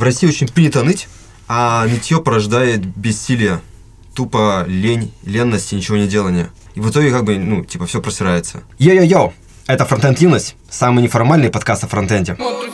В России очень принято ныть, а нытье порождает бессилие, тупо лень, ленность и ничего не делание. И в итоге как бы, ну, типа, все просирается. Йо-йо-йо! Это Фронтенд Юность, самый неформальный подкаст о фронтенде. Вот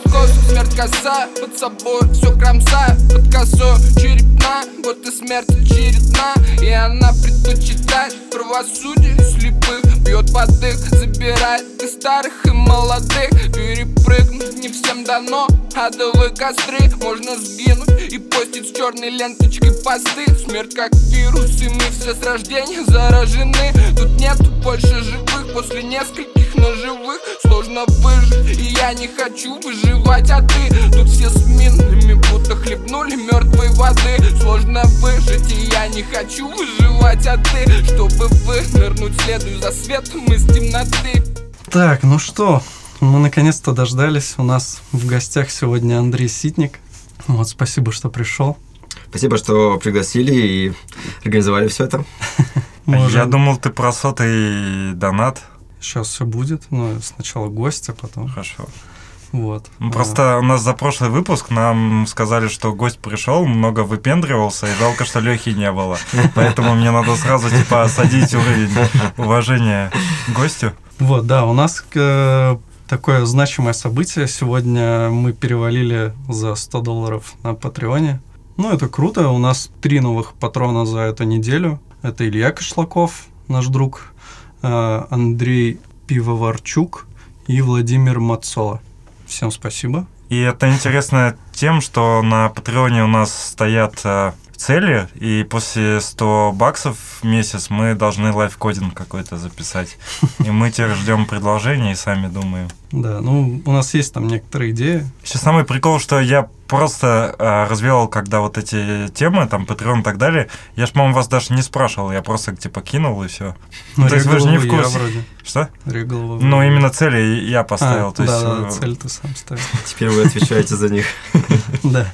и смерть очередна И она предпочитает правосудие слепых Бьет под их, забирает и старых, и молодых. Перепрыгнуть не всем дано Адовые костры. Можно сгинуть И постить с черной ленточкой посты. Смерть как вирус, и мы все с рождения заражены. Тут нету больше живых После нескольких ножевых Сложно выжить, и я не хочу выживать А ты, тут все с минами Будто хлебнули мертвой воды. Сложно выжить, и я не хочу выживать А ты, чтобы вынырнуть Следую за светом из темноты Так, ну что, мы наконец-то дождались. У нас в гостях сегодня Андрей Ситник. Вот, спасибо, что пришел. Спасибо, что пригласили и организовали все это. Я думал, ты про сотый донат. Сейчас все будет, но сначала гость, а потом. Хорошо. Вот. Ну, Просто у нас за прошлый выпуск нам сказали, что гость пришел, много выпендривался, и жалко, что Лехи не было. Поэтому мне надо сразу, типа, осадить уровень уважения гостю. Вот, да, у нас э, такое значимое событие. Сегодня мы перевалили за 100 долларов на Патреоне. Ну, это круто. У нас три новых патрона за эту неделю. Это Илья Кошлаков, наш друг, э, Андрей Пивоварчук и Владимир Мацола. Всем спасибо. И это интересно тем, что на Патреоне у нас стоят э, цели, и после 100 баксов в месяц мы должны лайфкодинг какой-то записать. И мы теперь ждем предложения и сами думаем. Да, ну, у нас есть там некоторые идеи. Сейчас самый прикол, что я просто э, развивал, когда вот эти темы, там, Patreon и так далее, я ж, по-моему, вас даже не спрашивал, я просто, типа, кинул и все. Ну, То есть вы же не в курсе. вроде. Что? Реголову Ну, именно цели я поставил. А, то есть, да, да, э, цель ты сам ставил. Теперь вы отвечаете за них. Да.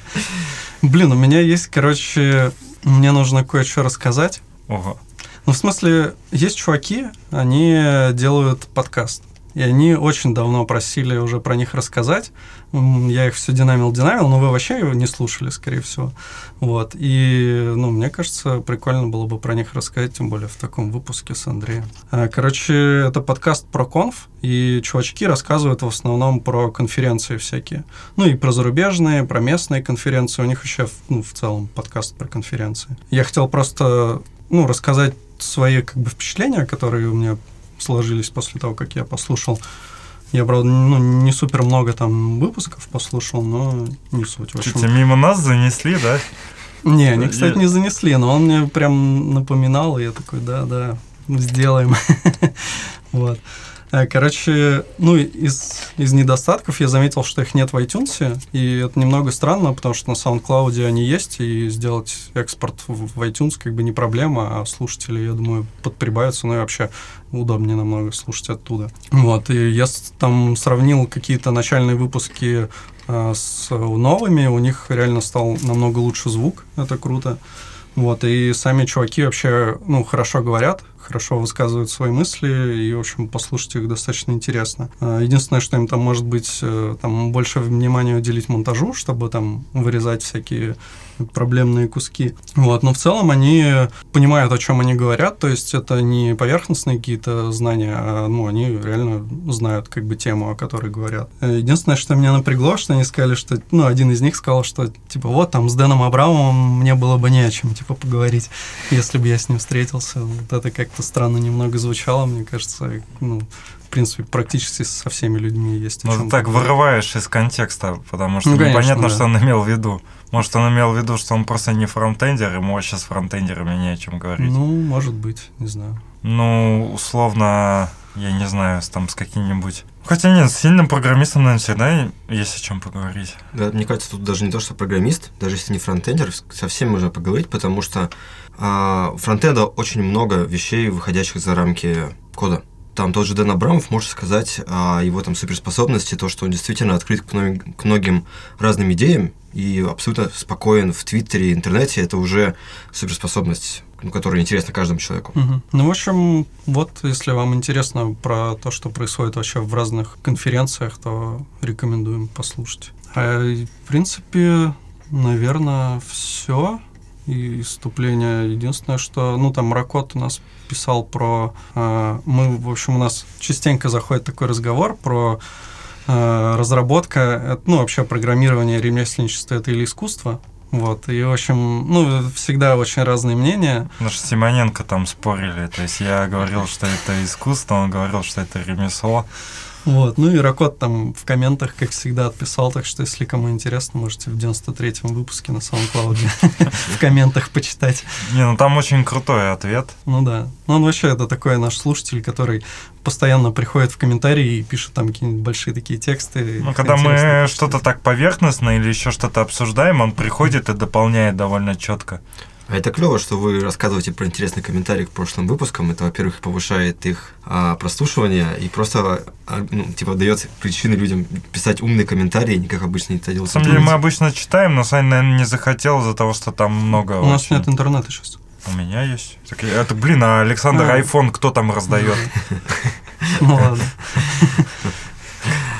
Блин, у меня есть, короче, мне нужно кое-что рассказать. Ого. Ну, в смысле, есть чуваки, они делают подкаст. И они очень давно просили уже про них рассказать. Я их все динамил-динамил, но вы вообще его не слушали, скорее всего. Вот. И, ну, мне кажется, прикольно было бы про них рассказать, тем более в таком выпуске с Андреем. А, Короче, это подкаст про конф, и чувачки рассказывают в основном про конференции всякие. Ну, и про зарубежные, про местные конференции. У них вообще, ну, в целом, подкаст про конференции. Я хотел просто, ну, рассказать свои, как бы, впечатления, которые у меня сложились после того, как я послушал. Я, правда, ну, не супер много там выпусков послушал, но не суть. В Чуть общем, мимо нас занесли, да? не, они, кстати, Я- не занесли, но он мне прям напоминал, и я такой, да, да, сделаем. Вот. А, Короче, ну, из, из недостатков я заметил, что их нет в iTunes, и это немного странно, потому что на SoundCloud они есть, и сделать экспорт в iTunes как бы не проблема, а слушатели, я думаю, подприбавятся, ну и вообще удобнее намного слушать оттуда. Вот, и я там сравнил какие-то начальные выпуски а, с новыми, у них реально стал намного лучше звук, это круто. Вот, и сами чуваки вообще, ну, хорошо говорят, хорошо высказывают свои мысли, и, в общем, послушать их достаточно интересно. А, Единственное, что им там может быть, э, там больше внимания уделить монтажу, чтобы там вырезать всякие проблемные куски. Вот, но в целом они понимают, о чем они говорят, то есть это не поверхностные какие-то знания, а, ну, они реально знают, как бы, тему, о которой говорят. Э, Единственное, что меня напрягло, что они сказали, что, ну, один из них сказал, что, типа, вот, там, с Дэном Абрамовым мне было бы не о чем, типа, поговорить, если бы я с ним встретился. Вот это как-то странно немного звучало, мне кажется, ну, принципе, практически со всеми людьми есть Ну, ты так вырываешь из контекста, потому что Ну, конечно, непонятно, да. что он имел в виду. Может, он имел в виду, что он просто не фронтендер, ему вообще с фронтендерами не о чем говорить. Ну, может быть, не знаю. Ну, условно, я не знаю, с- там с каким-нибудь... Хотя нет, с сильным программистом, наверное, всегда есть о чем поговорить. Да, мне кажется, тут даже не то, что программист, даже если не фронтендер, с- со всеми можно поговорить, потому что у фронтенда очень много вещей, выходящих за рамки кода. Там тот же Дэн Абрамов может сказать о его там суперспособности, то, что он действительно открыт к, мно- к многим разным идеям и абсолютно спокоен в Твиттере, интернете. Это уже суперспособность, ну, которая интересна каждому человеку. Мгм. Ну, в общем, вот, если вам интересно про то, что происходит вообще в разных конференциях, то рекомендуем послушать. А, в принципе, наверное, все. И вступление. Единственное, что, ну, там Ракот у нас писал про... э, мы, в общем, у нас частенько заходит такой разговор про э, разработка, э, ну, вообще программирование, ремесленничество это или искусство. Вот, и, в общем, ну, всегда очень разные мнения. Наш Симоненко там спорили. То есть я говорил, что это искусство, он говорил, что это ремесло. Вот, ну и Ракот там в комментах, как всегда, отписал, так что, если кому интересно, можете в 93-м выпуске на SoundCloud в комментах почитать. Не, ну там очень крутой ответ. Ну да. Ну он вообще это такой наш слушатель, который постоянно приходит в комментарии и пишет там какие-нибудь большие такие тексты. Ну, когда мы что-то так поверхностно или еще что-то обсуждаем, он приходит и дополняет довольно четко. А это клево, что вы рассказываете про интересные комментарии к прошлым выпускам. Это, во-первых, повышает их а, прослушивание и просто, а, ну, типа, дает причины людям писать умные комментарии, не как обычно это На делают. самом деле мы обычно читаем, но Саня, наверное, не захотел из-за того, что там много У нас очень. нет интернета сейчас. У меня есть. Так, Это, блин, а Александр А. iPhone кто там раздает? Ну ладно.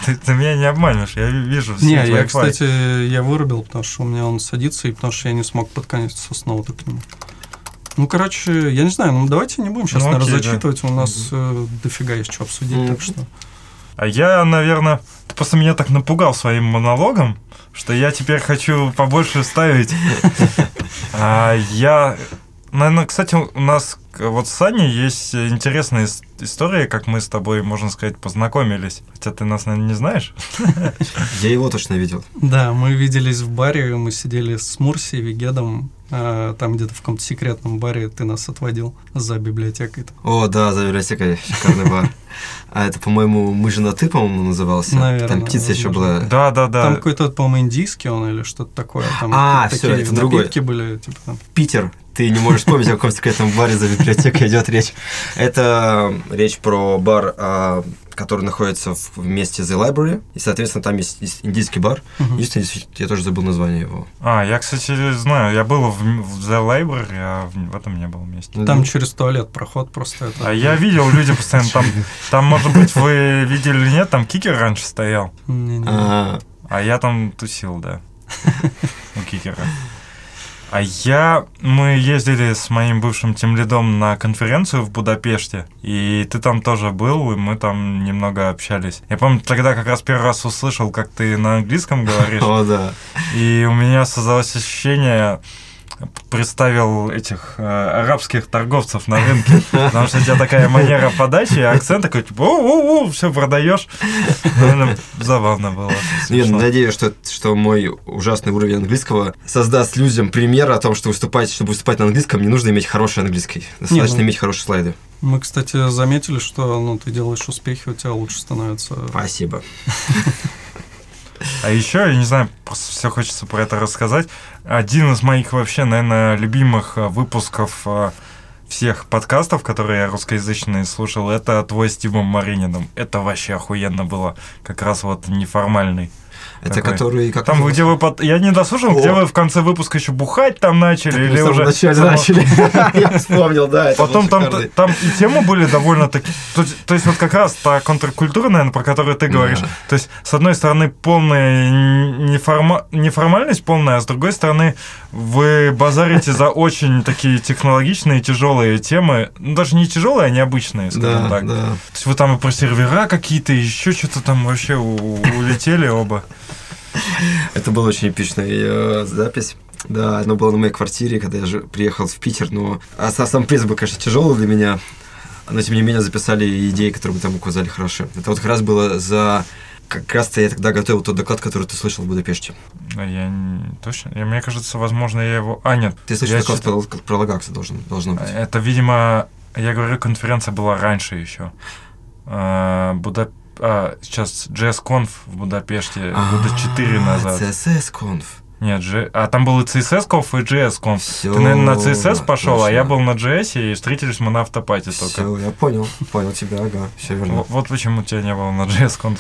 Ты, ты меня не обманешь, я вижу все Не, я, Wi-Fi. кстати, я вырубил, потому что у меня он садится, и потому что я не смог подконечиться снова к нему. Ну, короче, я не знаю, ну давайте не будем сейчас, Ну, наверное, окей, да. зачитывать, у нас э, дофига есть что обсудить, Мгм. так что... А я, наверное, ты просто меня так напугал своим монологом, что я теперь хочу побольше ставить. А я, наверное, кстати, у нас вот с Саней есть интересная ис- история, как мы с тобой, можно сказать, познакомились. Хотя ты нас, наверное, не знаешь. Я его точно видел. Да, мы виделись в баре, мы сидели с Мурси, Вегедом, э, там где-то в каком-то секретном баре ты нас отводил за библиотекой. О, да, за библиотекой шикарный бар. А это, по-моему, мы же на ты, по-моему, назывался. Наверное, Там птица еще возможно. была. Да, да, да. Там какой-то, по-моему, индийский он или что-то такое. Там А, такие это другой. напитки были, типа там. Питер. Ты не можешь вспомнить, о каком секретном баре за библиотекой идет речь. Это речь про бар, а, который находится в- вместе The Library. И, соответственно, там есть, есть индийский бар. Мгм. Единственное, я тоже забыл название его. А, я, кстати, знаю, я был в, в The Library, а в, в этом не был вместе. Ну, Там через туалет проход просто это. А я видел, люди постоянно там, там, может быть, вы видели или нет, там кикер раньше стоял. А, А я там тусил, да. У кикера. А я... Мы ездили с моим бывшим тимлидом на конференцию в Будапеште, и ты там тоже был, и мы там немного общались. Я помню, тогда как раз первый раз услышал, как ты на английском говоришь, О, да. и у меня создалось ощущение, представил этих э, арабских торговцев на рынке, потому что у тебя такая манера подачи, акцент такой, типа, о все продаешь. Наверное, забавно было. Я надеюсь, что, что мой ужасный уровень английского создаст людям пример о том, что выступать, чтобы выступать на английском, не нужно иметь хороший английский. Достаточно ну- иметь хорошие слайды. Мы, кстати, заметили, что ну, ты делаешь успехи, у тебя лучше становится. Спасибо. А еще, я не знаю, просто все хочется про это рассказать. Один из моих вообще, наверное, любимых э, выпусков э, всех подкастов, которые я русскоязычные слушал, это твой с Тимом Марининым. Это вообще охуенно было. Как раз вот неформальный. Это Какой? который... Как Там, где вы... под- Я не дослушал, О. где вы в конце выпуска еще бухать там начали, Мы или уже... начале само- начали. Я вспомнил, да. Потом там, там и темы были довольно таки. То, то есть вот как раз та контркультура, наверное, про которую ты говоришь. Да. То есть, с одной стороны, полная неформа... неформальность полная, а с другой стороны, вы базарите за очень такие технологичные, тяжелые темы. Ну, даже не тяжелые, а необычные, скажем Да, так. да. То есть вы там и про сервера какие-то, еще что-то там вообще улетели оба. Это была очень эпичная э, запись. Да, оно было на моей квартире, когда я же приехал в Питер, но а са- сам приз был, конечно, тяжелый для меня, но тем не менее записали идеи, которые мы там указали хорошо. Это вот как раз было за... Как раз-то я тогда готовил тот доклад, который ты слышал в Будапеште. А Я не- точно. Я, мне кажется, возможно, я его. А, нет. Ты слышал доклад читал- про, про Лагакса должен, должно быть. Это, видимо, я говорю, конференция была раньше еще. А, Буда... а, сейчас JS-Conf в Будапеште года 4 назад. CSS Conf. Нет, G... а там был и CSS-Conf, и JS-Conf. Ты, наверное, на CSS пошел, а я был на JS, и встретились мы на автопате только. Все, я понял, понял тебя, ага, все верно. Вот, вот почему тебя не было на JS-Conf.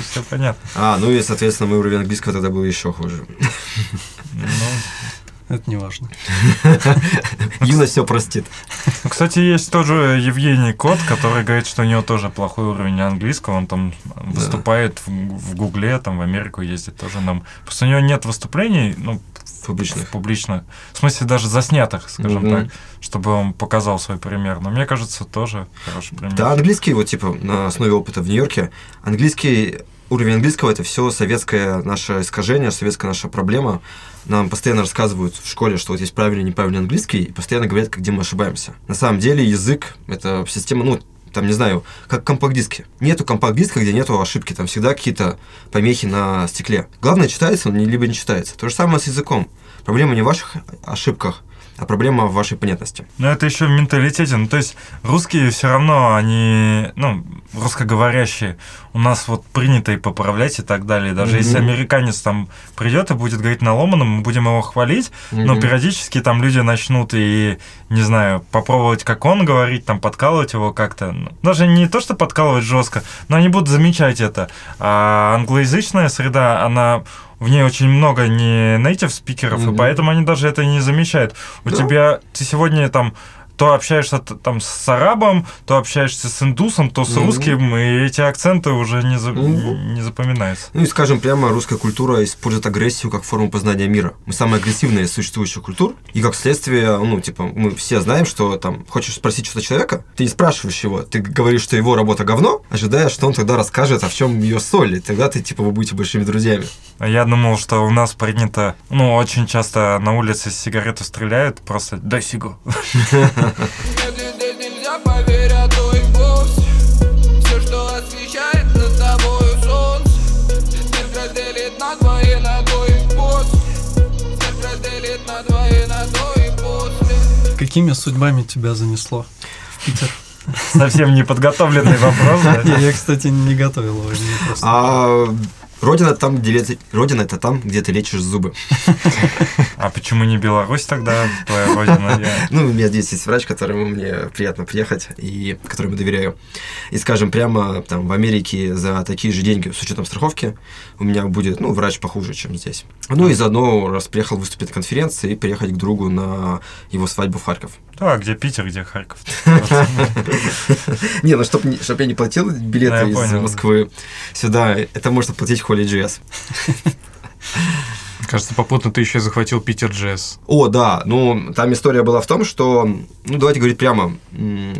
Все понятно. А, ну и, соответственно, мой уровень английского тогда был еще хуже. Ну, Это не важно. Юность все простит. Кстати, есть тоже Евгений Кот, который говорит, что у него тоже плохой уровень английского. Он там выступает в, Гугле, там в Америку ездит тоже нам. Просто у него нет выступлений, ну, Публичных. публичных. В смысле, даже заснятых, скажем так, чтобы он показал свой пример. Но мне кажется, тоже хороший пример. Да, английский, вот типа на основе опыта в Нью-Йорке, английский, уровень английского это все советское наше искажение, советская наша проблема. Нам постоянно рассказывают в школе, что вот есть правильный и неправильный английский, и постоянно говорят, где мы ошибаемся. На самом деле язык это система, ну, там, не знаю, как компакт-диски. Нету компакт-диска, где нету ошибки, там всегда какие-то помехи на стекле. Главное, читается он либо не читается. То же самое с языком. Проблема не в ваших ошибках, а проблема в вашей понятности. Но это еще в менталитете. Ну, то есть русские все равно, они, ну, русскоговорящие, у нас вот принято и поправлять и так далее. Даже Мгм. если американец там придет и будет говорить на ломаном, мы будем его хвалить, но Мгм. периодически там люди начнут и, не знаю, попробовать, как он говорит, там, подкалывать его как-то. Ну, Даже не то, что подкалывать жестко, но они будут замечать это. А англоязычная среда, она в ней очень много не native спикеров, и Мгм. поэтому они даже это не замечают. У Да. тебя, ты сегодня там то общаешься там с арабом, то общаешься с индусом, то с Мгм. русским, и эти акценты уже не, за- Мгм. не запоминаются. Ну и скажем прямо, русская культура использует агрессию как форму познания мира. Мы самая агрессивная из существующих культур. И как следствие, ну, типа, мы все знаем, что там, хочешь спросить что-то человека, ты не спрашиваешь его, ты говоришь, что его работа говно, ожидая, что он тогда расскажет, а в чем ее соль, и тогда ты, типа, вы будете большими друзьями. А Я думал, что у нас принято, ну, очень часто на улице сигарету стреляют, просто дай сигу. Если здесь нельзя поверь, а то и вовсе Все, что освещает над тобой солнце Мир разделит на двое, на то и после Мир разделит на двое, на то и после Какими судьбами тебя занесло в Питер? Совсем неподготовленный вопрос, да? Я, кстати, не готовил его. мне просто- А родина там, где ле- родина это там, где ты лечишь зубы. А почему не Беларусь тогда, твоя родина? Ну, у меня здесь есть врач, которому мне приятно приехать и которому доверяю. И, скажем, прямо там в Америке за такие же деньги, с учетом страховки, у меня будет, ну, врач похуже, чем здесь. Ну, и заодно, раз приехал выступить на конференции, и приехать к другу на его свадьбу в Харьков. Да, где Питер, где Харьков. Не, ну, чтобы чтоб я не платил билеты из. Москвы сюда, это может оплатить GS. Кажется, попутно ты еще захватил Питер Джесс. О, да, ну, там история была в том, что, ну, давайте говорить прямо,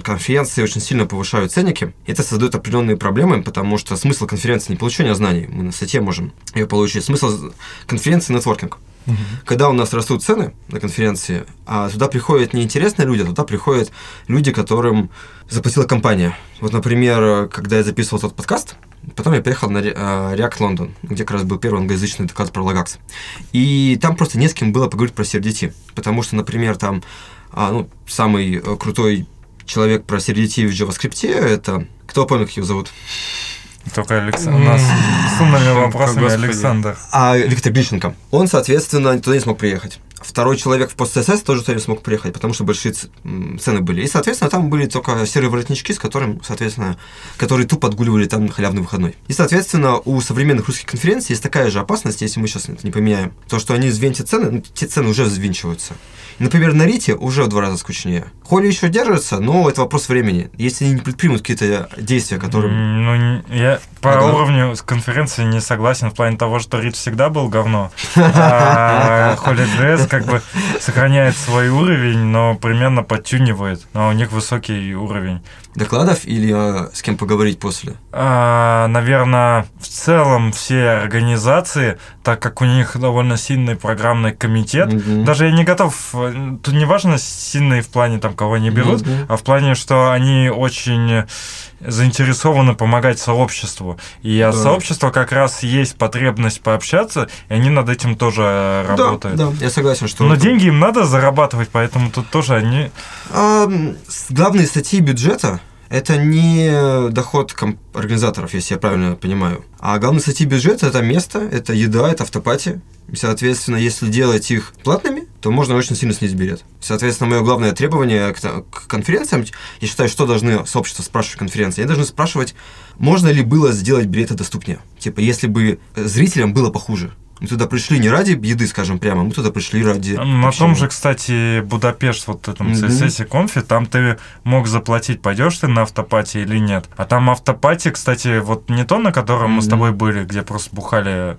конференции очень сильно повышают ценники. Это создает определенные проблемы, потому что смысл конференции не получение знаний, мы на сайте можем ее получить. Смысл конференции – нетворкинг. Когда у нас растут цены на конференции, а туда приходят не интересные люди, а туда приходят люди, которым заплатила компания. Вот, например, когда я записывал тот подкаст, потом я приехал на э, React London, где как раз был первый англоязычный доклад про Lagax. И там просто не с кем было поговорить про CRDT, потому что, например, там а, ну, самый э, крутой человек про CRDT в JavaScript это... Кто помнит, как его зовут? Только Александр. У нас с умными вопросами Господи. Александр. А Виктор Глищенко. Он, соответственно, туда не смог приехать. Второй человек в PostCSS тоже не смог приехать, потому что большие цены были. И, соответственно, там были только серые воротнички, с которым, соответственно, которые тупо отгуливали там на халявный выходной. И, соответственно, у современных русских конференций есть такая же опасность, если мы сейчас это не поменяем. То, что они взвинтят цены, ну, те цены уже взвинчиваются. Например, на Рите уже в два раза скучнее. Холи еще держится, но это вопрос времени. Если они не предпримут какие-то действия, которые... Ну, я по Ага. уровню с конференции не согласен в плане того, что Рид всегда был говно. А Holy как бы сохраняет свой уровень, но примерно подтюнивает. Но у них высокий уровень. Докладов или а, с кем поговорить после? наверное, в целом все организации, так как у них довольно сильный программный комитет, Мгм. даже я не готов, э, тут не важно сильные в плане там, кого они берут, Мгм. а в плане, что они очень заинтересованы помогать сообществу. И от Да. сообщества как раз есть потребность пообщаться, и они над этим тоже работают. Да, да, я согласен, что... Но деньги им надо зарабатывать, поэтому тут тоже они... А, главные статьи бюджета это не доход комп- организаторов, если я правильно понимаю. А главные статьи бюджета это место, это еда, это автопати. И, соответственно, если делать их платными, то можно очень сильно снизить билет. Соответственно, мое главное требование к конференциям, я считаю, что должны сообщества спрашивать конференции. Они должны спрашивать, можно ли было сделать билеты доступнее. Типа, если бы э, зрителям было похуже. Мы туда пришли не ради еды, скажем прямо, мы туда пришли ради... На том общения. же, кстати, Будапешт, вот этом. CSS конфе, там ты мог заплатить, пойдешь ты на автопати или нет. А там автопати, кстати, вот не то, на котором мы с тобой были, где просто бухали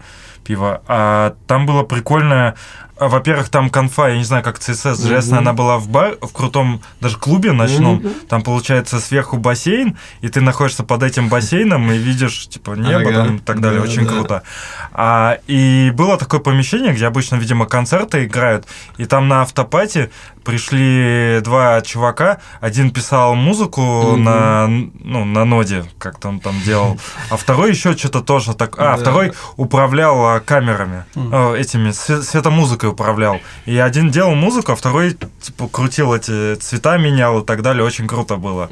пиво. А там было прикольное а, во-первых, там конфа, я не знаю, как CSS, JS, она была в, бар, в крутом даже клубе ночном. Там, получается, сверху бассейн, и ты находишься под этим бассейном и видишь, типа, небо Ага. там и так далее. Да, Очень да. круто. А, и было такое помещение, где обычно, видимо, концерты играют, и там на автопате пришли два чувака. Один писал музыку Мгм. на, ну, на ноде, как-то он там делал, а второй еще что-то тоже так... А, второй управлял а, камерами, э, этими, све- светомузыкой управлял. И один делал музыку, а второй, типа, крутил эти цвета, менял и так далее. Очень круто было.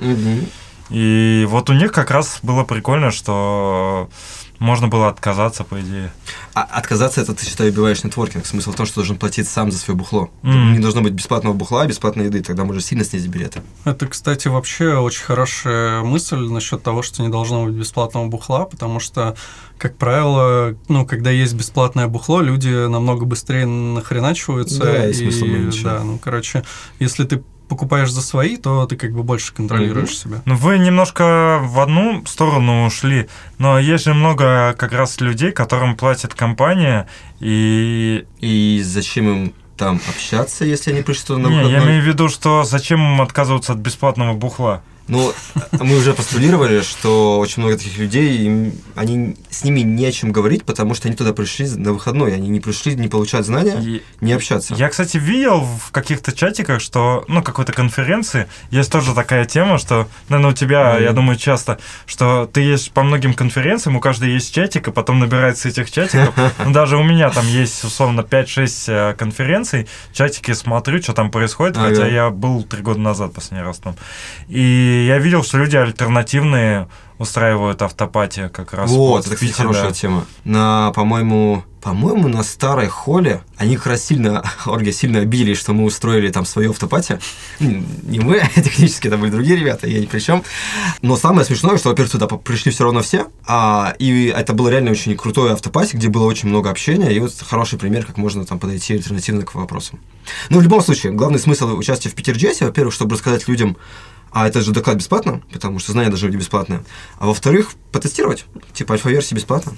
И вот у них как раз было прикольно, что можно было отказаться, по идее. А отказаться это, ты считаю, убиваешь нетворкинг. Смысл в том, что ты должен платить сам за свое бухло. Мгм. Не должно быть бесплатного бухла, бесплатной еды, тогда можно сильно снизить билеты. Это, кстати, вообще очень хорошая мысль насчет того, что не должно быть бесплатного бухла, потому что, как правило, ну, когда есть бесплатное бухло, люди намного быстрее нахреначиваются. Да, и смысла меньше. Да, ну, короче, если ты покупаешь за свои, то ты как бы больше контролируешь себя. Ну, вы немножко в одну сторону ушли, но есть же много как раз людей, которым платит компания, и... И зачем им там общаться, если они пришли на Не, я выходной? имею в виду, что зачем им отказываться от бесплатного бухла? Ну, мы уже постулировали, что очень много таких людей, им- они, с ними не о чем говорить, потому что они туда пришли на выходной, они не пришли не получать знания, И- не общаться. Я, кстати, видел в каких-то чатиках, что, ну, какой-то конференции, есть тоже такая тема, что, наверное, у тебя, Мгм. я думаю, часто, что ты есть по многим конференциям, у каждой есть чатик, и потом набирается этих чатиков. Ну, даже у меня там есть, условно, 5-6 э, конференций, чатики смотрю, что там происходит, хотя я был три года назад последний раз там. И я видел, что люди альтернативные устраивают автопати как раз. Вот, это, кстати, хорошая тема. На, по-моему, по-моему, на старой холле они как раз сильно, Орги сильно обиделись, что мы устроили там свою автопати. Не мы, технически, это были другие ребята, я ни при чем. Но самое смешное, что, во-первых, туда пришли все равно все, а, и это было реально очень крутое автопати, где было очень много общения, и вот хороший пример, как можно там подойти альтернативно к вопросам. Но в любом случае, главный смысл участия в Питер-Джессе, во-первых, чтобы рассказать людям, а это же доклад бесплатно, потому что знания должны быть бесплатные. А во-вторых, потестировать. Типа альфа-версии бесплатно.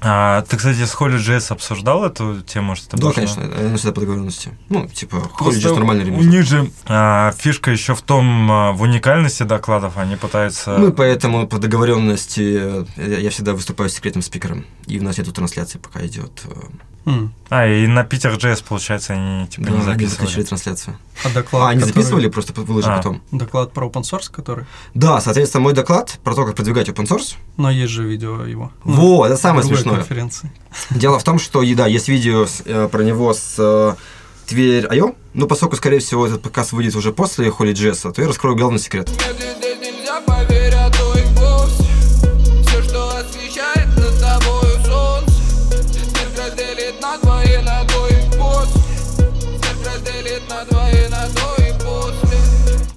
А, ты, кстати, с Холли JS обсуждал эту тему, что Да, был, конечно, она всегда по договоренности. Ну, типа, ходишь нормальный У ремонт. них же а, фишка еще в том, а, в уникальности докладов, они пытаются... Мы поэтому по договоренности э, я всегда выступаю с секретным спикером. И у нас нету трансляции, пока идет. М. А, и на Питер JS, получается, они типа да, не они записывали. заключили трансляцию. А доклад, А, они который- записывали, просто выложили А. потом. Доклад про open source, который... Да, соответственно, мой доклад про то, как продвигать open source. Но есть же видео его. Ну, Во, это самое смешное. конференции. Дело в том, что, да, есть видео с, э, про него с э, Тверь.io, но поскольку, скорее всего, этот показ выйдет уже после Holy JS, то я раскрою главный секрет. Здесь нельзя,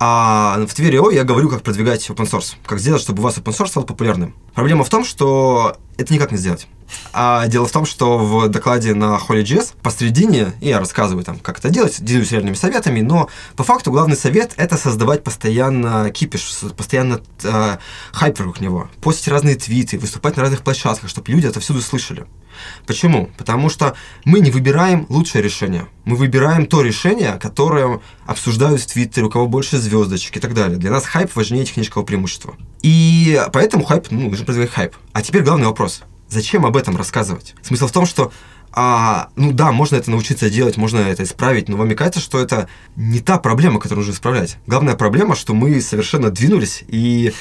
А в Тверь.io я говорю, как продвигать open source, как сделать, чтобы у вас open source стал популярным. Проблема в том, что это никак не сделать. А дело в том, что в докладе на HolyJS посредине я рассказываю там, как это делать, делюсь реальными советами, но по факту главный совет — это создавать постоянно кипиш, постоянно э, хайп вокруг него, постить разные твиты, выступать на разных площадках, чтобы люди это всюду слышали. Почему? Потому что мы не выбираем лучшее решение. Мы выбираем то решение, которое обсуждают в Твиттере, у кого больше звездочек и так далее. Для нас хайп важнее технического преимущества. И поэтому хайп, ну, нужно продвигать хайп. А теперь главный вопрос. Зачем об этом рассказывать? Смысл в том, что а, ну да, можно это научиться делать, можно это исправить, но вам кажется, что это не та проблема, которую нужно исправлять. Главная проблема, что мы совершенно двинулись и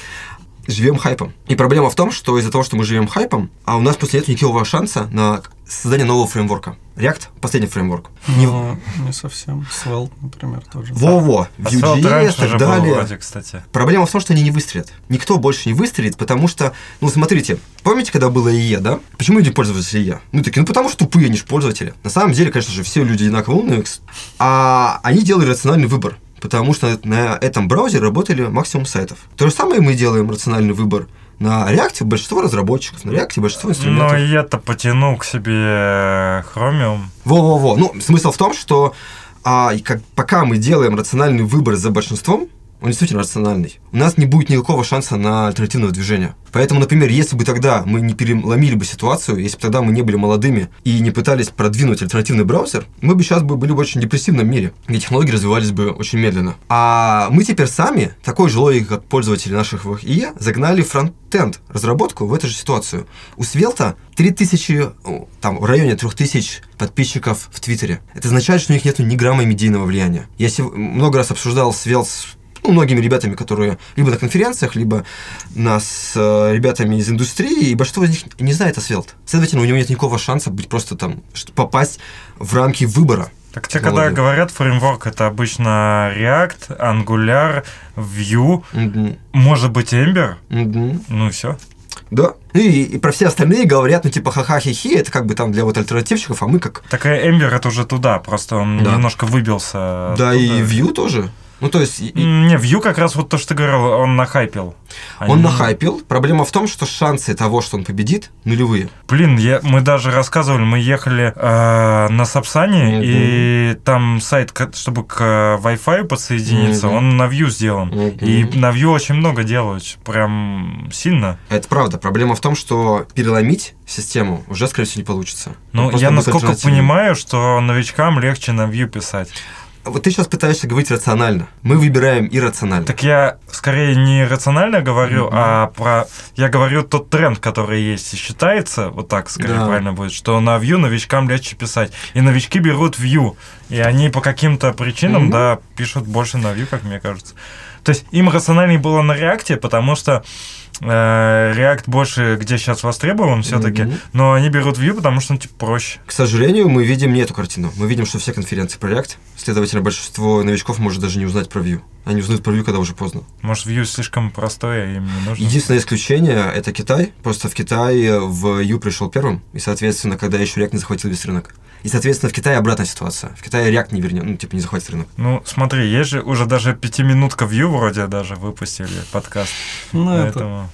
живем хайпом. И проблема в том, что из-за того, что мы живем хайпом, а у нас просто нет никакого шанса на создание нового фреймворка. React — последний фреймворк. Не- Но не совсем. Svelte, например, тоже. Во-во, А Vue.js и раньше так далее. вроде, кстати. Проблема в том, что они не выстрелят. Никто больше не выстрелит, потому что, ну, смотрите, помните, когда было ИЕ, да? Почему люди пользовались ИЕ? Ну, такие, ну, потому что тупые они же пользователи. На самом деле, конечно же, все люди одинаково умные, а они делали рациональный выбор, потому что на этом браузере работали максимум сайтов. То же самое мы делаем рациональный выбор. На React большинство разработчиков, на React большинство Но инструментов. и это потянул к себе Chromium. Во-во-во. Ну, смысл в том, что а, как, пока мы делаем рациональный выбор за большинством, он действительно рациональный. У нас не будет никакого шанса на альтернативное движение. Поэтому, например, если бы тогда мы не переломили бы ситуацию, если бы тогда мы не были молодыми и не пытались продвинуть альтернативный браузер, мы бы сейчас бы были в очень депрессивном мире, где технологии развивались бы очень медленно. А мы теперь сами, такой же логикой, как пользователи наших ИЕ, загнали фронтенд разработку в эту же ситуацию. У Свелта 3000, о, там, в районе 3000 подписчиков в Твиттере. Это означает, что у них нет ни грамма медийного влияния. Я много раз обсуждал Svelte с ну, многими ребятами, которые либо на конференциях, либо на, с э, ребятами из индустрии, и большинство из них не знает о Svelte. Следовательно, у него нет никакого шанса быть просто там, попасть в рамки выбора. Так тебе когда говорят фреймворк, это обычно React, Angular, Vue, Мгм. может быть Ember, Мгм. ну и все. Да. И, и про все остальные говорят, ну типа ха-ха-хи-хи, это как бы там для вот альтернативщиков, а мы как... Так Ember это уже туда, просто он Да. немножко выбился. Да, оттуда. и Vue тоже. Ну, то есть, и- Не, Vue как раз вот то, что ты говорил, он нахайпил. он Они- нахайпил. Проблема в том, что шансы того, что он победит, нулевые. Блин, я, мы даже рассказывали, мы ехали э, на Сапсане, Мгм. и там сайт, чтобы к Wi-Fi подсоединиться, Мгм. он на Vue сделан. Мгм. И на Vue очень много делают, прям сильно. Это правда. Проблема в том, что переломить систему уже, скорее всего, не получится. Ну, Он я насколько понимаю, что новичкам легче на Vue писать. Вот ты сейчас пытаешься говорить рационально. Мы выбираем иррационально. Так я скорее не рационально говорю, Мгм. а про... Я говорю тот тренд, который есть и считается, вот так скорее Да. правильно будет, что на Vue новичкам легче писать. И новички берут Vue, и они по каким-то причинам, Мгм. да, пишут больше на Vue, как мне кажется. То есть им рациональнее было на React, потому что React больше где сейчас востребован все-таки, Мгм. но они берут Vue, потому что он типа проще. К сожалению, мы видим не эту картину. Мы видим, что все конференции про React, следовательно, большинство новичков может даже не узнать про Vue. Они узнают про Vue, когда уже поздно. Может, Vue слишком простое, им не нужно. Единственное исключение – это Китай. Просто в Китае в Vue пришел первым, и, соответственно, когда еще React не захватил весь рынок. И, соответственно, в Китае обратная ситуация. В Китае React не вернет, ну, типа, не захватит рынок. Ну, смотри, есть же уже даже пятиминутка Vue вроде даже выпустили подкаст. Ну, это Поэтому...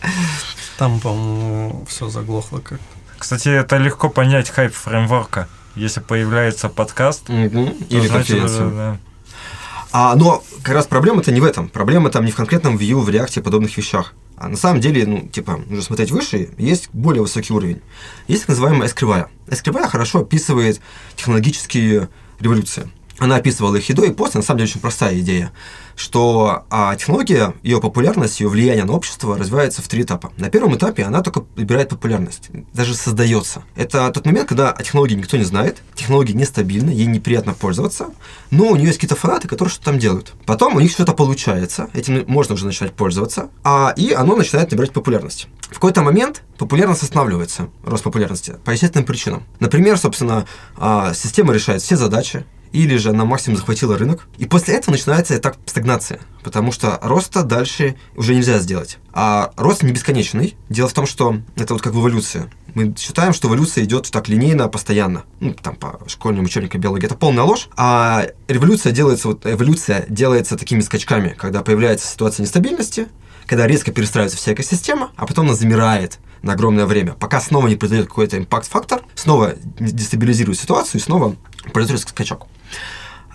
там, по-моему, все заглохло как Кстати, это легко понять хайп фреймворка. Если появляется подкаст, то Или значит, конференция. да. А, но как раз проблема-то не в этом. Проблема там не в конкретном Vue, в React и подобных вещах. А на самом деле, ну, типа, нужно смотреть выше, есть более высокий уровень. Есть так называемая S-кривая. S-кривая хорошо описывает технологические революции. Она описывала их и до, и после, на самом деле, очень простая идея, что а, технология, ее популярность, ее влияние на общество развивается в три этапа. На первом этапе она только набирает популярность, даже создается. Это тот момент, когда о технологии никто не знает, технология нестабильна, ей неприятно пользоваться, но у нее есть какие-то фанаты, которые что-то там делают. Потом у них что-то получается, этим можно уже начинать пользоваться, а, и оно начинает набирать популярность. В какой-то момент популярность останавливается, рост популярности, по естественным причинам. Например, собственно, а, система решает все задачи, или же она максимум захватила рынок. И после этого начинается этап стагнации, потому что роста дальше уже нельзя сделать. А рост не бесконечный. Дело в том, что это вот как в эволюции. Мы считаем, что эволюция идет так линейно, постоянно. Ну, там, по школьным учебникам биологии. Это полная ложь. А революция делается, вот эволюция делается такими скачками, когда появляется ситуация нестабильности, когда резко перестраивается вся экосистема, а потом она замирает на огромное время, пока снова не произойдет какой-то импакт-фактор, снова дестабилизирует ситуацию и снова произойдет скачок.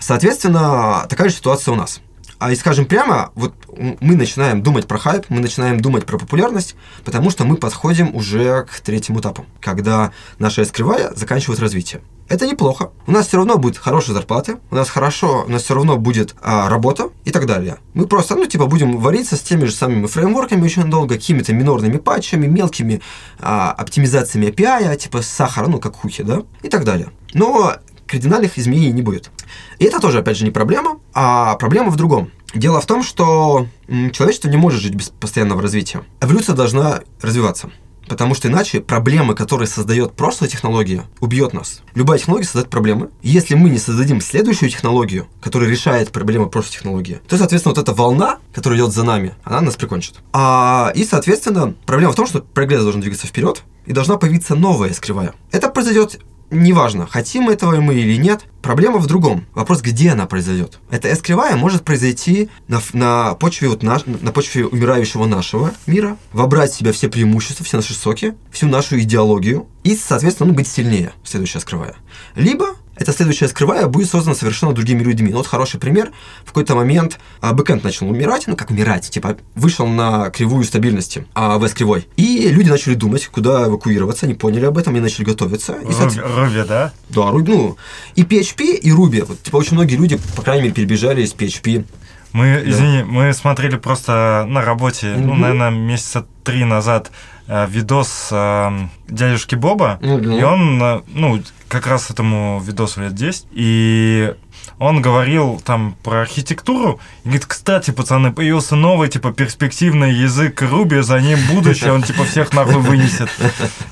Соответственно, такая же ситуация у нас. А и скажем прямо, вот мы начинаем думать про хайп, мы начинаем думать про популярность, потому что мы подходим уже к третьему этапу, когда наша скрывая заканчивает развитие. Это неплохо. У нас все равно будет хорошая зарплата, у нас хорошо, у нас все равно будет а, работа и так далее. Мы просто, ну, типа, будем вариться с теми же самыми фреймворками очень долго, какими-то минорными патчами, мелкими а, оптимизациями API, типа сахара, ну, как хухи, да, и так далее. Но кардинальных изменений не будет. И это тоже, опять же, не проблема, а проблема в другом. Дело в том, что человечество не может жить без постоянного развития. Эволюция должна развиваться. Потому что иначе проблемы, которые создает прошлая технология, убьет нас. Любая технология создает проблемы. Если мы не создадим следующую технологию, которая решает проблемы прошлой технологии, то, соответственно, вот эта волна, которая идет за нами, она нас прикончит. А, и, соответственно, проблема в том, что прогресс должен двигаться вперед, и должна появиться новая скрывая. Это произойдет неважно, хотим этого мы или нет, проблема в другом. Вопрос, где она произойдет. Эта S-кривая может произойти на, на почве вот наш, на почве умирающего нашего мира, вобрать в себя все преимущества, все наши соки, всю нашу идеологию и, соответственно, ну, быть сильнее, следующая скрывая. Либо эта следующая скрывая будет создана совершенно другими людьми. Ну, вот хороший пример. В какой-то момент а, бэкэнд начал умирать, ну как умирать, типа вышел на кривую стабильности, а VS кривой. И люди начали думать, куда эвакуироваться, они поняли об этом и начали готовиться. И, Руби, Руби, да? Да, Ruby, ну, и PHP, и Ruby. Вот, типа, очень многие люди, по крайней мере, перебежали из PHP. Мы, извини, мы смотрели просто на работе, ну, Мгм. наверное, месяца три назад видос э, дядюшки Боба, Мгм. и он, э, ну, как раз этому видосу лет 10, и он говорил там про архитектуру, и говорит, кстати, пацаны, появился новый, типа, перспективный язык Руби, за ним будущее, он, типа, всех нахуй вынесет.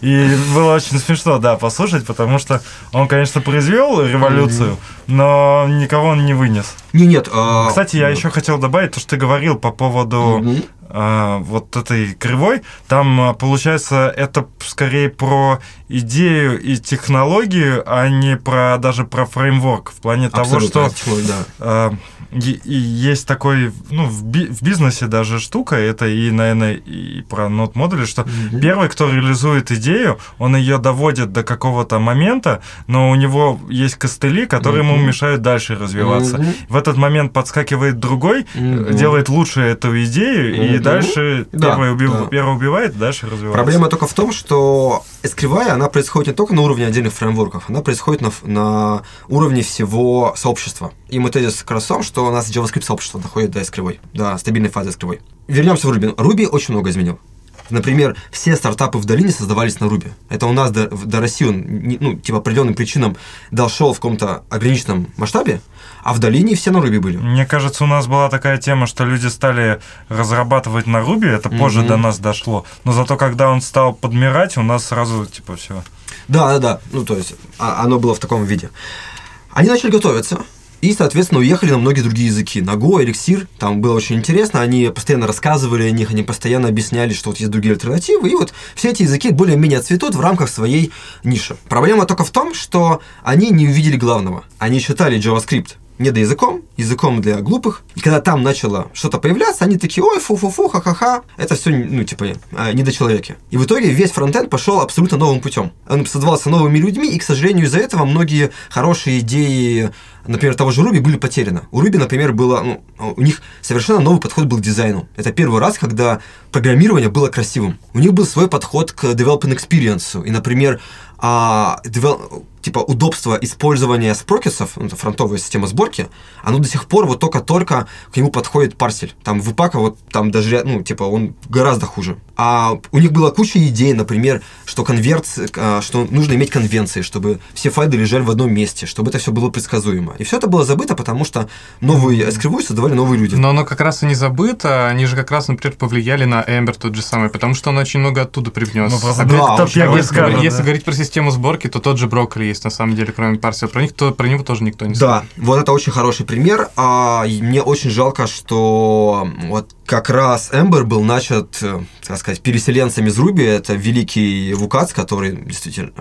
И было очень смешно, да, послушать, потому что он, конечно, произвел революцию, но никого он не вынес. Не, нет. а, Кстати, я еще хотел добавить то, что ты говорил по поводу Мгм. А, вот этой кривой. Там, а, получается, это скорее про идею и технологию, а не про даже про фреймворк. В плане того, Абсолютно, что технология, да. а, и, и есть такой, ну, в, би- в бизнесе даже штука, это и, наверное, и про нот модули, что Мгм. первый, кто реализует идею, он ее доводит до какого-то момента, но у него есть костыли, которые ему Мгм. мешают дальше развиваться. Мгм. В этот момент подскакивает другой, Мгм. делает лучше эту идею, и Мгм. Дальше Да, первый, убив- да. первый убивает, дальше развивается. Проблема только в том, что эскривая, она происходит не только на уровне отдельных фреймворков, она происходит на, на уровне всего сообщества. И мы тезис как раз в том, что у нас JavaScript сообщество доходит до эскривой, до стабильной фазы эскривой. Вернемся в Ruby. Ruby очень много изменил. Например, все стартапы в долине создавались на Ruby. Это у нас до, до России он, ну, типа, определенным причинам дошел в каком-то ограниченном масштабе, а в долине все на Ruby были. Мне кажется, у нас была такая тема, что люди стали разрабатывать на Ruby, это позже Мгм. до нас дошло. Но зато когда он стал подмирать, у нас сразу типа все. Да, да, да. Ну, то есть, а- оно было в таком виде. Они начали готовиться. И, соответственно, уехали на многие другие языки. На Go, Elixir, там было очень интересно. Они постоянно рассказывали о них, они постоянно объясняли, что вот есть другие альтернативы. И вот все эти языки более-менее цветут в рамках своей ниши. Проблема только в том, что они не увидели главного. Они считали JavaScript недоязыком, языком для глупых. И когда там начало что-то появляться, они такие, ой, фу-фу-фу, ха-ха-ха, это все, ну, типа, э, недочеловеки. И в итоге весь фронтенд пошел абсолютно новым путем. Он создавался новыми людьми, и, к сожалению, из-за этого многие хорошие идеи, например, того же Руби были потеряны. У Руби, например, было, ну, у них совершенно новый подход был к дизайну. Это первый раз, когда программирование было красивым. У них был свой подход к development experience. И, например, а, типа удобство использования спрокетсов, ну, это фронтовая система сборки, оно до сих пор вот только-только к нему подходит парсель. Там в Ипака вот там даже, ну, типа, он гораздо хуже. А у них была куча идей, например, что конверт, а, что нужно иметь конвенции, чтобы все файлы лежали в одном месте, чтобы это все было предсказуемо. И все это было забыто, потому что новые скривую создавали новые люди. Но оно как раз и не забыто, они же как раз, например, повлияли на Ember тот же самый, потому что он очень много оттуда привнес. Ну, просто А да, если, да. говорить про систему сборки, то тот же брокер есть, на самом деле, кроме парсера. Про них то, про него тоже никто не знает. Да, вот это очень хороший пример. А, мне очень жалко, что вот как раз Ember был начат, э, так сказать, переселенцами из Ruby. Это великий Вукац, который действительно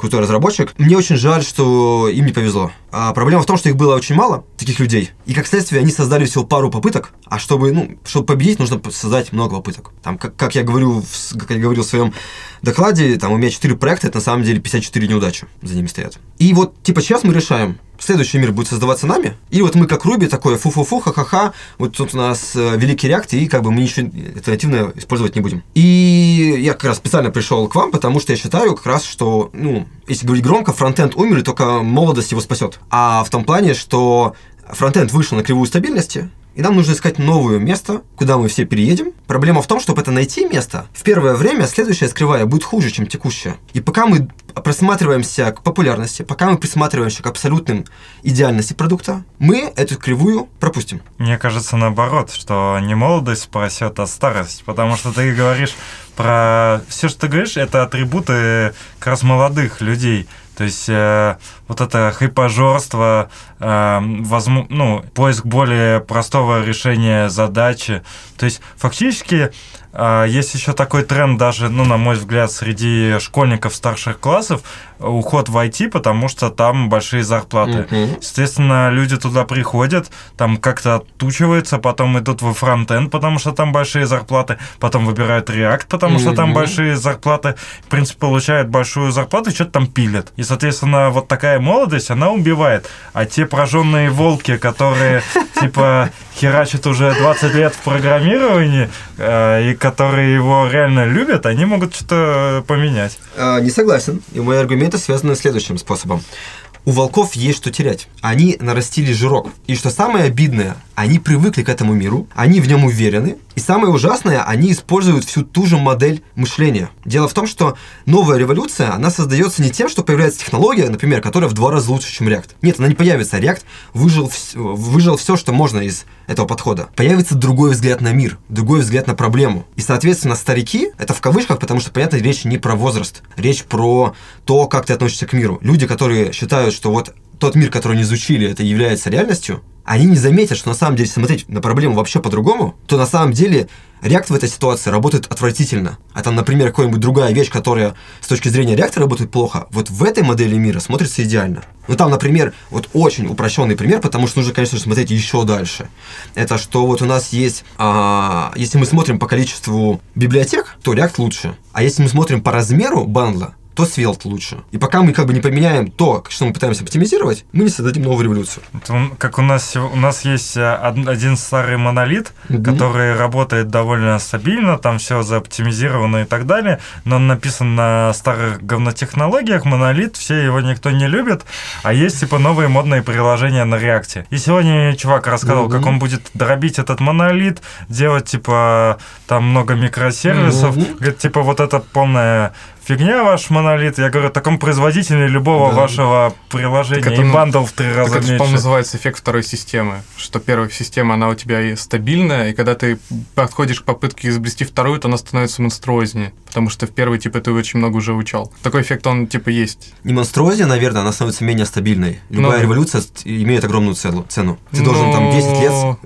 крутой разработчик. Мне очень жаль, что им не повезло. А проблема в том, что их было очень мало, таких людей. И как следствие, они создали всего пару попыток. А чтобы, ну, чтобы победить, нужно создать много попыток. Там, как, как я говорю, в как я говорил в своем докладе, там у меня 4 проекта, это на самом деле 54 неудачи за ними стоят. И вот, типа, сейчас мы решаем, следующий мир будет создаваться нами, или вот мы как Руби такое фу-фу-фу, ха-ха-ха, вот тут у нас э, великий реакт, и как бы мы ничего альтернативно использовать не будем. И я как раз специально пришел к вам, потому что я считаю как раз, что, ну, если говорить громко, фронтенд умер, и только молодость его спасет. А в том плане, что фронтенд вышел на кривую стабильности, и нам нужно искать новое место, куда мы все переедем. Проблема в том, чтобы это найти место, в первое время следующая скрывая будет хуже, чем текущая. И пока мы присматриваемся к популярности, пока мы присматриваемся к абсолютным идеальности продукта, мы эту кривую пропустим. Мне кажется, наоборот, что не молодость спасет, а старость. Потому что ты говоришь про... Все, что ты говоришь, это атрибуты как раз молодых людей. То есть э, вот это хайпажорство, э, возму- ну, поиск более простого решения задачи. То есть фактически а, есть еще такой тренд даже, ну, на мой взгляд, среди школьников старших классов, уход в IT, потому что там большие зарплаты. Мгм. Естественно, люди туда приходят, там как-то отучиваются, потом идут во фронтенд, потому что там большие зарплаты, потом выбирают React, потому что там большие зарплаты, в принципе, получают большую зарплату и что-то там пилят. И, соответственно, вот такая молодость, она убивает. А те прожженные волки, которые, типа, херачат уже 20 лет в программировании, э, и которые его реально любят, они могут что-то поменять. А, не согласен. И мои аргументы связаны следующим способом. У волков есть что терять. Они нарастили жирок. И что самое обидное, они привыкли к этому миру, они в нем уверены. И самое ужасное, они используют всю ту же модель мышления. Дело в том, что новая революция, она создается не тем, что появляется технология, например, которая в два раза лучше, чем React. Нет, она не появится. React выжил, выжил все, что можно из этого подхода. Появится другой взгляд на мир, другой взгляд на проблему. И, соответственно, старики, это в кавычках, потому что, понятно, речь не про возраст. Речь про то, как ты относишься к миру. Люди, которые считают, что вот тот мир, который они изучили, это является реальностью, они не заметят, что на самом деле, смотреть на проблему вообще по-другому, то на самом деле React в этой ситуации работает отвратительно. А там, например, какая-нибудь другая вещь, которая с точки зрения React работает плохо, вот в этой модели мира смотрится идеально. Ну там, например, вот очень упрощенный пример, потому что нужно, конечно же, смотреть еще дальше. Это что вот у нас есть, а, если мы смотрим по количеству библиотек, то React лучше. А если мы смотрим по размеру бандла, то Svelte лучше. И пока мы как бы не поменяем то, что мы пытаемся оптимизировать, мы не создадим новую революцию. Это как у нас, у нас есть э, од- один старый монолит, Мгм. который работает довольно стабильно, там все заоптимизировано и так далее, но он написан на старых говнотехнологиях, монолит, все его никто не любит, а есть типа новые модные приложения на реакте. И сегодня чувак рассказывал, Мгм. как он будет дробить этот монолит, делать типа там много микросервисов, Мгм. говорит, типа вот это полная фигня ваш монолит. Я говорю, таком производителе любого Да. вашего приложения Так это, и ну, бандл в три Так раза это, же, меньше. по-моему, называется эффект второй системы. Что первая система, она у тебя и стабильная, и когда ты подходишь к попытке изобрести вторую, то она становится монструознее. Потому что в первой, типа, ты очень много уже учал. Такой эффект, он, типа, есть. Не монструозия, наверное, она становится менее стабильной. Любая Ну. революция имеет огромную цену. Ты должен там 10 лет Ну.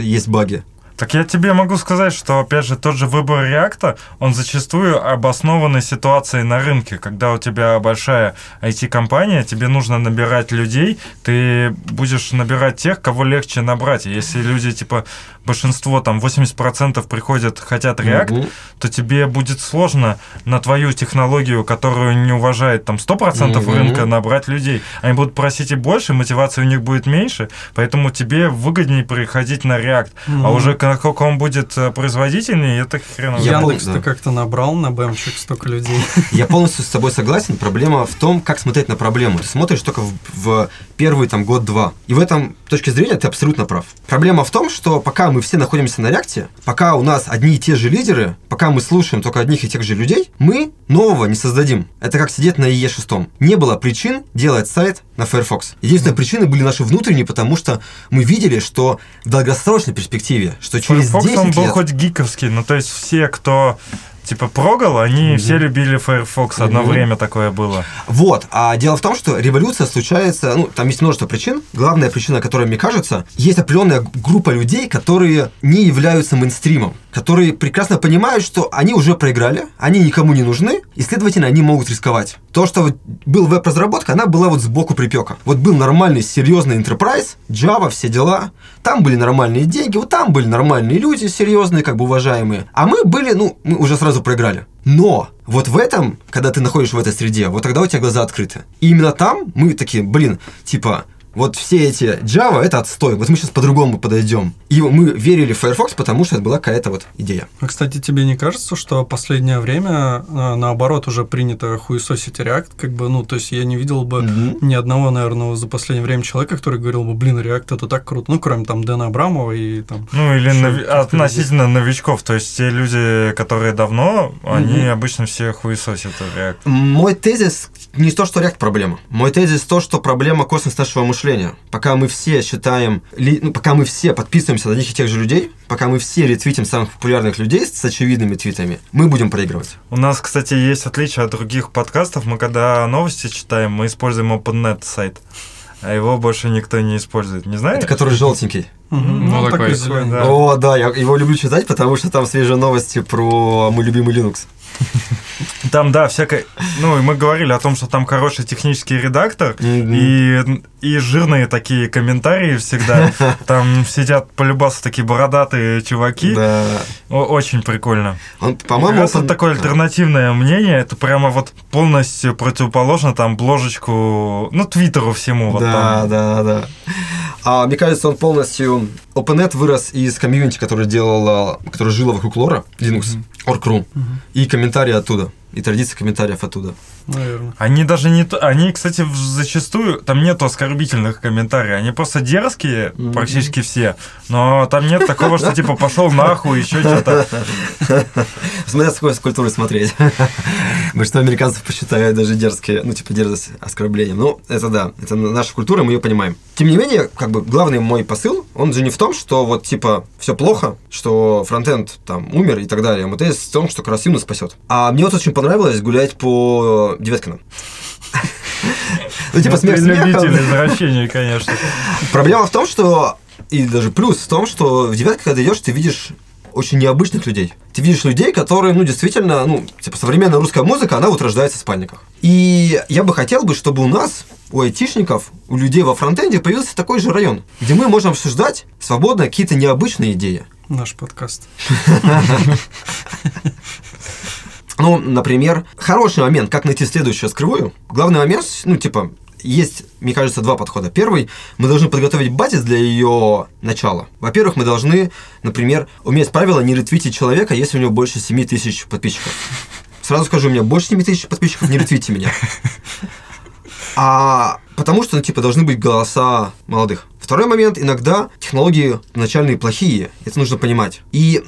есть баги. Так я тебе могу сказать, что, опять же, тот же выбор реакта, он зачастую обоснованный ситуацией на рынке. Когда у тебя большая IT-компания, тебе нужно набирать людей, ты будешь набирать тех, кого легче набрать. Если люди, типа, большинство, там, 80% приходят, хотят React, Мгм. то тебе будет сложно на твою технологию, которую не уважает там 100% Мгм. рынка, набрать людей. Они будут просить и больше, мотивация у них будет меньше, поэтому тебе выгоднее переходить на React. А Мгм. уже насколько он будет э, производительнее, это хрен Я пол- Яндекс-то да. как-то набрал на бэмчик столько людей. Я полностью с тобой согласен. Проблема в том, как смотреть на проблему. Ты смотришь только в, в первый там год-два. И в этом точке зрения ты абсолютно прав. Проблема в том, что пока мы все находимся на реакте, пока у нас одни и те же лидеры, пока мы слушаем только одних и тех же людей, мы нового не создадим. Это как сидеть на ИЕ-6. Не было причин делать сайт на Firefox. Единственная причина были наши внутренние, потому что мы видели, что в долгосрочной перспективе, что через Firefox, 10 он был лет... хоть гиковский, ну то есть все, кто типа прогал, они все любили Firefox, одно Мгм. время такое было. Вот. А дело в том, что революция случается, ну, там есть множество причин. Главная причина, которая мне кажется, есть определенная группа людей, которые не являются мейнстримом, которые прекрасно понимают, что они уже проиграли, они никому не нужны, и, следовательно, они могут рисковать. То, что вот был веб-разработка, она была вот сбоку припека. Вот был нормальный, серьезный enterprise, Java, все дела, там были нормальные деньги, вот там были нормальные люди, серьезные, как бы уважаемые. А мы были, ну, мы уже сразу проиграли. Но вот в этом, когда ты находишься в этой среде, вот тогда у тебя глаза открыты. И именно там мы такие, блин, типа, вот все эти Java это отстой, вот мы сейчас по-другому подойдем. И мы верили в Firefox, потому что это была какая-то вот идея. А, кстати, тебе не кажется, что последнее время, э, наоборот, уже принято хуесосить React? Как бы, ну, то есть я не видел бы Мгм. ни одного, наверное, за последнее время человека, который говорил бы, блин, React это так круто. Ну, кроме там Дэна Абрамова и там... Ну, или каких-то относительно новичков. То есть те люди, которые давно, они обычно все хуесосят React. Мой тезис не то, что React проблема. Мой тезис то, что проблема космос нашего мышления. Пока мы все считаем, ли- ну, пока мы все подписываемся на одних и тех же людей, пока мы все ретвитим самых популярных людей с очевидными твитами, мы будем проигрывать. У нас, кстати, есть отличие от других подкастов. Мы когда новости читаем, мы используем OpenNet сайт. а его больше никто не использует. Не знаешь? Это который желтенький. Ну, Ну, такой, такой да. О, да, я его люблю читать, потому что там свежие новости про мой любимый Linux. Там, да, всякое... Ну, и мы говорили о том, что там хороший технический редактор, Мгм. и, и жирные такие комментарии всегда. Там сидят полюбасы такие бородатые чуваки. Да. Очень прикольно. Он, по-моему, вот он- такое альтернативное мнение, это прямо вот полностью противоположно там бложечку, ну, твиттеру всему. Вот да, там. да, да. А, мне кажется, он полностью... OpenNet вырос из комьюнити, который делала, который жила вокруг лора, Linux, Org.ru, и комментарии оттуда, и традиции комментариев оттуда. Наверное. Они даже не... то- Они, кстати, зачастую... Там нету оскорбительных комментариев. Они просто дерзкие, Мгм. практически все. Но там нет такого, что типа пошел нахуй, еще что-то. Смотря с какой культурой смотреть. Большинство американцев посчитают даже дерзкие, ну, типа, дерзость оскорблением. Ну, это да, это наша культура, мы ее понимаем. Тем не менее, как бы, главный мой посыл, он же не в том, что вот, типа, все плохо, что фронтенд там умер и так далее. МТС в том, что как раз спасет. А мне вот очень понравилось гулять по Девяткину. Ну, типа, смех Любитель смехом. извращений, конечно. Проблема в том, что и даже плюс в том, что в девятке, когда идешь, ты видишь очень необычных людей. Ты видишь людей, которые, ну, действительно, ну, типа, современная русская музыка, она вот рождается в спальниках. И я бы хотел бы, чтобы у нас, у айтишников, у людей во фронтенде появился такой же район, где мы можем обсуждать свободно какие-то необычные идеи. Наш подкаст. Ну, например, хороший момент, как найти следующую скрывую. Главный момент, ну, типа, есть, мне кажется, два подхода. Первый, мы должны подготовить базис для ее начала. Во-первых, мы должны, например, уметь правило не ретвитить человека, если у него больше 7 тысяч подписчиков. Сразу скажу, у меня больше 7 тысяч подписчиков, не ретвитите меня. А потому что, ну, типа, должны быть голоса молодых. Второй момент, иногда технологии начальные плохие, это нужно понимать. И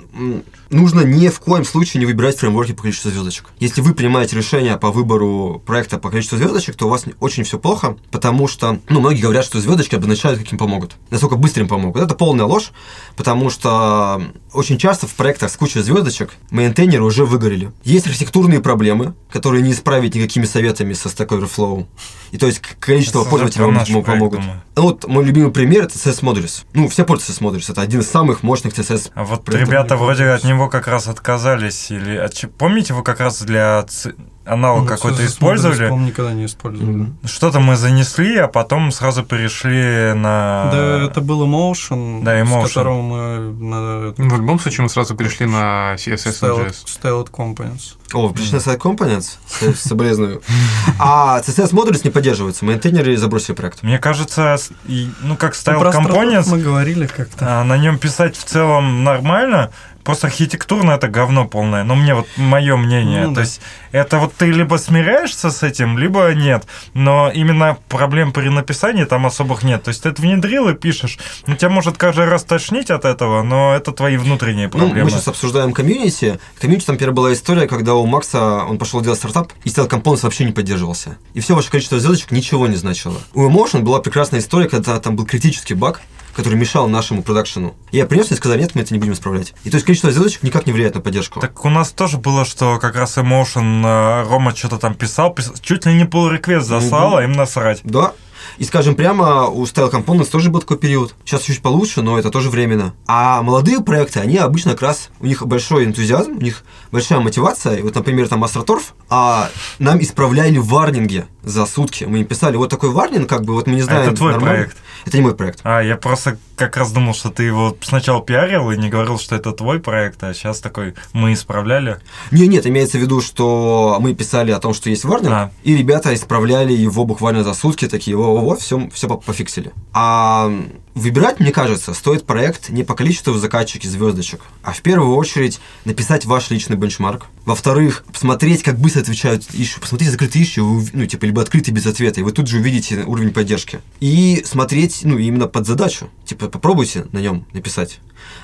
нужно ни в коем случае не выбирать фреймворки по количеству звездочек. Если вы принимаете решение по выбору проекта по количеству звездочек, то у вас очень все плохо, потому что, ну, многие говорят, что звездочки обозначают, каким помогут. Насколько быстро им помогут. Это полная ложь, потому что очень часто в проектах с кучей звездочек мейнтейнеры уже выгорели. Есть архитектурные проблемы, которые не исправить никакими советами со Stack Overflow. И то есть количество Это пользователей вам проект, помогут. думаю. Ну, Вот мой любимый пример это CSS Modules. Ну, все пользуются CSS Modules. Это один из самых мощных CSS. А вот ребята вроде от него как раз отказались. Или от Помните, вы как раз для аналог Ну, какой-то использовали? по-моему, никогда не использовали. Что-то мы занесли, а потом сразу перешли на... Да, это был Emotion, Да, Emotion. с которого мы на Ну, В любом случае мы сразу перешли на CSS Styled, JS. Styled Components. О, пришли на сайт Components, соболезную. А CSS Modules не поддерживаются. Мейнтейнеры забросили проект. Мне кажется, ну как Ну, Style про стартап Components, мы говорили как-то. а, на нем писать в целом нормально, просто архитектурно это говно полное. Но мне вот мое мнение. Ну, То да. есть это вот ты либо смиряешься с этим, либо нет. Но именно проблем при написании там особых нет. То есть ты это внедрил и пишешь. Ну, тебя может каждый раз тошнить от этого, но это твои внутренние Ну, проблемы. мы сейчас обсуждаем комьюнити. Комьюнити там первая была история, когда у Макса он пошел делать стартап, и Styled Components вообще не поддерживался. И все ваше количество звездочек ничего не значило. У Emotion была прекрасная история, когда там был критический баг, который мешал нашему продакшену. Я принес и сказал, нет, мы это не будем исправлять. И то есть количество звездочек никак не влияет на поддержку. Так у нас тоже было, что как раз Emotion, э, Рома что-то там писал, пис- чуть ли не pull реквест заслал, Мгм. а им насрать. Да. И скажем прямо, у Style Components тоже был такой период. Сейчас чуть получше, но это тоже временно. А молодые проекты, они обычно как раз, у них большой энтузиазм, у них большая мотивация. И вот, например, там Astroturf, а нам исправляли варнинги за сутки. Мы им писали, вот такой варнинг, как бы, вот мы не знаем. это твой нормально». проект? Это не мой проект. А, я просто как раз думал, что ты его сначала пиарил и не говорил, что это твой проект, а сейчас такой мы исправляли. Не, нет, имеется в виду, что мы писали о том, что есть варнинг, А. и ребята исправляли его буквально за сутки, такие, во-во-во, все, все пофиксили. А выбирать, мне кажется, стоит проект не по количеству заказчики звездочек, а в первую очередь написать ваш личный бенчмарк. Во-вторых, посмотреть, как быстро отвечают ищу, посмотреть закрытые ищу, ну, типа, либо открытые без ответа, и вы тут же увидите уровень поддержки. И смотреть, ну, именно под задачу. Типа, попробуйте на нем написать.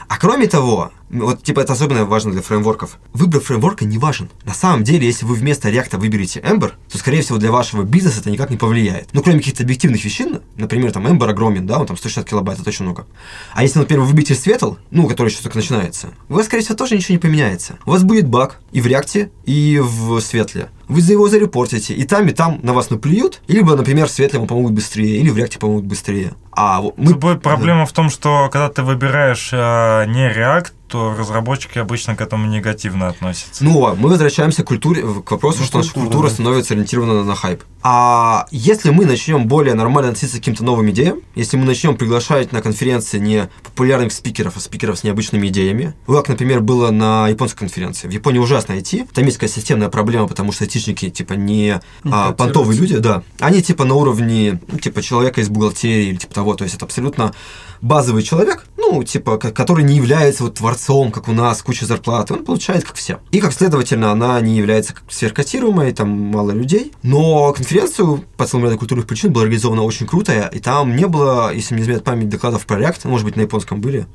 А кроме того, вот типа это особенно важно для фреймворков. Выбор фреймворка не важен. На самом деле, если вы вместо React выберете Ember, то, скорее всего, для вашего бизнеса это никак не повлияет. Ну, кроме каких-то объективных вещей, например, там Ember огромен, да, он там 160 килобайт, это очень много. А если, например, вы выберете Светл, ну, который еще только начинается, у вас, скорее всего, тоже ничего не поменяется. У вас будет баг и в React, и в Светле. Вы за его зарепортите, и там, и там на вас наплюют, либо, например, в Светле вам помогут быстрее, или в React помогут быстрее. А вот мы... Тут будет проблема в том, что когда ты выбираешь э, не React, то разработчики обычно к этому негативно относятся. Ну, а мы возвращаемся к культуре, к вопросу, Ну, что наша культура, да. становится ориентирована на хайп. А если мы начнем более нормально относиться к каким-то новым идеям, если мы начнем приглашать на конференции не популярных спикеров, а спикеров с необычными идеями, как, например, было на японской конференции. В Японии ужасно IT, там есть какая системная проблема, потому что айтишники, типа, не а, понтовые люди, да. Они, типа, на уровне, ну, типа, человека из бухгалтерии или типа того, то есть это абсолютно базовый человек, ну, типа, ко- который не является вот творцом, как у нас, куча зарплаты, он получает как все. И, как следовательно, она не является сверхкотируемой, там мало людей. Но конференцию по целому ряду культурных причин была организована очень крутая, и там не было, если мне изменяет память, докладов про React, может быть, на японском были,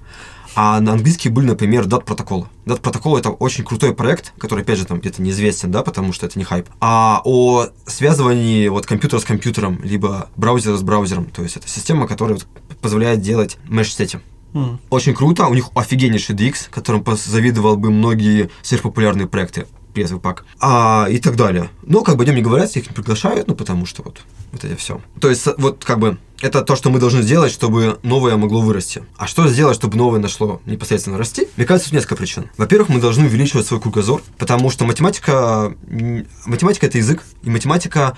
а на английский были, например, Dot Protocol. Dot Protocol — это очень крутой проект, который, опять же, там где-то неизвестен, да, потому что это не хайп. А о связывании вот компьютера с компьютером, либо браузера с браузером. То есть это система, которая вот позволяет делать меш-сети. М. Очень круто, у них офигеннейший DX, которым позавидовал бы многие сверхпопулярные проекты. PS пак. А, и так далее. Но, как бы, о нем не говорят, их не приглашают, ну, потому что вот, вот это все. То есть, вот, как бы, это то, что мы должны сделать, чтобы новое могло вырасти. А что сделать, чтобы новое нашло непосредственно расти? Мне кажется, тут несколько причин. Во-первых, мы должны увеличивать свой кругозор, потому что математика... Математика — это язык, и математика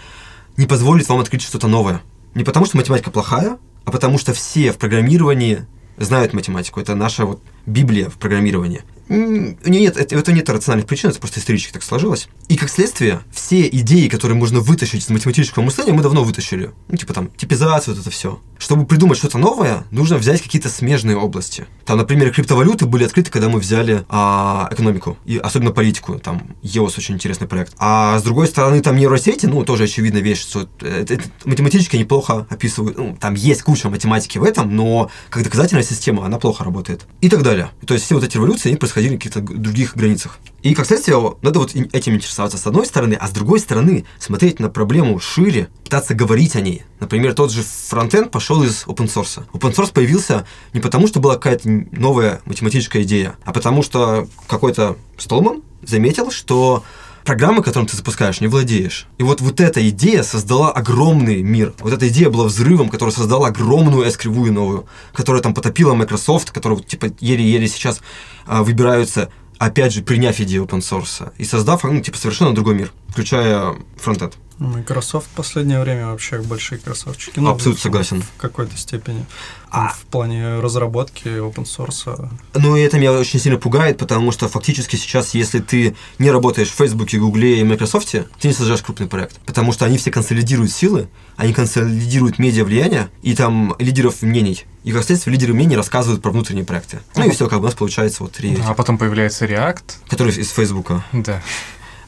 не позволит вам открыть что-то новое. Не потому, что математика плохая, а потому что все в программировании знают математику. Это наша вот Библия в программировании. Нет, это, это нет рациональных причин, это просто исторически так сложилось. И как следствие, все идеи, которые можно вытащить из математического мышления, мы давно вытащили. Ну, типа там, типизация, вот это все. Чтобы придумать что-то новое, нужно взять какие-то смежные области. Там, например, криптовалюты были открыты, когда мы взяли а, экономику, и особенно политику. Там EOS очень интересный проект. А с другой стороны, там нейросети, ну, тоже очевидная вещь, что это, это математически неплохо описывают. Ну, там есть куча математики в этом, но как доказательная система, она плохо работает. И так далее. То есть все вот эти революции, они происходили на каких-то других границах. И как следствие, надо вот этим интересоваться с одной стороны, а с другой стороны смотреть на проблему шире, пытаться говорить о ней. Например, тот же фронтенд пошел из open source. Open source появился не потому, что была какая-то новая математическая идея, а потому что какой-то Столман заметил, что программы, которым ты запускаешь, не владеешь. И вот, вот эта идея создала огромный мир. Вот эта идея была взрывом, который создал огромную S-кривую новую, которая там потопила Microsoft, которые вот, типа еле-еле сейчас а, выбираются, опять же, приняв идею open source и создав, ну, типа, совершенно другой мир, включая фронтенд. Microsoft в последнее время вообще большие красавчики. Абсолютно согласен. В какой-то степени. А. В плане разработки open source. Ну, и это меня очень сильно пугает, потому что фактически сейчас, если ты не работаешь в Фейсбуке, Гугле и Microsoft, ты не создаешь крупный проект. Потому что они все консолидируют силы, они консолидируют медиа влияние и там лидеров мнений. И, как следствие, лидеры мнений рассказывают про внутренние проекты. Ну и все, как у нас получается вот три, А потом появляется React. которые из Фейсбука. Да.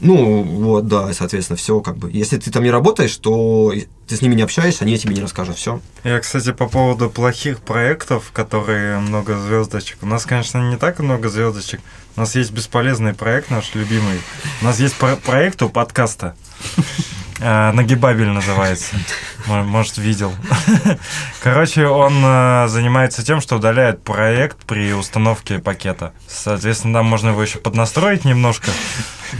Ну, вот, да, соответственно, все как бы. Если ты там не работаешь, то ты с ними не общаешься, они тебе не расскажут все. Я, кстати, по поводу плохих проектов, которые много звездочек. У нас, конечно, не так много звездочек. У нас есть бесполезный проект наш любимый. У нас есть про- проект у подкаста. Э, Нагибабель называется. Мо- Может, видел. Короче, он э, занимается тем, что удаляет проект при установке пакета. Соответственно, там можно его еще поднастроить немножко.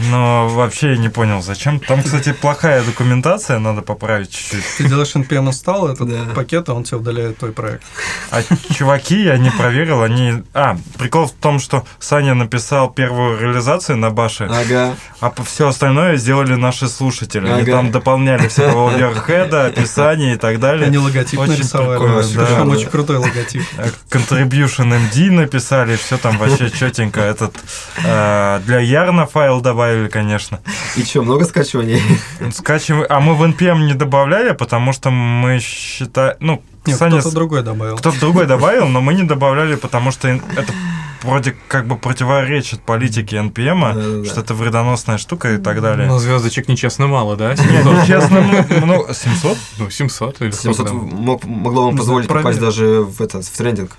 Но вообще я не понял, зачем. Там, кстати, плохая документация, надо поправить чуть-чуть. Ты делаешь npm install этот Да. пакет, а он тебе удаляет твой проект. А чуваки, я не проверил, они... А, прикол в том, что Саня написал первую реализацию на баше, Ага. а все остальное сделали наши слушатели. Они Ага. там дополняли всякого оверхеда, описание и так далее. Они логотип Очень нарисовали. прикольно, да, Причем да. очень крутой логотип. Э, Contribution MD написали, все там вообще четенько. Этот э, для Ярна файл добавили, конечно. И что, много скачиваний? Скачиваем, а мы в NPM не добавляли, потому что мы считаем, ну, Нет, Саня кто-то другой добавил. Кто-то другой добавил, но мы не добавляли, потому что это вроде как бы противоречит политике NPM, Да-да-да. что это вредоносная штука и так далее. Но звездочек нечестно мало, да? Нет, ну, честно, ну, много. 700? Ну, 700 или 700 сколько там? мог- могло вам позволить попасть даже в этот в трендинг.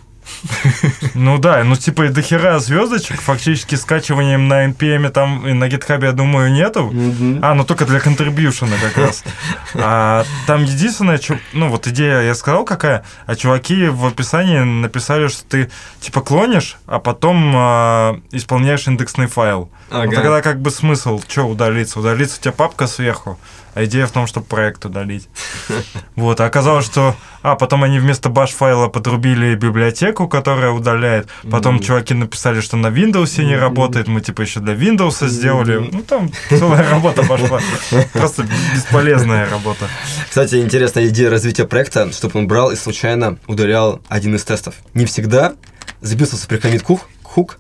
Ну да, ну типа и дохера звездочек, фактически скачиванием на NPM там и на GitHub, я думаю, нету. А, ну только для контрибьюшена как раз. А там единственное, чё- ну вот идея, я сказал какая, а чуваки в описании написали, что ты типа клонишь, а потом а, исполняешь индексный файл. Ну Ага. тогда как бы смысл, что удалиться? Удалиться у тебя папка сверху, а идея в том, чтобы проект удалить. Вот, а оказалось, что... А, потом они вместо баш-файла подрубили библиотеку, которая удаляет. Потом чуваки написали, что на Windows не работает. Мы типа еще для Windows сделали. Ну, там целая работа пошла. Просто бесполезная работа. Кстати, интересная идея развития проекта, чтобы он брал и случайно удалял один из тестов. Не всегда записывался при commit хук, хук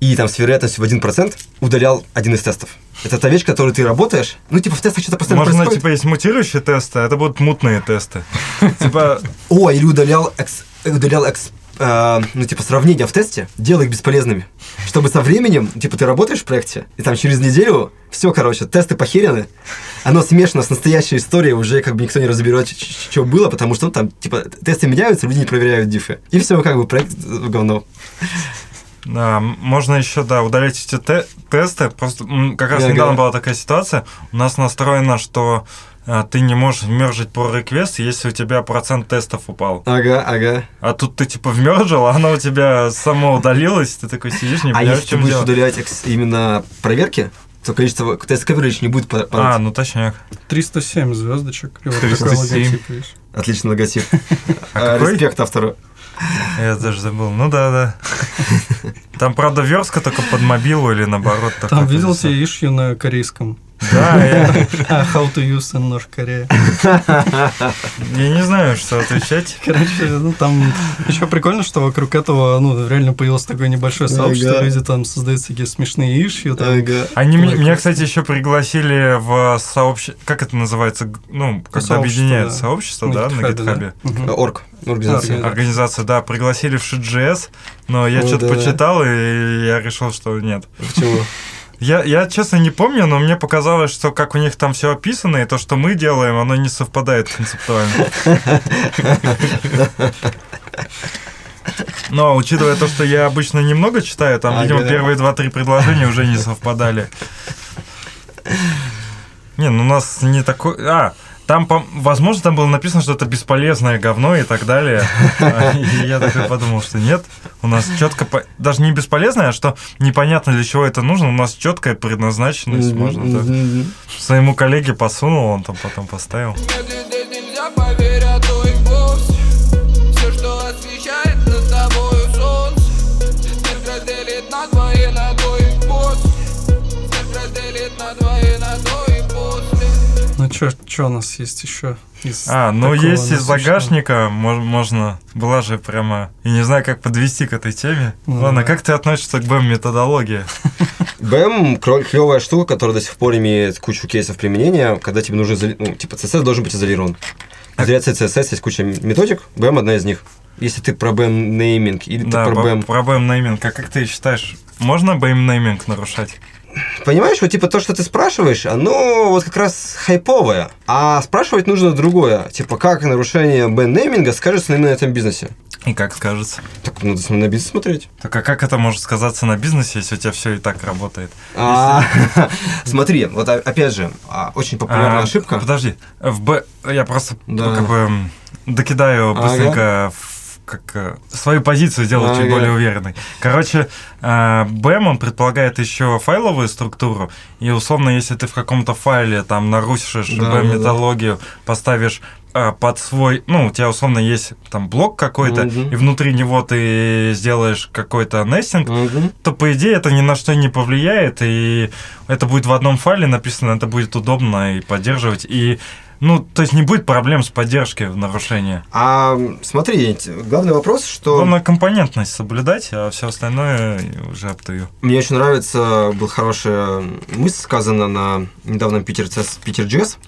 и там с вероятностью в 1% удалял один из тестов. Это та вещь, которой ты работаешь. Ну, типа, в тестах что-то постоянно Можно, происходит. типа, есть мутирующие тесты, а это будут мутные тесты. Типа, О, или удалял, удалял э, ну, типа, сравнения в тесте, делая их бесполезными. Чтобы со временем, типа, ты работаешь в проекте, и там через неделю все, короче, тесты похерены, оно смешано с настоящей историей, уже как бы никто не разберет, что было, потому что, ну, там, типа, тесты меняются, люди не проверяют дифы. И все, как бы, проект э, говно. Да, можно еще, да, удалять эти те- тесты. Просто как раз Ага. недавно была такая ситуация. У нас настроено, что а, ты не можешь вмержить по реквест, если у тебя процент тестов упал. Ага, ага. А тут ты типа вмержил, а оно у тебя само удалилось, ты такой сидишь, не А понимаешь, если в ты будешь дело. удалять экс- именно проверки, то количество тест coverage не будет па- А, падать. ну точняк. 307 звездочек. И вот такой 307. логотип. Отличный логотип. А А, какой? Респект автору. Я даже забыл. Ну да, да. Там, правда, верстка только под мобилу или наоборот. Там видел тебе ишью на корейском. Да, я, А, How to use in North Korea. я не знаю, что отвечать. Короче, ну там еще прикольно, что вокруг этого, ну, реально появилось такое небольшое сообщество, Ага. люди там создают всякие смешные ишью, там, Ага. Они Ой, меня, кстати, еще пригласили в сообщество. Как это называется? Ну, когда Сообщество, объединяют да. сообщество, На да, на да. гитхабе. Орг. Организация. Да. Организация, да, пригласили в Shit.js, но я О, что-то почитал, и я решил, что нет. Почему? Я, я, честно, не помню, но мне показалось, что как у них там все описано, и то, что мы делаем, оно не совпадает концептуально. Но, учитывая то, что я обычно немного читаю, там, Ага. видимо, первые два-три предложения уже не совпадали. Не, ну у нас не такой... А, там, возможно, там было написано, что это бесполезное говно и так далее. И я такой подумал, что нет. У нас четко... Даже не бесполезное, а что непонятно для чего это нужно. У нас четкая предназначенность. Можно так. Своему коллеге подсунул, он там потом поставил. Что у нас есть еще из А, ну есть из насущного? загашника, мож- можно, была же прямо, и не знаю, как подвести к этой теме. Ну Ладно, да. как ты относишься к BEM-методологии? BEM клевая штука, которая до сих пор имеет кучу кейсов применения, когда тебе нужно, ну, типа, CSS должен быть изолирован. Изоляция CSS есть куча методик, BEM одна из них. Если ты про BEM нейминг или Да, ты про BEM... про BEM-нейминг. А как ты считаешь, можно BEM-нейминг нарушать? Понимаешь, вот типа то, что ты спрашиваешь, оно вот как раз хайповое. А спрашивать нужно другое. Типа, как нарушение BEM-нейминга скажется на этом бизнесе? И как скажется? Так надо на бизнес смотреть. Так а как это может сказаться на бизнесе, если у тебя все и так работает? А, Смотри, вот опять же, а, очень популярная А, ошибка. Подожди, в Б... Я просто Да. как бы докидаю Ага. быстренько в- как э, свою позицию делаю чуть Ага. более уверенной. Короче, э, BEM, он предполагает еще файловую структуру, и условно, если ты в каком-то файле там нарушишь Да, да, BEM-методологию, поставишь э, под свой, ну, у тебя условно есть там блок какой-то, Мгм. и внутри него ты сделаешь какой-то нестинг, Мгм. то по идее это ни на что не повлияет, и это будет в одном файле написано, это будет удобно и поддерживать, и ну, то есть не будет проблем с поддержкой в нарушении. А смотри, главный вопрос, что Главное компонентность соблюдать, а все остальное уже оптую. мне очень нравится, был хорошая мысль сказана на недавнем Питер, Питер Джесс,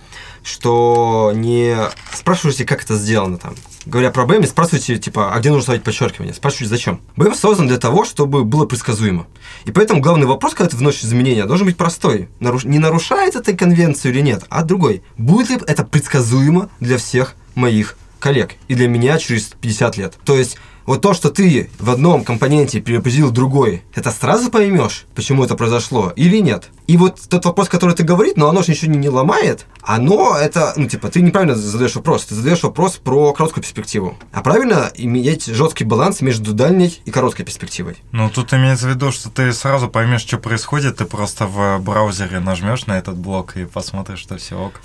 что не спрашивайте, как это сделано там. Говоря про не спрашивайте, типа, а где нужно ставить подчеркивание? Спрашивайте, зачем? BEM создан для того, чтобы было предсказуемо. И поэтому главный вопрос, когда ты вносишь изменения, должен быть простой. Наруш- Не нарушает это конвенцию или нет, а другой. Будет ли это предсказуемо для всех моих коллег и для меня через 50 лет? То есть Вот то, что ты в одном компоненте переопределил другой, это сразу поймешь, почему это произошло или нет. И вот тот вопрос, который ты говорит, но оно же ничего не, не ломает, оно это, ну, типа, ты неправильно задаешь вопрос. Ты задаешь вопрос про короткую перспективу. А правильно иметь жесткий баланс между дальней и короткой перспективой. Ну, тут имеется в виду, что ты сразу поймешь, что происходит, ты просто в браузере нажмешь на этот блок и посмотришь, что все ок.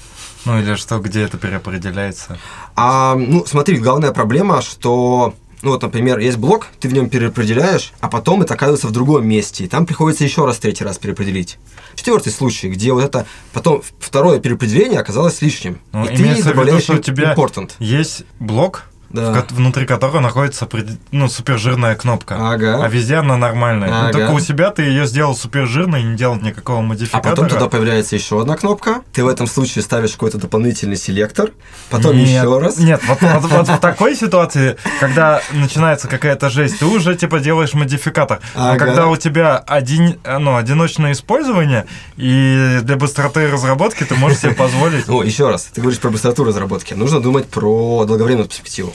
Ну, или что, где это переопределяется. А, ну, смотри, главная проблема, что ну вот, например, есть блок, ты в нем переопределяешь, а потом это оказывается в другом месте, и там приходится еще раз третий раз переопределить. Четвертый случай, где вот это потом второе переопределение оказалось лишним. Ну, и ты имеется в виду, добавляешь что у тебя important. есть блок, Да. в внутри которого находится ну, супержирная кнопка. Ага. А везде она нормальная. Ну, Ага. только у себя ты ее сделал супержирной и не делал никакого А модификатора. потом туда появляется еще одна кнопка. Ты в этом случае ставишь какой-то дополнительный селектор, потом Нет, еще раз. Нет, вот, вот- вот в такой ситуации, когда начинается какая-то жесть, ты уже типа делаешь модификатор. Но Ага. когда у тебя один, ну, одиночное использование, и для быстроты разработки ты можешь себе позволить. О, еще раз, ты говоришь про быстроту разработки. Нужно думать про долговременную перспективу.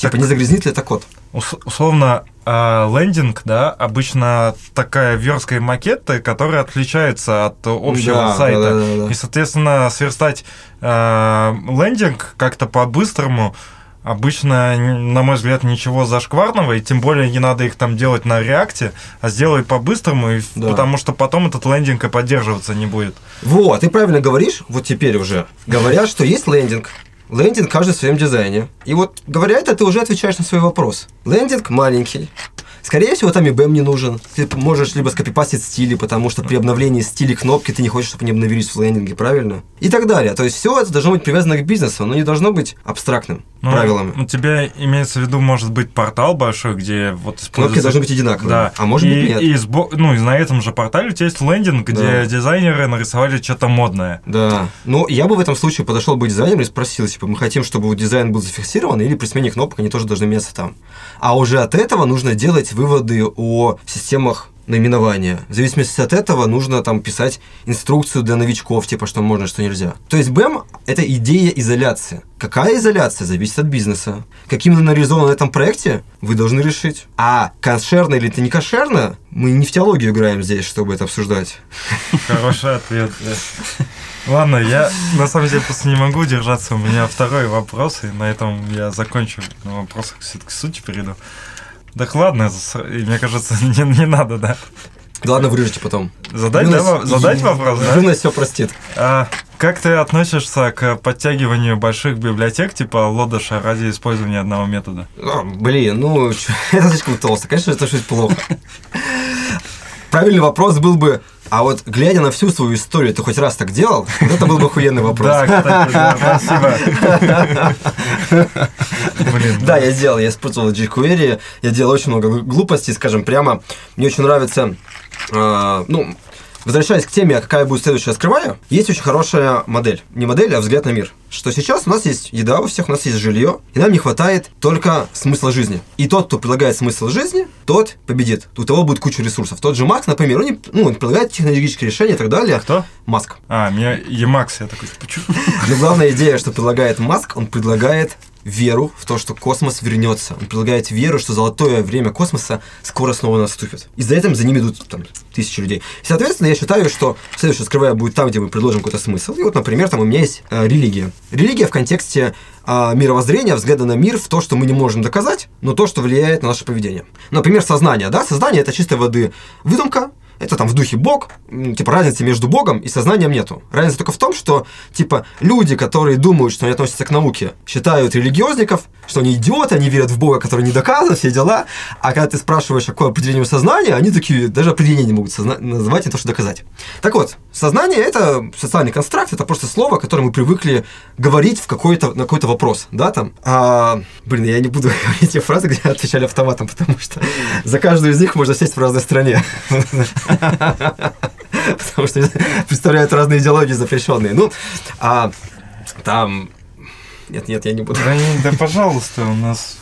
Типа, Так- не загрязнит ли это код? Ус- условно, э, лендинг, да, обычно такая верстка и макеты, которые отличаются от общего Да, сайта. да, да, да. И, соответственно, сверстать э, лендинг как-то по-быстрому обычно, на мой взгляд, ничего зашкварного, и тем более не надо их там делать на реакте, а сделай по-быстрому, и- Да. потому что потом этот лендинг и поддерживаться не будет. Вот, ты правильно говоришь, вот теперь уже. Говорят, что есть лендинг. Лендинг каждый в своем дизайне. И вот говоря это, ты уже отвечаешь на свой вопрос. Лендинг маленький. Скорее всего, там и BEM не нужен. Ты можешь либо скопипастить стили, потому что при обновлении стилей кнопки ты не хочешь, чтобы они обновились в лендинге, правильно? И так далее. То есть все это должно быть привязано к бизнесу, но не должно быть абстрактным Ну, правилами. У тебя имеется в виду, может быть, портал большой, где вот Кнопки используется... должны быть одинаковые. Да. А может и, быть нет. И, сбо- ну, и на этом же портале у тебя есть лендинг, где Да. дизайнеры нарисовали что-то модное. Да. Но я бы в этом случае подошел бы дизайнеру и спросил, типа, мы хотим, чтобы дизайн был зафиксирован, или при смене кнопок они тоже должны меняться там. А уже от этого нужно делать выводы о системах наименования. В зависимости от этого нужно там писать инструкцию для новичков, типа, что можно, что нельзя. То есть BEM — это идея изоляции. Какая изоляция, зависит от бизнеса. Каким она реализована на этом проекте, вы должны решить. А кошерно или это не кошерно, мы не в теологию играем здесь, чтобы это обсуждать. Хороший ответ. Ладно, я на самом деле просто не могу держаться. У меня второй вопрос, и на этом я закончу. На вопросах все-таки к сути перейду. Так ладно, мне кажется, не, не надо, да? Ладно, вырежете потом. Задать, да, во- задать вопрос, да? Юность все простит. А как ты относишься к подтягиванию больших библиотек типа лодыша ради использования одного метода? А, блин, ну, это слишком толсто. Конечно, это что-то плохо. Правильный вопрос был бы, а вот глядя на всю свою историю, ты хоть раз так делал? Вот это был бы охуенный вопрос. Да, кстати, да, спасибо. Блин, Да, я делал, я использовал jQuery, я делал очень много гл- глупостей, скажем прямо. Мне очень нравится, э, ну, возвращаясь к теме, какая будет следующая, скрываю, есть очень хорошая модель. Не модель, а взгляд на мир. Что сейчас у нас есть еда у всех, у нас есть жилье, и нам не хватает только смысла жизни. И тот, кто предлагает смысл жизни, тот победит. У того будет куча ресурсов. Тот же Макс, например, он, не- ну, он предлагает технологические решения и так далее. Кто? Маск. А, меня Емакс, я такой, почему? Но главная идея, что предлагает Маск, он предлагает веру в то, что космос вернется. Он предлагает веру, что золотое время космоса скоро снова наступит. И за этим за ними идут там, тысячи людей. И, соответственно, я считаю, что следующее скрывая будет там, где мы предложим какой-то смысл. И вот, например, там у меня есть э, религия. Религия в контексте э, мировоззрения, взгляда на мир, в то, что мы не можем доказать, но то, что влияет на наше поведение. Например, сознание. Да? Сознание – это чистой воды выдумка, это там в духе Бог, типа разницы между Богом и сознанием нету. Разница только в том, что типа люди, которые думают, что они относятся к науке, считают религиозников, что они идиоты, они верят в Бога, который не доказан, все дела. А когда ты спрашиваешь, какое определение у сознания, они такие даже определение не могут созна- назвать, не то, что доказать. Так вот, сознание – это социальный констракт, это просто слово, которое мы привыкли говорить в какой-то, на какой-то вопрос, да, там. А, блин, я не буду говорить те фразы, где отвечали автоматом, потому что за каждую из них можно сесть в разной стране. Потому что представляют разные идеологии запрещенные. Ну, а там... Нет, нет, я не буду. Да, да пожалуйста, у нас...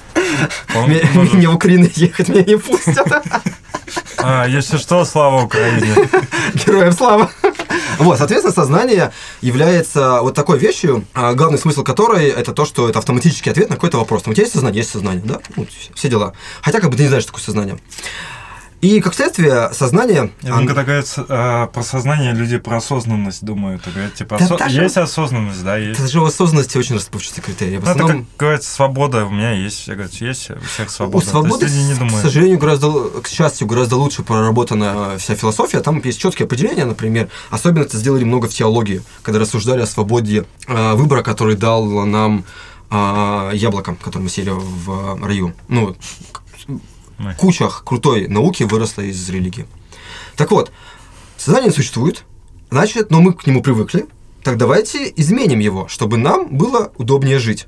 Мне, в Украину ехать меня не пустят. А, если что, слава Украине. Героям слава. Вот, соответственно, сознание является вот такой вещью, а, главный смысл которой это то, что это автоматический ответ на какой-то вопрос. Там у тебя есть сознание, есть сознание, да? Ну, все- все дела. Хотя как бы ты не знаешь, что такое сознание. И как следствие, сознание... Я думаю, когда говорят э, про сознание, люди про осознанность думают. Говорят, типа, Да осо- даже- есть осознанность, да, есть. Это же у осознанности очень расплывчатый критерий. В Ну, это основном, как говорится, свобода у меня есть. Я говорю, есть у всех свобода. у свободы, есть не к сожалению, гораздо, к счастью, гораздо лучше проработана вся философия. Там есть четкие определения, например. Особенно это сделали много в теологии, когда рассуждали о свободе э, выбора, который дал нам э, яблоко, которое мы сели в раю. Ну. Куча крутой науки выросла из религии. Так вот, сознание существует, значит, но мы к нему привыкли. Так давайте изменим его, чтобы нам было удобнее жить.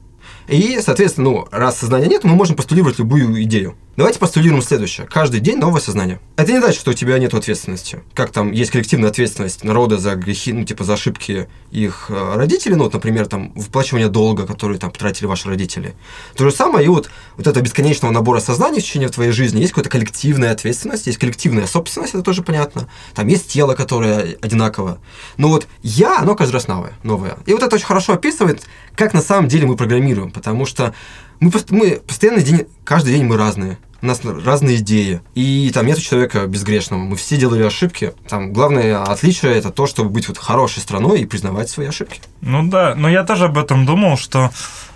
И, соответственно, ну, раз сознания нет, мы можем постулировать любую идею. Давайте постулируем следующее. Каждый день новое сознание. Это не значит, что у тебя нет ответственности. Как там есть коллективная ответственность народа за грехи, ну, типа за ошибки их э, родителей, ну, вот, например, там, выплачивание долга, который там потратили ваши родители. То же самое, и вот, вот это бесконечного набора сознаний в течение твоей жизни, есть какая-то коллективная ответственность, есть коллективная собственность, это тоже понятно. Там есть тело, которое одинаково. Но вот я, оно каждый раз новое. новое. И вот это очень хорошо описывает, как на самом деле мы программируем, потому что мы, мы постоянно день, каждый день мы разные. У нас разные идеи. И там нет человека безгрешного. Мы все делали ошибки. Там главное отличие это то, чтобы быть вот хорошей страной и признавать свои ошибки. Ну да, но я тоже об этом думал, что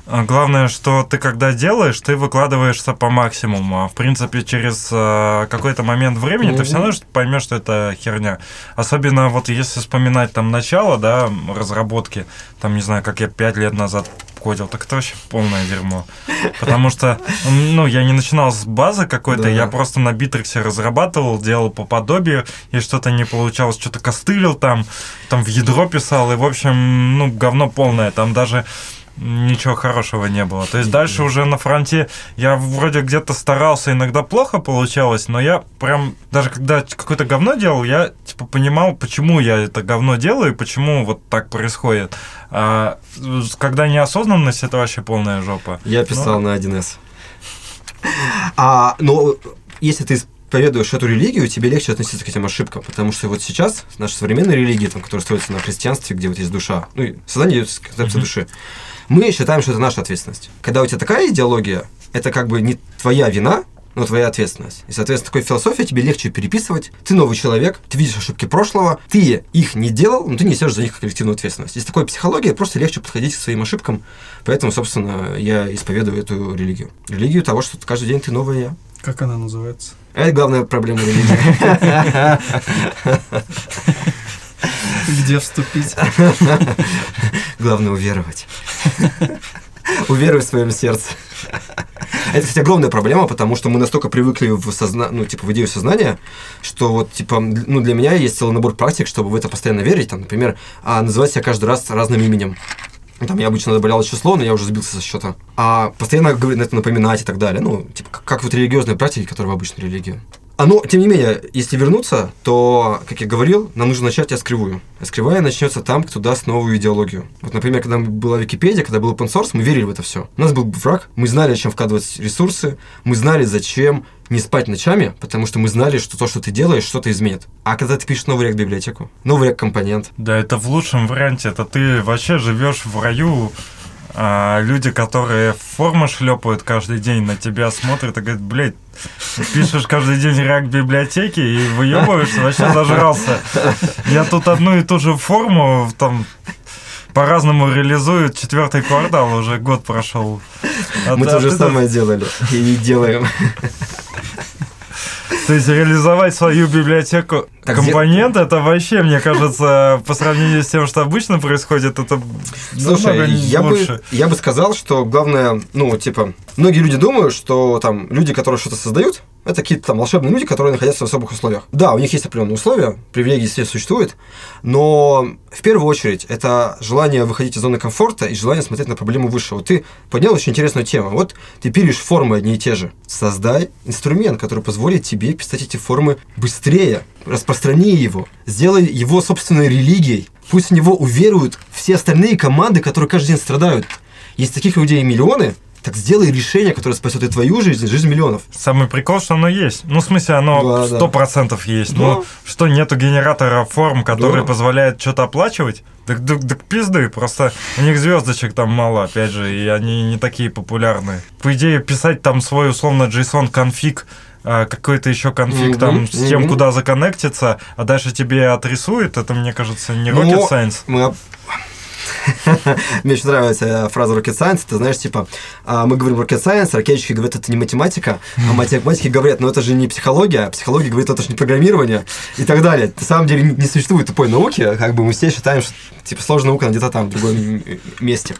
главное, что ты когда делаешь, ты выкладываешься по максимуму. А в принципе, через э, какой-то момент времени ты все равно поймешь, что это херня. Особенно вот если вспоминать там начало, да, разработки, там, не знаю, как я пять лет назад кодил, так это вообще полное дерьмо. Потому что, ну, я не начинал с базы какой-то, Да. я просто на битрексе разрабатывал, делал по подобию, и что-то не получалось, что-то костылил там, там в ядро писал, и, в общем, ну, говно полное, там даже ничего хорошего не было. То есть дальше уже на фронте я вроде где-то старался, иногда плохо получалось, но я прям, даже когда какое-то говно делал, я типа понимал, почему я это говно делаю и почему вот так происходит. А когда неосознанность, это вообще полная жопа. Я писал на 1С. А, но если ты исповедуешь эту религию, тебе легче относиться к этим ошибкам, потому что вот сейчас наша современная религия, там, которая строится на христианстве, где вот есть душа, ну, и сознание идет с концепции души, мы считаем, что это наша ответственность. Когда у тебя такая идеология, это как бы не твоя вина, но твоя ответственность. И, соответственно, такой философии тебе легче переписывать. Ты новый человек, ты видишь ошибки прошлого, ты их не делал, но ты несешь за них коллективную ответственность. Из такой психологии просто легче подходить к своим ошибкам. Поэтому, собственно, я исповедую эту религию. Религию того, что каждый день ты новый я. Как она называется? Это главная проблема религии. Где вступить? Главное уверовать. Уверуй в своем сердце. Это, кстати, огромная проблема, потому что мы настолько привыкли в, созна... ну, типа, в идею сознания, что вот, типа, ну, для меня есть целый набор практик, чтобы в это постоянно верить. Там, например, а, называть себя каждый раз разным именем. Ну, Там я обычно добавлял число, но я уже сбился со счета. А постоянно на это напоминать и так далее. Ну, типа, как, как вот религиозные практики, которые в обычной религии. А, но, тем не менее, если вернуться, то, как я говорил, нам нужно начать. А скрывая начнется там, кто даст новую идеологию. Вот, например, когда была Википедия, когда был open source, мы верили в это все. У нас был враг, мы знали, чем вкладывать ресурсы, мы знали, зачем не спать ночами, потому что мы знали, что то, что ты делаешь, что-то изменит. А когда ты пишешь новый рек-библиотеку, новый рек-компонент, Да, это в лучшем варианте. Это ты вообще живешь в раю. А люди, которые формы шлепают каждый день, на тебя смотрят и говорят, блядь, пишешь каждый день ряк библиотеки и выебываешься, вообще зажрался. Я тут одну и ту же форму там по-разному реализуют четвертый квартал, уже год прошел. А мы ты- то же самое делали и делаем. То есть реализовать свою библиотеку Так, компонент, это вообще, мне кажется, по сравнению с тем, что обычно происходит, это Слушай, я лучше. бы, я бы сказал, что главное, ну, типа, многие люди думают, что там люди, которые что-то создают, это какие-то там волшебные люди, которые находятся в особых условиях. Да, у них есть определенные условия, привилегии все существуют, но в первую очередь это желание выходить из зоны комфорта и желание смотреть на проблему выше. Вот ты поднял очень интересную тему. Вот ты пилишь формы одни и те же. Создай инструмент, который позволит тебе писать эти формы быстрее. Распространи его. Сделай его собственной религией. Пусть в него уверуют все остальные команды, которые каждый день страдают. Есть таких людей миллионы, Так сделай решение, которое спасет и твою жизнь, и жизнь миллионов. Самый прикол, что оно есть. Ну, в смысле, оно Да, да. сто процентов есть. Да. Ну, что, нету генератора форм, который Да. позволяет что-то оплачивать? Так, так, так пизды, просто у них звездочек там мало, опять же, и они не такие популярные. По идее, писать там свой условно JSON конфиг, а, какой-то еще конфиг Мгм, там с тем, мгм. куда законнектиться, а дальше тебе отрисует, это, мне кажется, не Ну, rocket science. Мы Мне очень нравится э, фраза rocket science. Ты знаешь, типа, а, мы говорим rocket science, ракетчики говорят, это не математика, а математики говорят, ну это же не психология, а психология говорит, это же не программирование и так далее. На самом деле не существует тупой науки, как бы мы все считаем, что типа сложная наука где-то там, в другом месте.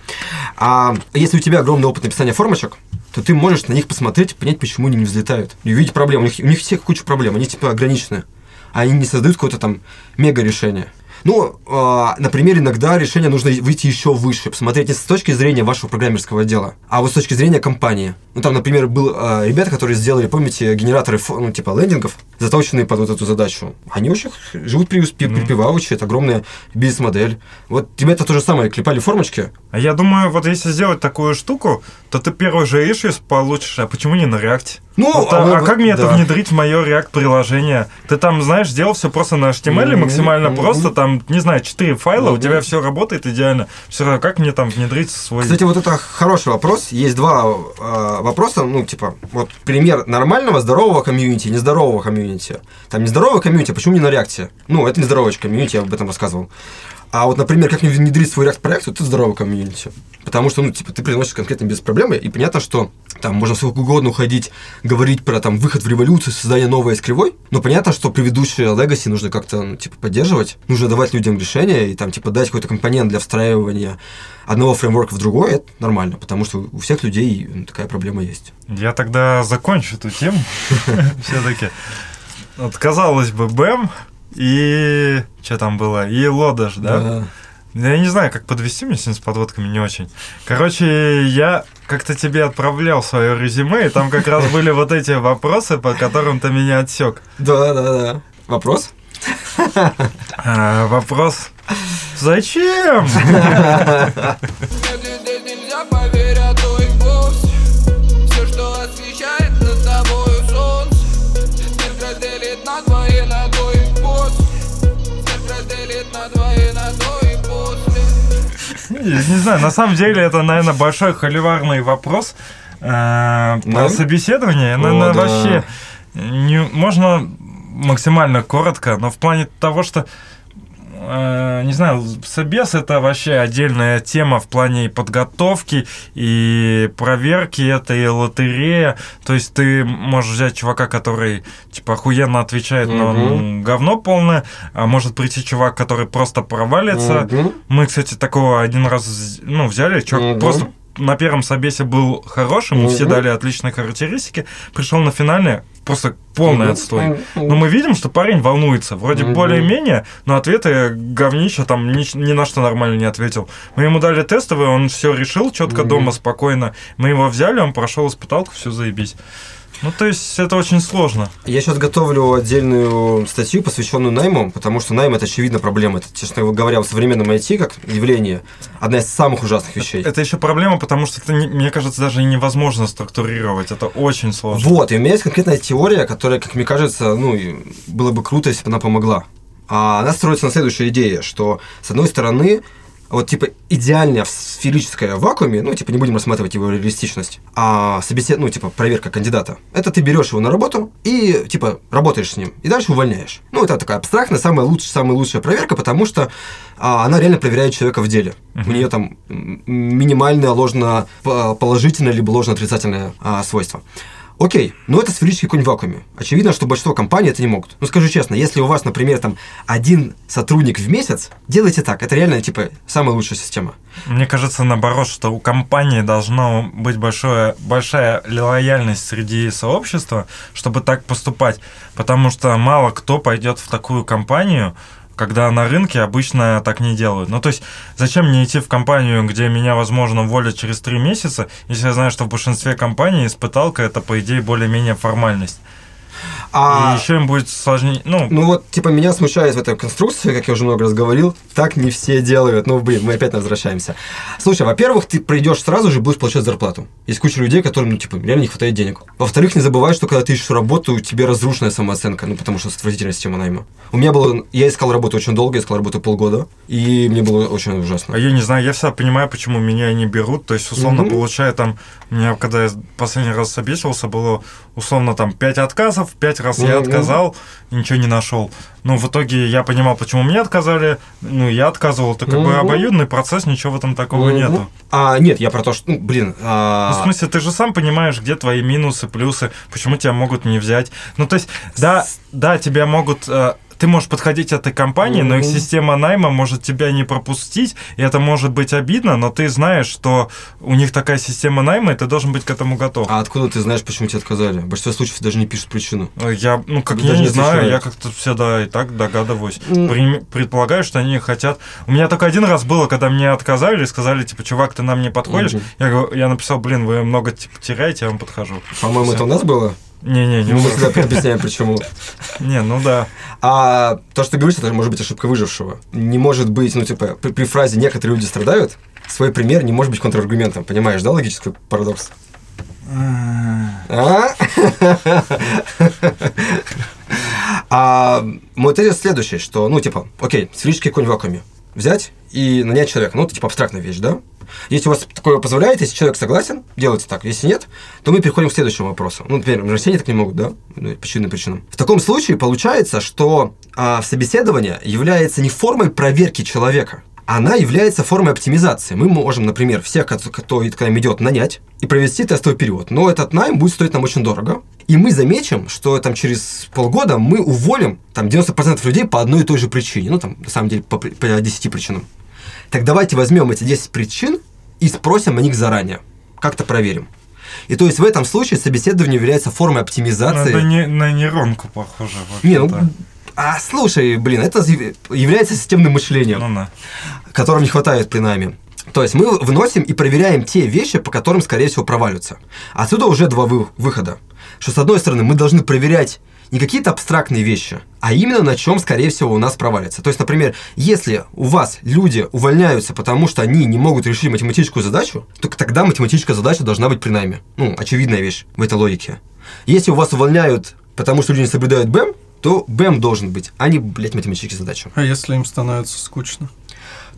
А если у тебя огромный опыт написания формочек, то ты можешь на них посмотреть и понять, почему они не взлетают. И увидеть проблемы. У них, у них всех куча проблем, они типа ограничены. Они не создают какое-то там мега решение. Ну, а, например, иногда решение нужно выйти еще выше, посмотреть не с точки зрения вашего программерского дела, а вот с точки зрения компании. Ну, там, например, был а, ребята, которые сделали, помните, генераторы, ну, типа лендингов, заточенные под вот эту задачу. Они очень живут преуспе- Ну. припеваючи, это огромная бизнес-модель. Вот ребята то же самое, клепали формочки, А я думаю, вот если сделать такую штуку, то ты первый же issues получишь, а почему не на реакте? Ну, Вот, а а, а как мне это да. внедрить в мое React приложение? Ты там, знаешь, сделал все просто на HTML Мгм, максимально мгм. просто, там, не знаю, 4 файла, у Мгм. тебя все работает идеально. Все равно, как мне там внедрить свой... Кстати, вот это хороший вопрос. Есть два э, вопроса. Ну, типа, вот пример нормального, здорового комьюнити, нездорового комьюнити. Там нездоровое комьюнити, а почему не на React е? Ну, это нездоровое комьюнити, я об этом рассказывал. А вот, например, как мне внедрить свой React проект, вот это здоровый комьюнити. Потому что, ну, типа, ты приносишь конкретно бизнес-проблемы, и понятно, что там можно сколько угодно уходить, говорить про там выход в революцию, создание новой из кривой, но понятно, что предыдущие legacy нужно как-то, ну, типа, поддерживать, нужно давать людям решения и там, типа, дать какой-то компонент для встраивания одного фреймворка в другой, это нормально, потому что у всех людей ну, такая проблема есть. Я тогда закончу эту тему все-таки. Вот, казалось бы, БЭМ и... Что там было? И Лодаш, да? Я не знаю, как подвести, мне сегодня с подводками не очень. Короче, я как-то тебе отправлял свое резюме, и там как раз были вот эти вопросы, по которым ты меня отсек. Да, да, да. Вопрос? А, вопрос. Зачем? Не знаю, на самом деле это, наверное, большой холиварный вопрос. э, Про собеседование, наверное, вообще не, можно максимально коротко, но в плане того, что э, не знаю, собес это вообще отдельная тема в плане подготовки, и проверки, это и лотерея. То есть ты можешь взять чувака, который типа охуенно отвечает, но он говно полное, а может прийти чувак, который просто провалится. Мгм. Мы, кстати, такого один раз ну, взяли, чувак Мгм. просто на первом собесе был хорошим, ему все дали отличные характеристики, пришел на финальный, просто полный отстой. Но мы видим, что парень волнуется. Вроде более-менее, но ответы говнища там ни, ни на что нормально не ответил. Мы ему дали тестовый, он все решил четко дома, спокойно. Мы его взяли, он прошел испыталку, все заебись. Ну, то есть, это очень сложно. Я сейчас готовлю отдельную статью, посвященную найму, потому что найм это очевидно проблема. Это, честно говоря, в современном IT как явление одна из самых ужасных вещей. Это еще проблема, потому что это, не- мне кажется, даже невозможно структурировать. Это очень сложно. Вот, и у меня есть конкретная теория, которая, как мне кажется, ну, было бы круто, если бы она помогла. А она строится на следующей идее, что, с одной стороны, вот, типа, идеальная сферическая в вакууме, ну, типа, не будем рассматривать его реалистичность, а собесед, ну, типа, проверка кандидата. Это ты берешь его на работу и, типа, работаешь с ним, и дальше увольняешь. Ну, это такая абстрактная, самая лучшая, самая лучшая проверка, потому что а, она реально проверяет человека в деле. У нее там минимальное ложно по- положительное либо ложно отрицательное а, свойство. Окей, но это сферический конь в вакууме. Очевидно, что большинство компаний это не могут. Ну, скажу честно, если у вас, например, там один сотрудник в месяц, делайте так. Это реально, типа, самая лучшая система. Мне кажется, наоборот, что у компании должна быть большое, большая лояльность среди сообщества, чтобы так поступать. Потому что мало кто пойдет в такую компанию, когда на рынке обычно так не делают. Ну, то есть, зачем мне идти в компанию, где меня, возможно, уволят через три месяца, если я знаю, что в большинстве компаний испыталка это, по идее, более-менее формальность. А, И еще им будет сложнее. Ну, Ну вот, типа, меня смущает в этой конструкции, как я уже много раз говорил, так не все делают. Ну, блин, мы опять возвращаемся. Слушай, во-первых, ты придешь сразу же, будешь получать зарплату. Есть куча людей, которым, ну, типа, реально не хватает денег. Во-вторых, не забывай, что когда ты ищешь работу, у тебя разрушенная самооценка, ну, потому что отвратительная система найма. У меня было... Я искал работу очень долго, я искал работу полгода, и мне было очень ужасно. А я не знаю, я всегда понимаю, почему меня не берут. То есть, условно, Мгм. получая там, у меня, когда я последний раз собесился, было условно там 5 отказов, 5 раз я Мгм. отказал, ничего не нашел. Ну, в итоге я понимал, почему мне отказали, ну, я отказывал. Это как бы обоюдный процесс, ничего в этом такого нету. А, нет, я про то, что, ну, блин, Ну, а, в смысле, ты же сам понимаешь, где твои минусы, плюсы, почему тебя могут не взять. Ну, то есть, да, да, тебя могут... ты можешь подходить этой компании, но их система найма может тебя не пропустить, и это может быть обидно, но ты знаешь, что у них такая система найма, и ты должен быть к этому готов. а откуда ты знаешь, почему тебя отказали? В большинстве случаев даже не пишут причину. Э, Я, ну, как Даже я не знаю, отвечают. я как-то всегда и так догадываюсь. Прим- предполагаю, что они хотят... У меня только один раз было, когда мне отказали и сказали, типа, чувак, ты нам не подходишь. Мгм. Я, я написал, блин, вы много типа, теряете, я вам подхожу. По-моему, это у нас было? Не-не, не Мы у вас. всегда объясняем, почему. Не, ну да. А то, что ты говоришь, это может быть ошибка выжившего. Не может быть, ну, типа, при, при фразе «некоторые люди страдают», свой пример не может быть контраргументом. Понимаешь, да, логический парадокс? А? А мой тезис следующий, что, ну, типа, окей, сферический конь в вакууме. Взять и нанять человека. Ну, это, типа, абстрактная вещь, да? Если у вас такое позволяет, если человек согласен, делайте так. Если нет, то мы переходим к следующему вопросу. Ну, например, растения так не могут, да? Ну, По очевидным причинам. В таком случае получается, что а, собеседование является не формой проверки человека, она является формой оптимизации. Мы можем, например, всех, кто, к нам идет, нанять и провести тестовый период. Но этот найм будет стоить нам очень дорого. И мы заметим, что там через полгода мы уволим там 90% людей по одной и той же причине. Ну, там, на самом деле, по, по 10 причинам. Так давайте возьмем эти 10 причин и спросим о них заранее. Как-то проверим. И то есть в этом случае собеседование является формой оптимизации. Это не, на нейронку похоже. Не, ну, а слушай, блин, это является системным мышлением, Ну которым не хватает при найме. То есть мы выносим и проверяем те вещи, по которым, скорее всего, провалятся. Отсюда уже два вы- выхода. Что, с одной стороны, мы должны проверять не какие-то абстрактные вещи, а именно на чем, скорее всего, у нас провалится. То есть, например, если у вас люди увольняются, потому что они не могут решить математическую задачу, то тогда математическая задача должна быть при найме. Ну, очевидная вещь в этой логике. Если у вас увольняют, потому что люди не соблюдают БЭМ, то БЭМ должен быть, а не, блядь, математические задачи. А если им становится скучно?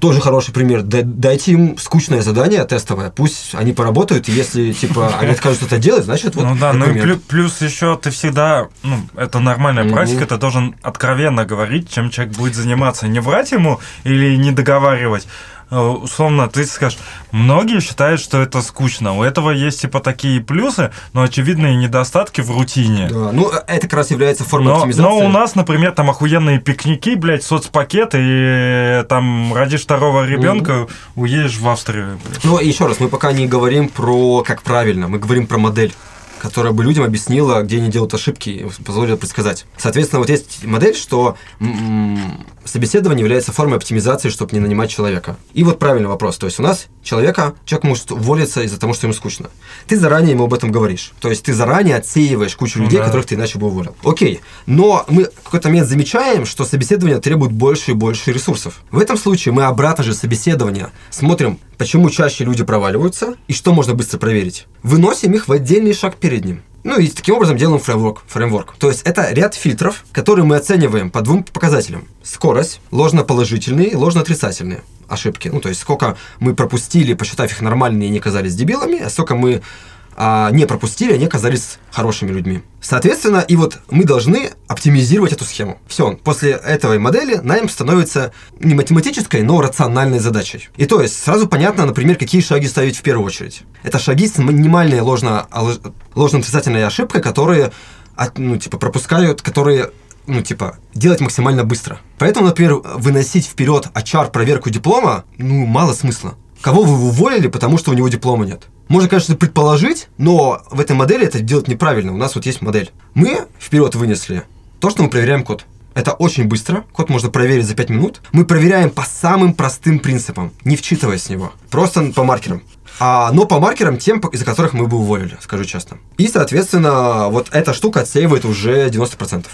Тоже хороший пример. Дай- Дайте им скучное задание тестовое, пусть они поработают, и если, типа, они откажутся это делать, значит, вот ну да, ну и плюс еще ты всегда, ну, это нормальная практика, ты должен откровенно говорить, чем человек будет заниматься. Не врать ему или не договаривать. Э, Условно, ты скажешь, многие считают, что это скучно. У этого есть типа такие плюсы, но очевидные недостатки в рутине. Да, ну, э, это как раз является формой Но, оптимизации. но у нас, например, там охуенные пикники, блядь, соцпакет, и там родишь второго ребенка, уедешь в Австрию. блядь. Ну, еще раз, мы пока не говорим про как правильно, мы говорим про модель которая бы людям объяснила, где они делают ошибки позволила предсказать. Соответственно, вот есть модель, что собеседование является формой оптимизации, чтобы не нанимать человека. И вот правильный вопрос. То есть у нас человека, человек может уволиться из-за того, что ему скучно. Ты заранее ему об этом говоришь. То есть ты заранее отсеиваешь кучу Ну людей, да. которых ты иначе бы уволил. Окей. Но мы в какой-то момент замечаем, что собеседование требует больше и больше ресурсов. В этом случае мы обратно же собеседование смотрим, почему чаще люди проваливаются и что можно быстро проверить. Выносим их в отдельный шаг перед ним. Ну и таким образом делаем фреймворк. фреймворк. То есть это ряд фильтров, которые мы оцениваем по двум показателям. Скорость, ложноположительные и ложноотрицательные ошибки. Ну, то есть сколько мы пропустили, посчитав их нормальными, и они казались дебилами, а сколько мы а, не пропустили, они оказались хорошими людьми. Соответственно, и вот мы должны оптимизировать эту схему. Все, после этой модели найм становится не математической, но рациональной задачей. И то есть сразу понятно, например, какие шаги ставить в первую очередь. Это шаги с минимальной ложно, ложно-отрицательной ошибкой, которые от- ну, типа, пропускают, которые ну, типа, делать максимально быстро. Поэтому, например, выносить вперед HR-проверку диплома, ну, мало смысла. Кого вы уволили, потому что у него диплома нет? Можно, конечно, предположить, но в этой модели это делать неправильно. У нас вот есть модель. Мы вперед вынесли то, что мы проверяем код. Это очень быстро. Код можно проверить за 5 минут. Мы проверяем по самым простым принципам, не вчитываясь в него. Просто по маркерам. А, но по маркерам тем, из-за которых мы бы уволили, скажу честно. И, соответственно, вот эта штука отсеивает уже 90%.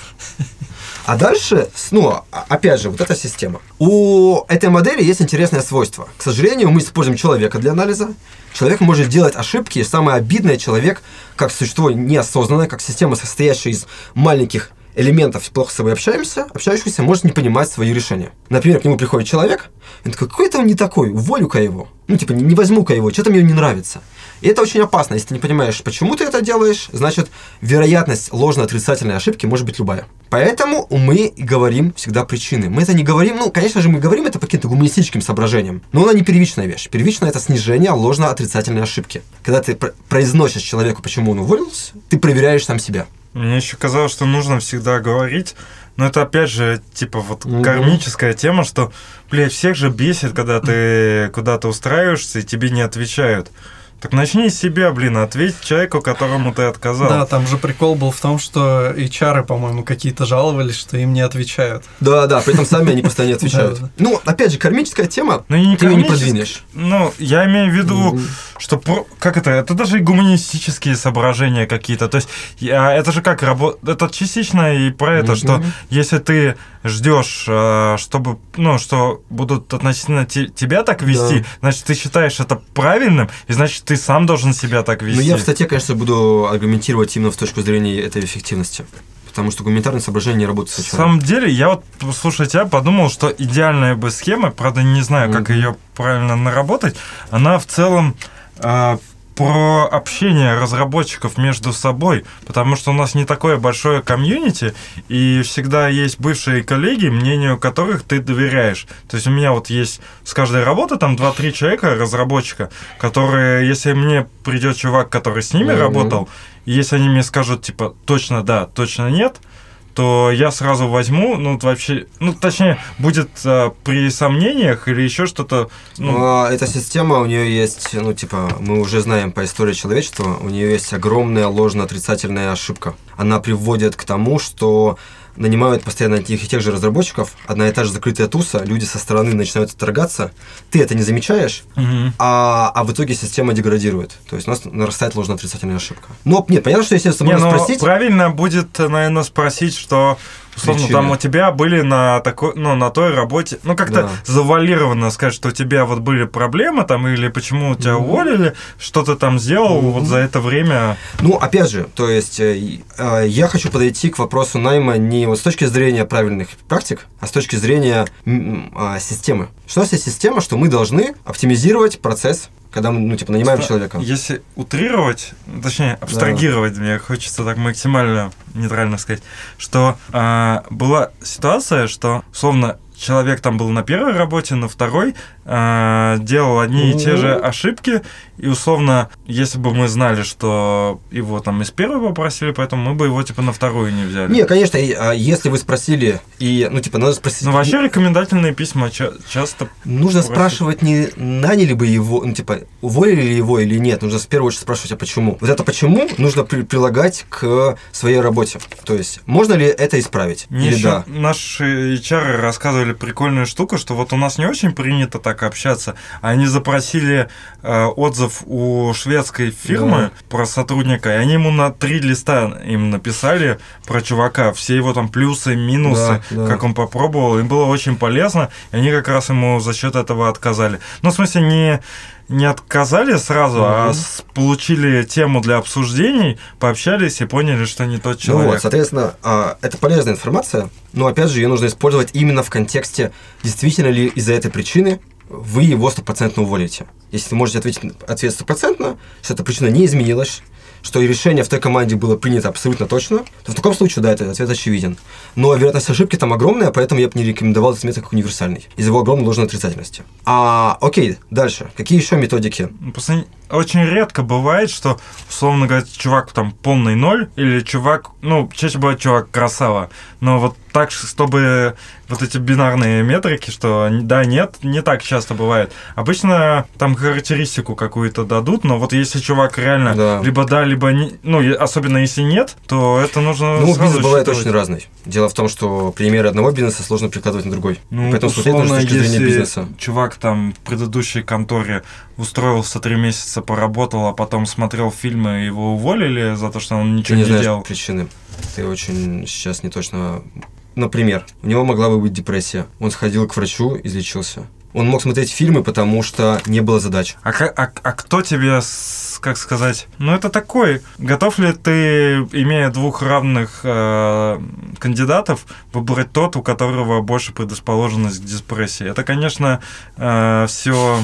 А дальше, ну, а- опять же, вот эта система. У этой модели есть интересное свойство. К сожалению, мы используем человека для анализа. Человек может делать ошибки, и самое обидное, человек, как существо неосознанное, как система, состоящая из маленьких элементов, плохо с собой общаемся, общающийся может не понимать свои решения. Например, к нему приходит человек, и он такой, какой-то он не такой, уволю-ка его. Ну, типа, не, не возьму-ка его, что-то мне не нравится. И это очень опасно. Если ты не понимаешь, почему ты это делаешь, значит, вероятность ложно-отрицательной ошибки может быть любая. Поэтому мы говорим всегда причины. Мы это не говорим, ну, конечно же, мы говорим это по каким-то гуманистическим соображениям, но она не первичная вещь. Первичная это снижение ложно-отрицательной ошибки. Когда ты пр- произносишь человеку, почему он уволился, ты проверяешь сам себя. Мне еще казалось, что нужно всегда говорить, но это опять же, типа, вот Мгм. кармическая тема, что, блядь, всех же бесит, когда ты куда-то устраиваешься и тебе не отвечают. Так начни с себя, блин, ответь человеку, которому ты отказал. Да, там же прикол был в том, что HR, по-моему, какие-то жаловались, что им не отвечают. Да, да, при этом сами они постоянно не отвечают. Ну, опять же, кармическая тема, Ну, ты ее не продвинешь. Ну, я имею в виду. Что про- как это, это даже и гуманистические соображения какие-то. То есть это же как работа, это частично и про это, Мгм. что если ты ждешь, э, чтобы, ну, что будут относительно те- тебя так вести, Да. значит, ты считаешь это правильным, и значит, ты сам должен себя так вести. Ну, я в статье, конечно, буду аргументировать именно в точку зрения этой эффективности. Потому что гуманитарные соображения не работают На с самом деле, я вот, слушая тебя, подумал, что идеальная бы схема, правда, не знаю, как Мгм. ее правильно наработать, она в целом про общение разработчиков между собой, потому что у нас не такое большое комьюнити, и всегда есть бывшие коллеги, мнению которых ты доверяешь. То есть у меня вот есть с каждой работы там 2-3 человека, разработчика, которые, если мне придет чувак, который с ними Мгм. работал, и если они мне скажут, типа, точно да, точно нет, то я сразу возьму, ну, вообще, ну, точнее, будет а, при сомнениях или еще что-то, ну, А, Эта система, у нее есть, ну, типа, мы уже знаем по истории человечества, у нее есть огромная ложно-отрицательная ошибка. Она приводит к тому, что нанимают постоянно одних и тех же разработчиков, одна и та же закрытая туса, люди со стороны начинают отторгаться, ты это не замечаешь, мгм. а, а в итоге система деградирует. То есть у нас нарастает ложно-отрицательная ошибка. Но нет, понятно, что если можно ну, спросить... правильно будет, наверное, спросить, что условно там у тебя были на такой, ну, на той работе, ну, как-то Да. завуалированно сказать, что у тебя вот были проблемы там, или почему тебя Мгм. уволили, что ты там сделал Мгм. вот за это время. Ну, опять же, то есть э, э, я хочу подойти к вопросу найма не вот с точки зрения правильных практик, а с точки зрения а, системы. Что у нас есть система, что мы должны оптимизировать процесс, когда мы, ну, типа, нанимаем Что, человека. Если утрировать, точнее, абстрагировать, мне хочется так максимально нейтрально сказать, что а, была ситуация, что, условно, человек там был на первой работе, на второй а, делал одни и те же Мгм. ошибки, и условно, если бы мы знали, что его там из первой попросили, поэтому мы бы его типа на вторую не взяли. Не, конечно, и, а, если вы спросили, и, ну, типа, надо спросить... Ну, вообще рекомендательные письма ча- часто Нужно просят. спрашивать, не наняли бы его, ну, типа, уволили ли его или нет. Нужно в первую очередь спрашивать, а почему. Вот это почему нужно при- прилагать к своей работе. То есть, можно ли это исправить? Мне или еще да? наши HR рассказывали прикольную штуку, что вот у нас не очень принято так общаться. Они запросили э, отзыв у шведской фирмы про сотрудника, и они ему на три листа им написали про чувака, все его там плюсы, минусы, Да, да. как он попробовал. Им было очень полезно, и они как раз ему за счет этого отказали. Ну, в смысле, не не отказали сразу, а Мгм. с- получили тему для обсуждений, пообщались и поняли, что не тот Ну человек. вот, соответственно, а, это полезная информация, но опять же ее нужно использовать именно в контексте, действительно ли из-за этой причины вы его стопроцентно уволите. Если можете ответить ответ стопроцентно, что эта причина не изменилась, что решение в той команде было принято абсолютно точно, то в таком случае, да, этот ответ очевиден. Но вероятность ошибки там огромная, поэтому я бы не рекомендовал этот метод как универсальный, из-за его огромной ложной отрицательности. А, окей, дальше. Какие еще методики? Ну, Просто очень редко бывает, что, условно говоря, чувак там полный ноль, или чувак, ну, чаще бывает чувак красава, но вот так, чтобы вот эти бинарные метрики, что да, нет, не так часто бывает. Обычно там характеристику какую-то дадут, но вот если чувак реально Да. либо да, либо не, ну, особенно если нет, то это нужно Ну, бизнес бывает считывать. очень разный. Дело в том, что примеры одного бизнеса сложно прикладывать на другой. Ну, Поэтому смотреть нужно с условно, точки зрения бизнеса. чувак там в предыдущей конторе устроился три месяца, поработал, а потом смотрел фильмы, его уволили за то, что он Ты ничего не не, знаешь делал. причины. Ты очень сейчас не точно... Например, у него могла бы быть депрессия. Он сходил к врачу, излечился. Он мог смотреть фильмы, потому что не было задач. А, а- а кто тебе, как сказать, ну это такой, готов ли ты, имея двух равных э, кандидатов, выбрать тот, у которого больше предрасположенность к депрессии? Это, конечно, все,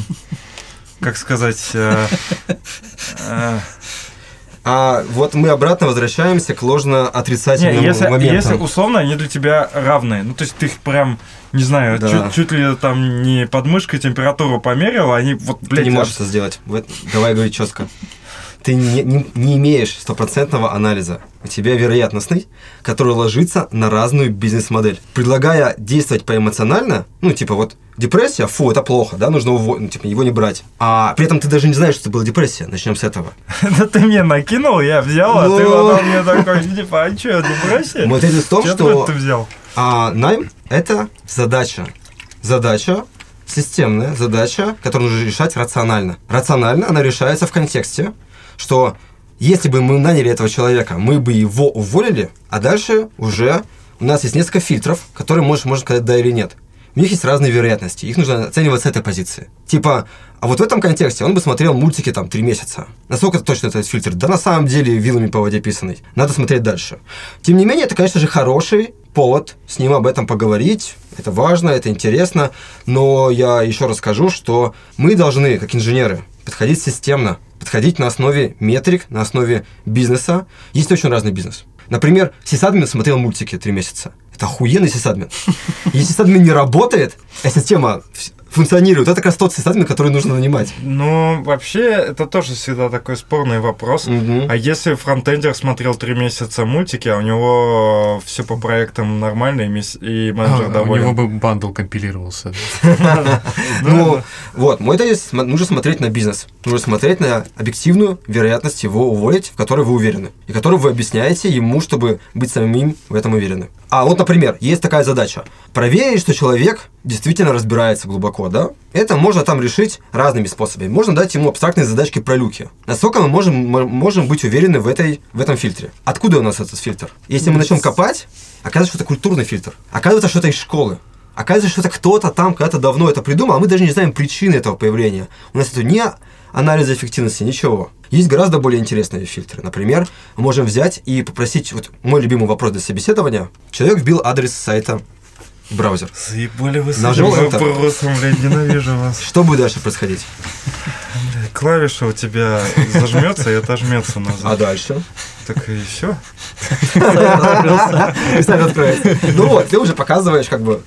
как сказать, э, э, А вот мы обратно возвращаемся к ложно-отрицательным если, моментам. если условно они для тебя равные, ну то есть ты их прям, не знаю, Да. чуть, чуть ли там не подмышкой температуру померил, они вот, Ты блядь, не можешь это сделать. Давай говорить четко. Ты не, не- не имеешь стопроцентного анализа. У тебя вероятностный, который ложится на разную бизнес-модель. Предлагая действовать поэмоционально, ну, типа вот депрессия, фу, это плохо, да, нужно уво- ну, типа, его не брать. А при этом ты даже не знаешь, что это была депрессия. Начнем с этого. Да ты мне накинул, я взял, а ты Ну. потом мне такой, типа, а что, депрессия? Мой тезис в том, что ты взял? А найм – это задача. Задача, системная задача, которую нужно решать рационально. Рационально она решается в контексте, что если бы мы наняли этого человека, мы бы его уволили, а дальше уже у нас есть несколько фильтров, которые можешь, можно сказать да или нет. У них есть разные вероятности, их нужно оценивать с этой позиции. Типа, а вот в этом контексте он бы смотрел мультики там три месяца. Насколько точно этот фильтр? Да на самом деле вилами по воде писанный. Надо смотреть дальше. Тем не менее, это, конечно же, хороший повод с ним об этом поговорить. Это важно, это интересно. Но я еще раз скажу, что мы должны, как инженеры, подходить системно, подходить на основе метрик, на основе бизнеса. Есть очень разный бизнес. Например, сисадмин смотрел мультики три месяца. Это охуенный сисадмин. Если сисадмин не работает, а система функционирует, это как раз тот сисадмин, который нужно нанимать. Ну, вообще, это тоже всегда такой спорный вопрос. Мгм. А если фронтендер смотрел три месяца мультики, а у него все по проектам нормально, и, мис- и менеджер А, у доволен? него бы bundle компилировался. Ну, вот, мой тезис, нужно смотреть на бизнес. Нужно смотреть на объективную вероятность его уволить, в которой вы уверены. И которую вы объясняете ему, чтобы быть самим в этом уверены. А вот, например, есть такая задача. Проверить, что человек действительно разбирается глубоко, да? Это можно там решить разными способами. Можно дать ему абстрактные задачки про люки. Насколько мы можем, мы можем быть уверены в, этой, в этом фильтре? Откуда у нас этот фильтр? Если мы начнем копать, оказывается, что это культурный фильтр. Оказывается, что это из школы. Оказывается, что это кто-то там когда-то давно это придумал, а мы даже не знаем причины этого появления. У нас это не анализа эффективности, ничего. Есть гораздо более интересные фильтры. Например, мы можем взять и попросить, вот мой любимый вопрос для собеседования. Человек вбил адрес сайта браузер. Заебали вы с этим вопросом, блядь, ненавижу вас. Что будет дальше происходить? Клавиша у тебя зажмется и отожмется А назад. дальше? Так и все. И сайт откроется. Ну вот, ты уже показываешь как бы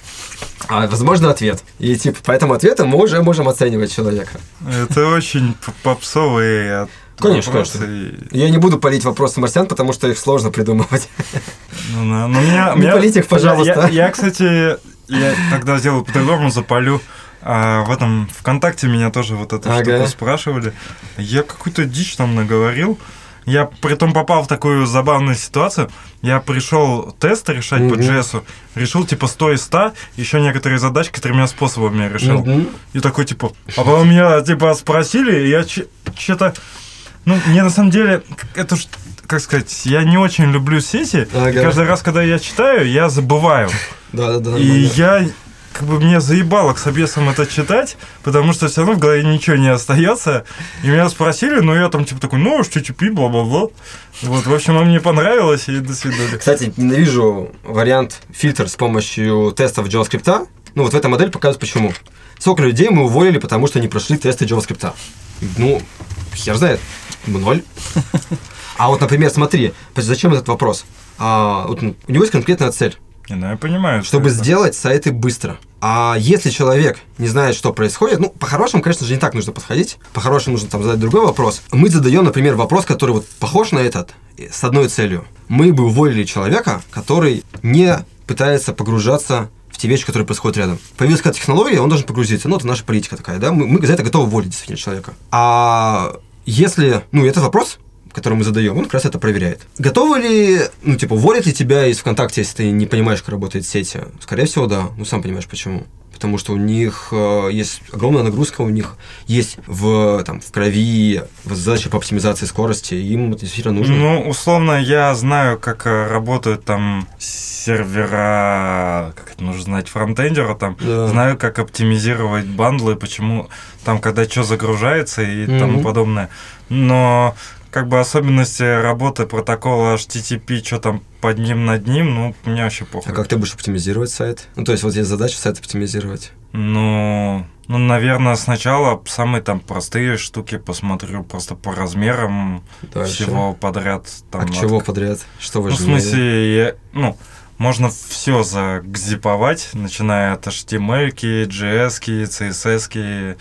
а, возможно, ответ. И типа по этому ответу мы уже можем оценивать человека. Это очень попсовые Конечно, вопросы. конечно. Я не буду полить вопросы марсиан, потому что их сложно придумывать. Ну. Но меня, Не меня- их, пожалуйста. Я, я, кстати, я тогда сделаю по-другому, запалю. А в этом ВКонтакте меня тоже вот эту Ага. штуку спрашивали. Я какую-то дичь там наговорил. Я притом попал в такую забавную ситуацию. Я пришел тест решать по Мгм. JS, решил типа 100 из 100, еще некоторые задачки тремя способами решил. Мгм. И такой, типа, а потом меня, типа, спросили, и я что-то... Ну, мне на самом деле, это ж, как сказать, я не очень люблю сети. и Ага. каждый раз, когда я читаю, я забываю. Да-да-да. И нормально. я, как бы, мне заебало к собесам это читать, потому что все равно в голове ничего не остается. И меня спросили, ну, я там, типа, такой, ну, HTTP, бла-бла-бла. Вот, в общем, а мне понравилось, и до свидания. Кстати, ненавижу вариант фильтр с помощью тестов JavaScript. Ну, вот в эта модель показывает почему. Сколько людей мы уволили, потому что не прошли тесты JavaScript. Ну, хер знает. Ноль. А вот, например, смотри, зачем этот вопрос? А, вот у него есть конкретная цель. Не, ну, я понимаю. что чтобы это. сделать сайты быстро. А если человек не знает, что происходит, ну, по-хорошему, конечно же, не так нужно подходить. По-хорошему нужно там задать другой вопрос. Мы задаем, например, вопрос, который вот похож на этот, э, с одной целью. Мы бы уволили человека, который не пытается погружаться в те вещи, которые происходят рядом. Появилась какая-то технология, он должен погрузиться. Ну, это наша политика такая, да? Мы, мы за это готовы уволить действительно человека. А если... Ну, это вопрос, который мы задаем, он как раз это проверяет. Готовы ли, ну, типа, уволят ли тебя из ВКонтакте, если ты не понимаешь, как работает сеть? Скорее всего, да. Ну, сам понимаешь, почему. Потому что у них э, есть огромная нагрузка, у них есть в, там, в крови задача по оптимизации скорости, им это действительно нужно. Ну, условно, я знаю, как э, работают там сервера, как это нужно знать, фронтендера там, Да. знаю, как оптимизировать бандлы, почему там, когда что загружается и Мгм. тому подобное. Но как бы особенности работы протокола HTTP, что там под ним над ним, ну, мне вообще похуй. А как ты будешь оптимизировать сайт? Ну, то есть, вот есть задача сайт оптимизировать. Ну, ну, наверное, сначала самые там простые штуки посмотрю просто по размерам Дальше. всего подряд. Там, а к чего от- подряд? Что Ну, в смысле, я- ну, можно все загзиповать, начиная от HTML, JS, CSS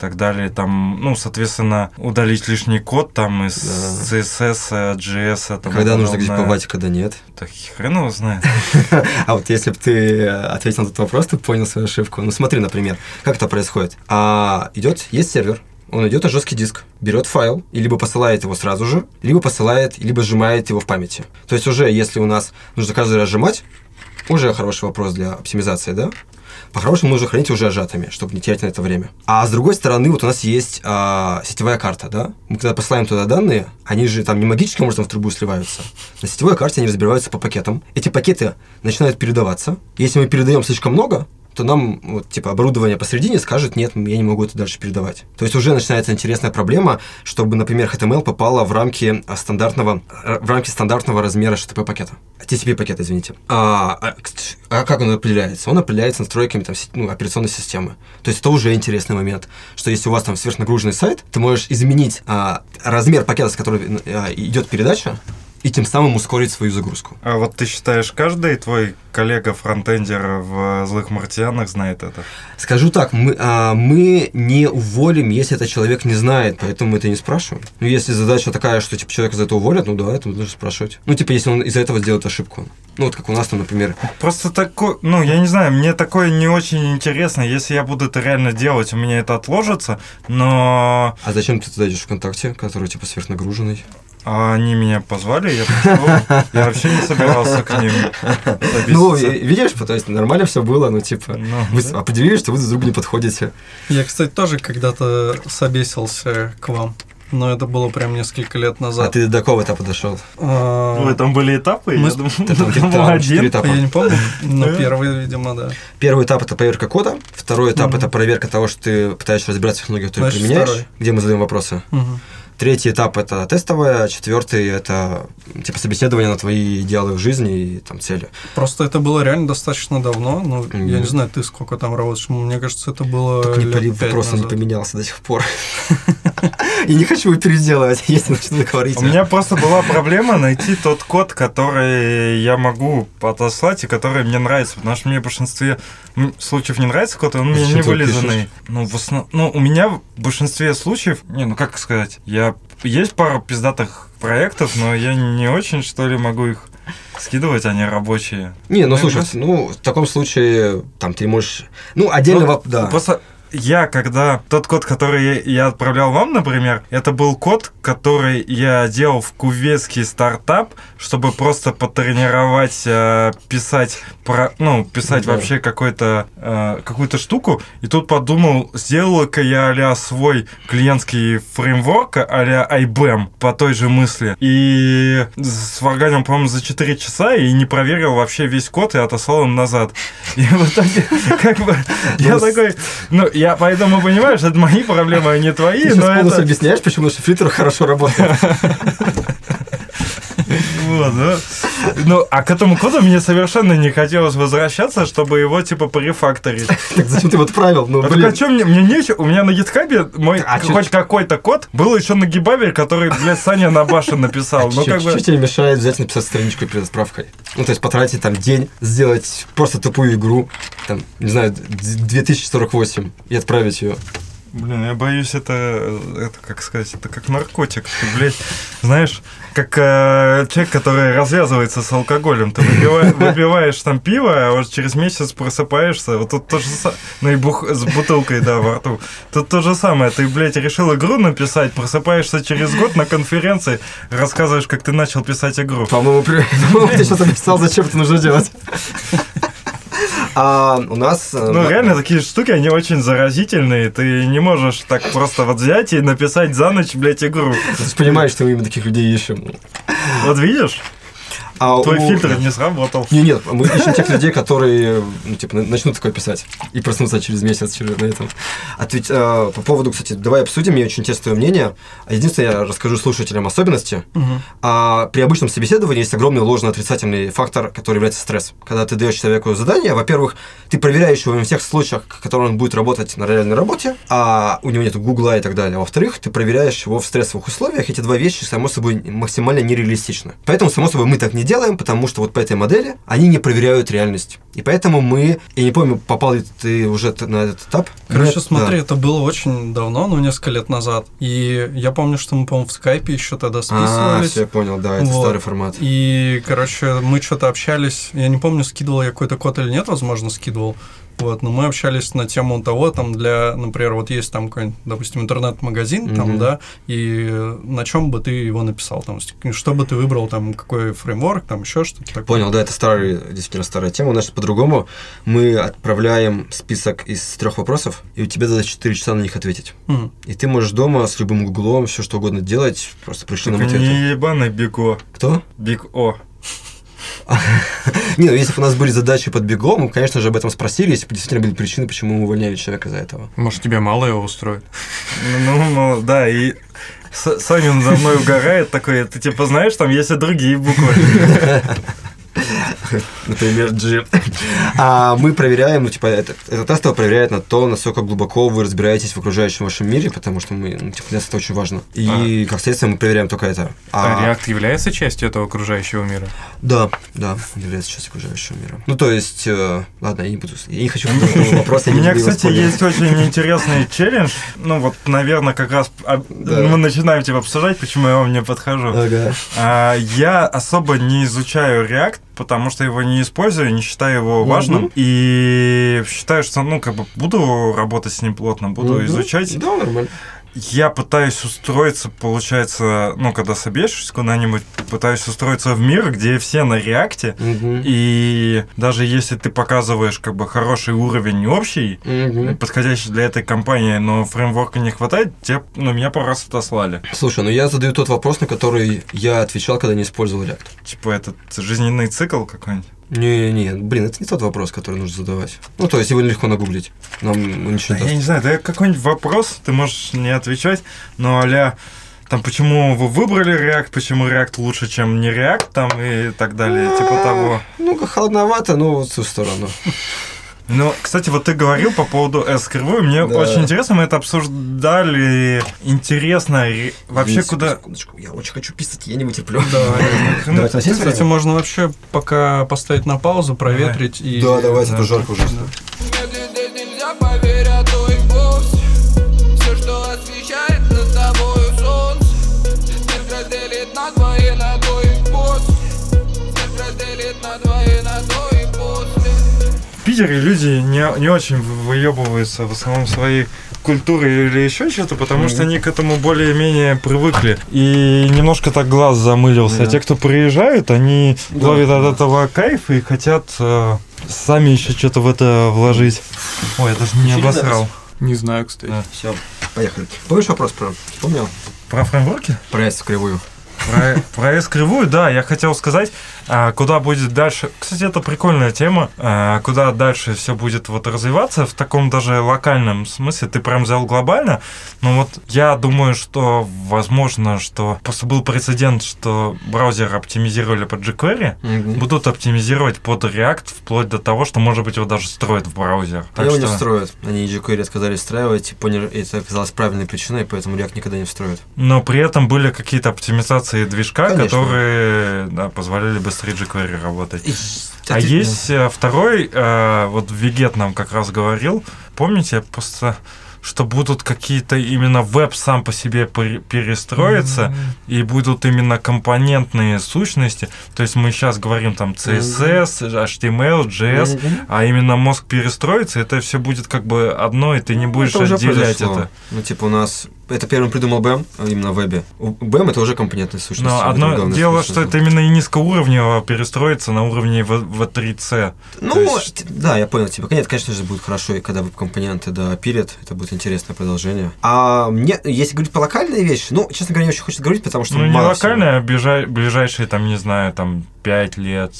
так далее. Там, ну, соответственно, удалить лишний код там из Да. CSS, JS. тому Когда нужно гзиповать, а когда нет. Так хрен его знает. А вот если бы ты э, ответил на этот вопрос, ты понял свою ошибку. Ну смотри, например, как это происходит. А, идет, есть сервер, он идет на жесткий диск, берет файл, и либо посылает его сразу же, либо посылает, либо сжимает его в памяти. То есть уже, если у нас нужно каждый раз сжимать, уже хороший вопрос для оптимизации, да? По-хорошему нужно хранить уже сжатыми, чтобы не терять на это время. А с другой стороны, вот у нас есть а, сетевая карта, да? Мы когда посылаем туда данные, они же там не магическим образом в трубу сливаются. На сетевой карте они разбиваются по пакетам. Эти пакеты начинают передаваться. Если мы передаем слишком много, то нам вот типа оборудование посередине скажет, нет, я не могу это дальше передавать. То есть уже начинается интересная проблема, чтобы, например, HTML попала в рамки а, стандартного, э, в рамки стандартного размера HTTP пакета. TCP пакета, извините. А, а, а как он определяется? Он определяется настройками там, ну, операционной системы. То есть это уже интересный момент, что если у вас там сверхнагруженный сайт, ты можешь изменить а, размер пакета, с которого а, идет передача, и тем самым ускорить свою загрузку. А вот ты считаешь, каждый твой коллега-фронтендер в «Злых марсианах» знает это? Скажу так, мы, а, мы не уволим, если этот человек не знает, поэтому мы это не спрашиваем. Ну, если задача такая, что типа человека за это уволят, ну да, это нужно спрашивать. Ну, типа, если он из-за этого сделает ошибку. Ну, вот как у нас там, например. Просто такой, ну, я не знаю, мне такое не очень интересно. Если я буду это реально делать, у меня это отложится, но А зачем ты туда идешь ВКонтакте, который типа сверхнагруженный? А, они меня позвали, я пришел. Я вообще не собирался к ним Ну, видишь, то есть нормально все было, ну, типа, Ну, вы да. определили, что вы друг другу не подходите. Я, кстати, тоже когда-то собесился к вам. Но это было прям несколько лет А назад. ты до какого этапа дошел? А, Ой, там были этапы, Мы я думаю, один. этапа. Я не помню, но первый, видимо, да. Первый этап это проверка кода, второй этап это проверка того, что ты пытаешься разбираться в технологии, которые применяешь, где мы задаем вопросы. Третий этап это тестовое, четвертый это типа собеседование на твои идеалы в жизни и там цели. Просто это было реально достаточно давно. Ну, я Мгм. не знаю, ты сколько там работаешь. Мне кажется, это было Только не лет вопрос не назад. поменялся до сих пор. И не хочу его переделывать, если начну говорить. У меня просто была проблема найти тот код, который я могу отослать и который мне нравится, потому что мне в большинстве м, случаев не нравится код, он Зачем не вылизанный. Ну, в основ... ну, у меня в большинстве случаев, не, ну как сказать, я есть пару пиздатых проектов, но я не очень, что ли, могу их скидывать, они рабочие. Не, ну Ну, слушай, ну в таком случае там ты можешь... Ну, отдельно... Ну, воп- Да. Просто я, когда тот код, который я, отправлял вам, например, это был код, который я делал в кувецкий стартап, чтобы просто потренировать э, писать про, ну писать Да. вообще какой-то э, какую-то штуку, и тут подумал, сделаю-ка я а свой клиентский фреймворк а-ля IBM по той же мысли, и сварганил, по-моему, за 4 часа и не проверил вообще весь код и отослал им назад. И в итоге, как бы, я Ну, с- такой, ну, я поэтому понимаю, что это мои проблемы, а не твои, Ты сейчас но полностью это... объясняешь, почему шифритер хорошо работает. Вот, да. Ну, а к этому коду мне совершенно не хотелось возвращаться, чтобы его, типа, порефакторить. Так зачем ты его отправил? Ну, А так блин. а чё мне, мне нечего, у меня на гитхабе мой А хоть какой-то код был еще на гибабе, который, блядь, Саня Набаша написал. Ну, Чё- как бы... Что тебе мешает взять написать страничку перед справкой? Ну, то есть потратить там день, сделать просто тупую игру, там, не знаю, д- 2048 и отправить ее. Блин, я боюсь, это, это как сказать, это как наркотик. Ты, блядь, знаешь, как э, человек, который развязывается с алкоголем. Ты выпиваешь, выпиваешь там пиво, а вот через месяц просыпаешься. Вот тут то же самое. Ну и бух, с бутылкой, да, во рту. Тут то же самое. Ты, блядь, решил игру написать, просыпаешься через год на конференции, рассказываешь, как ты начал писать игру. По-моему, при- по-моему, ты что-то написал, зачем это нужно делать. А у нас... э, Ну, реально, такие штуки, они очень заразительные. Ты не можешь так просто вот взять и написать за ночь, блядь, игру. Ты понимаешь, что мы именно таких людей ищем. Вот видишь, А твой у- фильтр не сработал. Не, нет, мы ищем тех людей, которые, ну, типа, на- начнут такое писать и проснутся через месяц через на этом. А ведь э, по поводу, кстати, давай обсудим, мне очень интересно твое мнение. Единственное, я расскажу слушателям особенности. Мгм. А при обычном собеседовании есть огромный ложно-отрицательный фактор, который является стресс. Когда ты даешь человеку задание, во-первых, ты проверяешь его во всех случаях, в которых он будет работать на реальной работе, а у него нет гугла и так далее. Во-вторых, ты проверяешь его в стрессовых условиях. Эти два вещи, само собой, максимально нереалистичны. Поэтому, само собой, мы так не делаем, потому что вот по этой модели они не проверяют реальность. И поэтому мы, я не помню, попал ли ты уже на этот этап. Короче, Нет, смотри, да. это было очень давно, ну, несколько лет назад. И я помню, что мы, по-моему, в скайпе еще тогда А, списывались. все, я понял, да, это Вот. старый формат. И, короче, мы что-то общались. Я не помню, скидывал я какой-то код или нет, возможно, скидывал. Вот, но мы общались на тему того, там, для, например, вот есть там какой-нибудь, допустим, интернет-магазин, там, Мгм. да, и на чем бы ты его написал, там, что бы ты выбрал, там, какой фреймворк, там, еще что-то такое. Понял, да, это старый, действительно старая тема. У нас по-другому. Мы отправляем список из трех вопросов, и у тебя задача 4 часа на них ответить. М. И ты можешь дома с любым гуглом все что угодно делать, просто пришли нам Только ответы. не ебаный Big O. Кто? Big O. Не, ну если бы у нас были задачи под Big O м, мы, конечно же, об этом спросили, если бы действительно были причины, почему мы увольняли человека за этого. Может, тебя малое O устроит? Ну, ну, да, и Санин за мной угорает такой, ты типа знаешь, там есть и другие буквы. Например, G. А мы проверяем, ну, типа, это, это тестово проверяет на то, насколько глубоко вы разбираетесь в окружающем вашем мире, потому что мы, ну, типа, для нас это очень важно. И, как следствие, мы проверяем только это. А React является частью этого окружающего мира? Да, да, является частью окружающего мира. Ну, то есть, э, ладно, я не буду, я не хочу вопрос, У меня, кстати, есть очень интересный челлендж. Ну, вот, наверное, как раз а, мы начинаем типа обсуждать, почему я вам не подхожу. Ага. А, я особо не изучаю React, потому что его не использую, не считаю его важным. И считаю, что, ну, как бы буду работать с ним плотно, буду Мгм. изучать. Да, нормально. Я пытаюсь устроиться, получается, ну, когда соберешься куда-нибудь, пытаюсь устроиться в мир, где все на реакте, Мгм. и даже если ты показываешь как бы хороший уровень общий, Мгм. подходящий для этой компании, но фреймворка не хватает, те, ну, меня пару раз отослали. Слушай, ну я задаю тот вопрос, на который я отвечал, когда не использовал React. Типа этот жизненный цикл какой-нибудь. Не-не, блин, это не тот вопрос, который нужно задавать. Ну, то есть его легко нагуглить. Нам ну, ничего не я не знаю, да какой-нибудь вопрос, ты можешь не отвечать, но а там, почему вы выбрали React, почему React лучше, чем не React, там, и так далее, типа того. Ну-ка, холодновато, но вот в ту сторону. Ну, кстати, вот ты говорил по поводу S кривой, мне Да. очень интересно, мы это обсуждали, интересно, ре- вообще Извините, куда... Секундочку, я очень хочу писать, я не вытерплю. Да. Кстати, можно вообще пока поставить на паузу, проветрить и... Да, давайте, Да. это жарко ужасно. Питере люди не, не очень выебываются в основном своей культуры или еще что-то, потому что они к этому более-менее привыкли. И немножко так глаз замылился. А Да. те, кто приезжают, они Да, ловят да. от этого кайф и хотят э, сами еще что-то в это вложить. Ой, я даже не Включили обосрал. Не знаю, кстати. Да. Все, поехали. Помнишь вопрос про... Помнил? Про фреймворки? Про кривую. Про, про S-кривую, да, я хотел сказать, а, куда будет дальше. Кстати, это прикольная тема. а, куда дальше все будет вот развиваться в таком даже локальном смысле. Ты прям взял глобально. Но вот я думаю, что возможно, что просто был прецедент, что браузер оптимизировали под jQuery, Мгм. будут оптимизировать под React вплоть до того, что, может быть, его даже строят в браузер. Так Его не что- встроят. Они jQuery отказались встраивать, и поняли, это оказалось правильной причиной, поэтому React никогда не встроит. Но при этом были какие-то оптимизации движка, Конечно. которые да, позволяли быстрее jQuery работать. А ты- есть э, второй, э, вот Вегет нам как раз говорил, помните, я просто что будут какие-то именно веб сам по себе пер- перестроиться, и будут именно компонентные сущности. То есть мы сейчас говорим там CSS, HTML, JS, а именно мозг перестроится, это все будет как бы одно, и ты не будешь Это уже отделять произошло. это. Ну, типа, у нас... Это первым придумал BEM, а именно в вебе. BEM — это уже компонентная сущность. Но одно дело, сущность. что это именно и низкоуровнево перестроится на уровне в, 3C. Ну, есть- да, я понял. Типа, конечно, конечно же, будет хорошо, и когда веб-компоненты допилят, это будет интересное продолжение. А мне, если говорить по локальной вещи, ну, честно говоря, не очень хочется говорить, потому что Ну, не мало всего. а ближай- ближайшие, там, не знаю, там, 5 лет.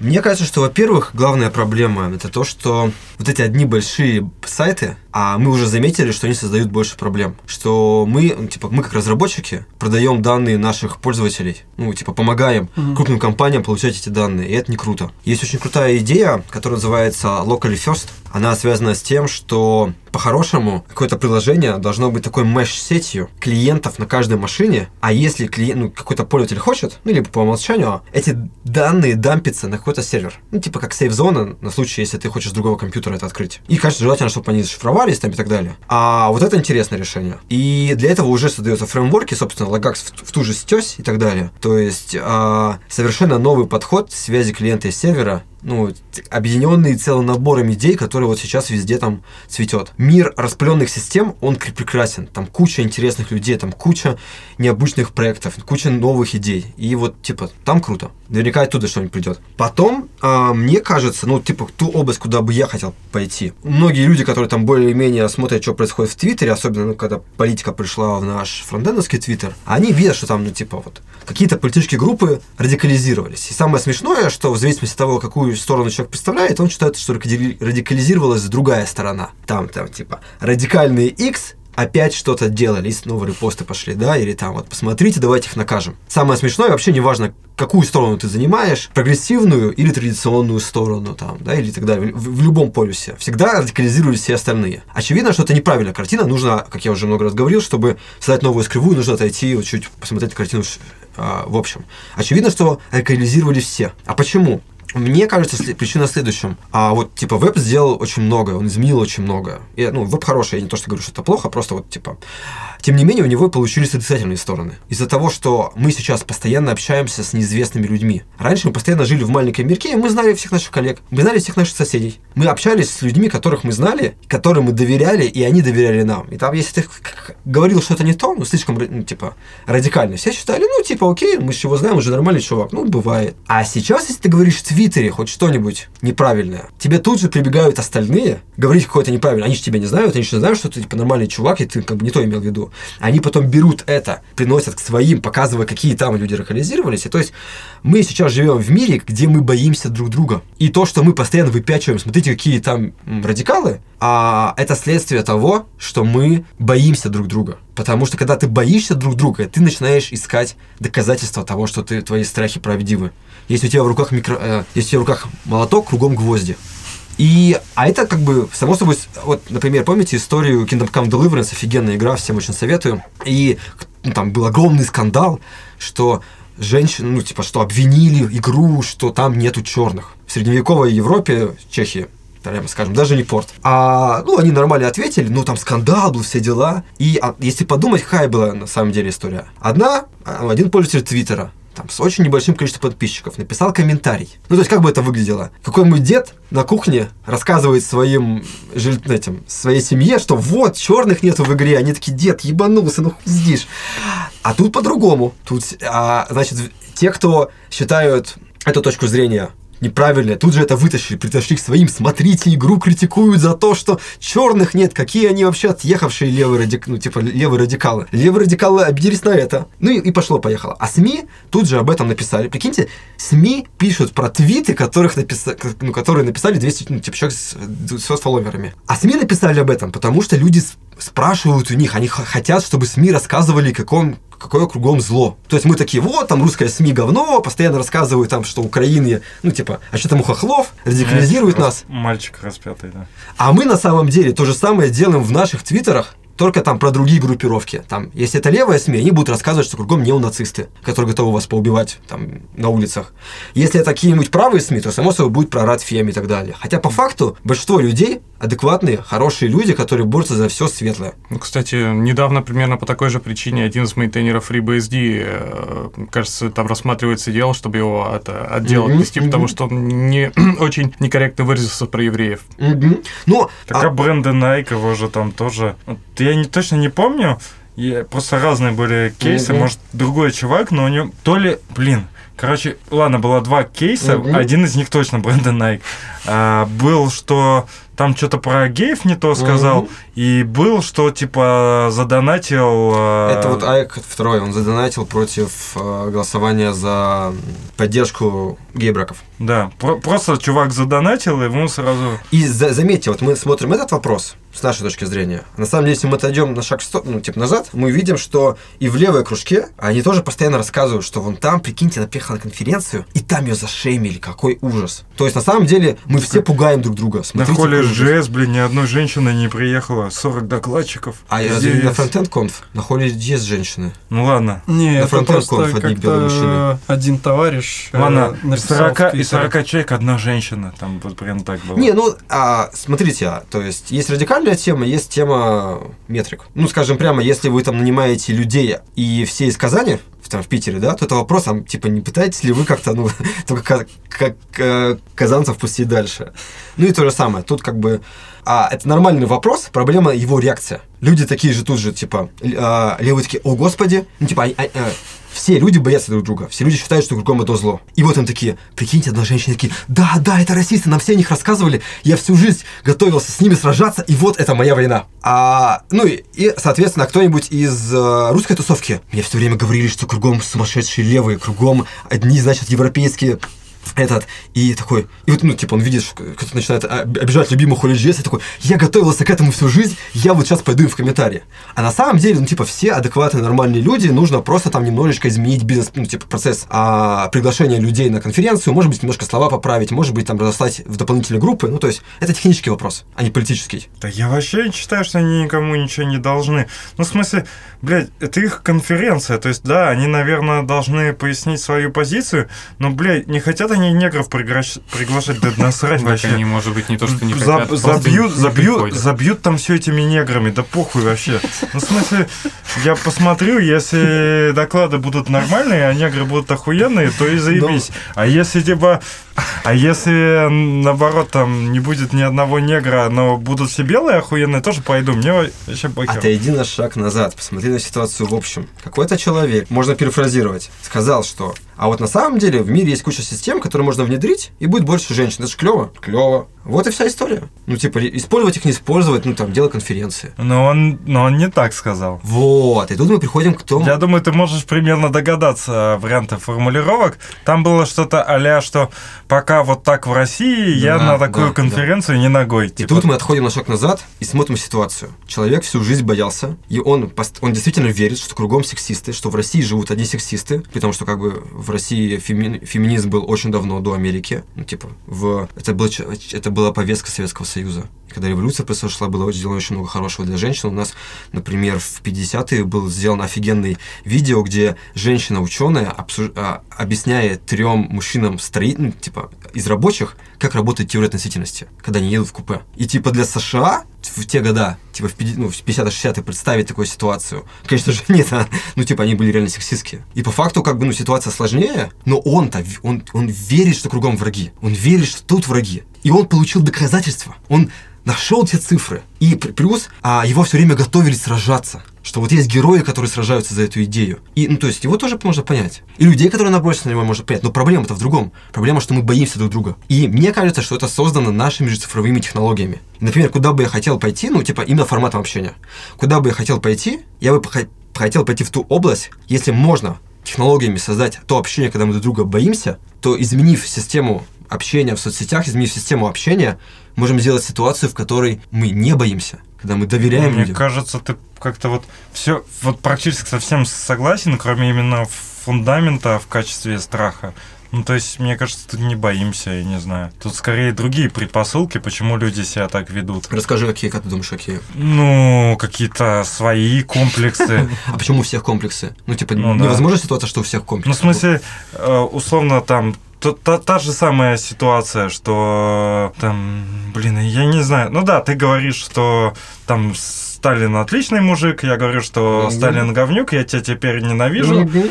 Мне кажется, что, во-первых, главная проблема это то, что вот эти одни большие сайты, а мы уже заметили, что они создают больше проблем. Что мы, ну, типа, мы как разработчики продаем данные наших пользователей, ну, типа, помогаем Мгм. крупным компаниям получать эти данные, и это не круто. Есть очень крутая идея, которая называется Locally First. Она связана с тем, что по-хорошему какое-то приложение должно быть такой меш-сетью клиентов на каждой машине, а если клиент, ну, какой-то пользователь хочет, ну, либо по умолчанию, эти данные дампятся на какой-то сервер. Ну, типа как сейф-зона на случай, если ты хочешь с другого компьютера это открыть. И, конечно, желательно, чтобы они зашифровались там и так далее. А вот это интересное решение. И для этого уже создаются фреймворки, собственно, Lagax в, в ту же стёсь и так далее. То есть а, совершенно новый подход связи клиента и сервера, ну, объединенный целым набором идей, который вот сейчас везде там цветет. Мир распыленных систем, он кр- прекрасен. Там куча интересных людей, там куча необычных проектов, куча новых идей. И вот, типа, там круто. Наверняка оттуда что-нибудь придет. Потом, а, мне кажется, ну, типа, ту область, куда бы я хотел пойти. Многие люди, которые там более-менее смотрят, что происходит в Твиттере, особенно, ну, когда политика пришла в наш фронтендовский Твиттер, они видят, что там, ну, типа, вот, какие-то политические группы радикализировались. И самое смешное, что в зависимости от того, какую сторону человек представляет, он считает, что радикали- радикализировалась другая сторона. Там, там, типа, радикальные X опять что-то делали, и снова репосты пошли, да, или там вот, посмотрите, давайте их накажем. Самое смешное, вообще неважно, какую сторону ты занимаешь, прогрессивную или традиционную сторону, там, да, или так далее, в, в любом полюсе. Всегда радикализировались все остальные. Очевидно, что это неправильная картина, нужно, как я уже много раз говорил, чтобы создать новую скривую, нужно отойти, вот чуть посмотреть картину а, в общем. Очевидно, что радикализировались все. А почему? Мне кажется, причина в следующем. А вот, типа, веб сделал очень много, он изменил очень много. И, ну, веб хороший, я не то, что говорю, что это плохо, просто вот, типа... Тем не менее, у него получились отрицательные стороны. Из-за того, что мы сейчас постоянно общаемся с неизвестными людьми. Раньше мы постоянно жили в маленьком мирке, и мы знали всех наших коллег, мы знали всех наших соседей. Мы общались с людьми, которых мы знали, которым мы доверяли, и они доверяли нам. И там, если ты говорил что-то не то, ну, слишком, ну, типа, радикально, все считали, ну, типа, окей, мы чего знаем, уже нормальный чувак, ну, бывает. А сейчас, если ты говоришь в Твиттере хоть что-нибудь неправильное, тебе тут же прибегают остальные, говорить какое-то неправильное, они же тебя не знают, они же знают, что ты, типа, нормальный чувак, и ты, как бы, не то имел в виду. Они потом берут это, приносят к своим, показывая, какие там люди радикализировались, и то есть мы сейчас живем в мире, где мы боимся друг друга. И то, что мы постоянно выпячиваем, смотрите, какие там радикалы, а это следствие того, что мы боимся друг друга. Потому что когда ты боишься друг друга, ты начинаешь искать доказательства того, что ты, твои страхи правдивы. Если у тебя в руках микро, э, если у тебя в руках молоток, кругом гвозди. И, а это как бы, само собой, вот, например, помните историю Kingdom Come Deliverance, офигенная игра, всем очень советую. И ну, там был огромный скандал, что женщин, ну, типа, что обвинили игру, что там нету черных. В средневековой Европе, Чехии, прямо скажем, даже не порт. А, ну, они нормально ответили, ну, там скандал был, все дела. И а, если подумать, какая была на самом деле история. Одна, а, один пользователь Твиттера, там, с очень небольшим количеством подписчиков, написал комментарий. Ну, то есть, как бы это выглядело? Какой мой дед на кухне рассказывает своим жиль- этим, своей семье, что вот, черных нету в игре. Они такие, дед, ебанулся, ну пиздишь. А тут по-другому. Тут, а, значит, те, кто считают эту точку зрения неправильная, тут же это вытащили, притащили к своим. Смотрите, игру критикуют за то, что черных нет. Какие они вообще отъехавшие левые, радик... ну, типа, левые радикалы. Левые радикалы обиделись на это. Ну и, и пошло-поехало. А СМИ тут же об этом написали. Прикиньте, СМИ пишут про твиты, которых написа... ну, которые написали 200, ну, типа, человек с 200 фолловерами. А СМИ написали об этом, потому что люди с- спрашивают у них, они хотят, чтобы СМИ рассказывали, каком, какое кругом зло. То есть мы такие, вот, там русская СМИ говно, постоянно рассказывают там, что Украине, ну, типа, а что там у хохлов, радикализируют нас. Мальчик распятый, да. А мы на самом деле то же самое делаем в наших твиттерах, только там про другие группировки. Там, если это левая СМИ, они будут рассказывать, что кругом неонацисты, которые готовы вас поубивать там на улицах. Если это какие-нибудь правые СМИ, то, само собой, будет про рад фем и так далее. Хотя, по факту, большинство людей адекватные, хорошие люди, которые борются за все светлое. Ну, кстати, недавно примерно по такой же причине один из мейнтейнеров FreeBSD, э, кажется, там рассматривается дело, чтобы его от, отдел отвести, потому что он не очень некорректно выразился про евреев. Мгм. Ну, Так а- а бренды Nike его же там тоже. Вот Я не, точно не помню. Я- просто разные были кейсы. Мгм. Может, другой чувак, но у него то ли. Блин. Короче, ладно, было два кейса. Мгм. Один из них точно бренда Nike. А, был, что там что-то про геев не то сказал. Мгм. И был, что типа задонатил. а, Это вот Айк второй, он задонатил против э, голосования за поддержку гей-браков. Да, про- просто чувак задонатил, и ему сразу. И за- заметьте, вот мы смотрим этот вопрос с нашей точки зрения. На самом деле, если мы отойдем на шаг сто- ну, типа назад, мы видим, что и в левой кружке они тоже постоянно рассказывают, что вон там, прикиньте, она приехала на конференцию, и там ее зашеймили, какой ужас. То есть, на самом деле, мы все пугаем друг друга. На Смотрите, холле какой ужас. JS, блин, ни одной женщины не приехало. 40 докладчиков. А Везде разве на фронтенд конф? На холле есть женщины. Ну ладно. Не, На это фронтенд конф одни белые мужчины. как-то один товарищ э, Ладно, написал 40, в Твиттере. из 40 человек одна женщина. Там вот прям так было. Не, ну, а, смотрите, а, то есть есть радикальная тема, есть тема метрик. Ну, скажем прямо, если вы там нанимаете людей и все из Казани, там, в Питере, да, то это вопрос, а, типа, не пытаетесь ли вы как-то, ну, только как, как э, казанцев пустить дальше? Ну и то же самое, тут как бы, а, это нормальный вопрос, проблема его реакция. Люди такие же тут же, типа, а, левые такие, о господи, ну, типа, а- а- а, все люди боятся друг друга, все люди считают, что кругом это зло. И вот им такие, прикиньте, одна женщина такие, да, да, это расисты, нам все о них рассказывали, я всю жизнь готовился с ними сражаться, и вот это моя война. А, ну и, и, соответственно, кто-нибудь из э, русской тусовки, мне все время говорили, что кругом сумасшедшие левые, кругом одни, значит, европейские этот, и такой, и вот, ну, типа, он видит, что кто-то начинает обижать любимых HolyJS, и такой, я готовился к этому всю жизнь, я вот сейчас пойду им в комментарии. А на самом деле, ну, типа, все адекватные, нормальные люди, нужно просто там немножечко изменить бизнес, ну, типа, процесс а, приглашения людей на конференцию, может быть, немножко слова поправить, может быть, там, разослать в дополнительные группы, ну, то есть, это технический вопрос, а не политический. Да я вообще считаю, что они никому ничего не должны. Ну, в смысле, блядь, это их конференция. То есть, да, они, наверное, должны пояснить свою позицию, но, блядь, не хотят они негров приглашать, да насрать вообще. они, может быть, не то, что не хотят, забьют, забьют, забьют там все этими неграми, да похуй вообще. Ну, в смысле, я посмотрю, если доклады будут нормальные, а негры будут охуенные, то и заебись. А если типа, а если наоборот там не будет ни одного негра, но будут все белые охуенные, тоже пойду. Мне вообще похер. Отойди на шаг назад, посмотри на ситуацию в общем. Какой-то человек, можно перефразировать, сказал, что а вот на самом деле в мире есть куча систем, которые можно внедрить, и будет больше женщин. Это же клево. Клево. Вот и вся история. Ну, типа, использовать их, не использовать, ну, там, дело конференции. Но он, но он не так сказал. Вот. И тут мы приходим к тому... Я думаю, ты можешь примерно догадаться варианты формулировок. Там было что-то а что пока вот так в России, я Да, на такую да, конференцию не ногой. И Типа, тут мы отходим на шаг назад и смотрим ситуацию. Человек всю жизнь боялся, и он, он действительно верит, что кругом сексисты, что в России живут одни сексисты, потому что как бы в России феми- феминизм был очень давно, до Америки. Ну, типа, в... это, был, это была повестка Советского Союза. Когда революция произошла, было сделано очень много хорошего для женщин. У нас, например, в 50-е был сделан офигенный видео, где женщина-ученая обсуж- а, объясняет трем мужчинам строить, ну, типа, из рабочих, как работает теория относительности, когда они едут в купе. И типа для США в те года, типа в 50 ну, в 50-60 представить такую ситуацию, конечно же, нет, ну типа они были реально сексистские. И по факту как бы, ну, ситуация сложнее, но он-то, он, он верит, что кругом враги. Он верит, что тут враги. И он получил доказательства. Он нашел те цифры. И плюс а, его все время готовили сражаться. Что вот есть герои, которые сражаются за эту идею. И, ну, то есть, его тоже можно понять. И людей, которые набросятся на него, можно понять. Но проблема-то в другом. Проблема, что мы боимся друг друга. И мне кажется, что это создано нашими же цифровыми технологиями. Например, куда бы я хотел пойти, ну, типа, именно форматом общения. Куда бы я хотел пойти, я бы хотел пойти в ту область, если можно технологиями создать то общение, когда мы друг друга боимся, то изменив систему общения в соцсетях, изменив систему общения, можем сделать ситуацию, в которой мы не боимся, когда мы доверяем Мне людям. кажется, ты как-то вот все, вот практически совсем согласен, кроме именно фундамента в качестве страха. Ну, то есть, мне кажется, тут не боимся, я не знаю. Тут скорее другие предпосылки, почему люди себя так ведут. Расскажи, какие, как ты думаешь, какие? Ну, какие-то свои комплексы. А почему у всех комплексы? Ну, типа, Ну, невозможно ситуация, что у всех комплексы. Ну, в смысле, э, условно, там, та, та- та же самая ситуация, что там, блин, я не знаю. Ну да, ты говоришь, что там Сталин отличный мужик, я говорю, что Мгм. Сталин говнюк, я тебя теперь ненавижу. Мгм.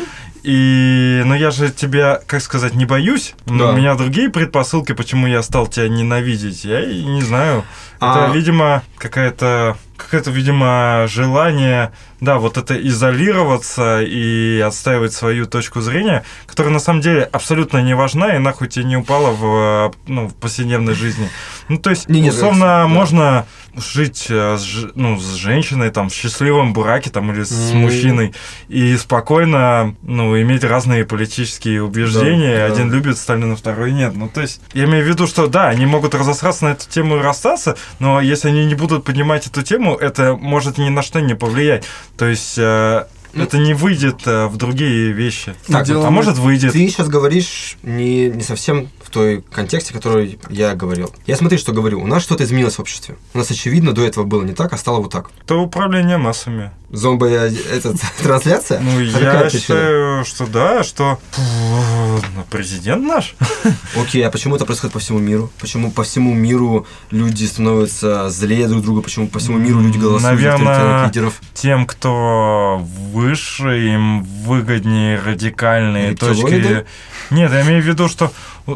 И, но я же тебя, как сказать, не боюсь. Но Да. у меня другие предпосылки, почему я стал тебя ненавидеть. Я не знаю. А- Это, видимо, какая-то, какое-то, видимо, желание, да, вот это изолироваться и отстаивать свою точку зрения, которая на самом деле абсолютно не важна и нахуй тебе не упала в, ну, в повседневной жизни. Ну, то есть, Не, не, условно, да. можно жить э, с, ну, с женщиной там в счастливом браке там или с Мгм. мужчиной и спокойно ну иметь разные политические убеждения Да, да. один любит Сталина второй нет ну то есть я имею в виду что да они могут разосраться на эту тему и расстаться но если они не будут поднимать эту тему это может ни на что не повлиять то есть э, это не выйдет э, в другие вещи Так, Дело а может выйдет Ты сейчас говоришь не, не совсем в той контексте, который я говорил. Я смотри, что говорю. У нас что-то изменилось в обществе. У нас, очевидно, до этого было не так, а стало вот так. это управление массами Зомби э, этот, трансляция? ну А я считаю что да что ну, президент наш Окей, а почему это происходит по всему миру? Почему по всему миру люди становятся злее друг друга? Почему по всему миру люди голосуют за лидеров? тем, кто выше, им выгоднее радикальные точки. Нет, я имею в виду, что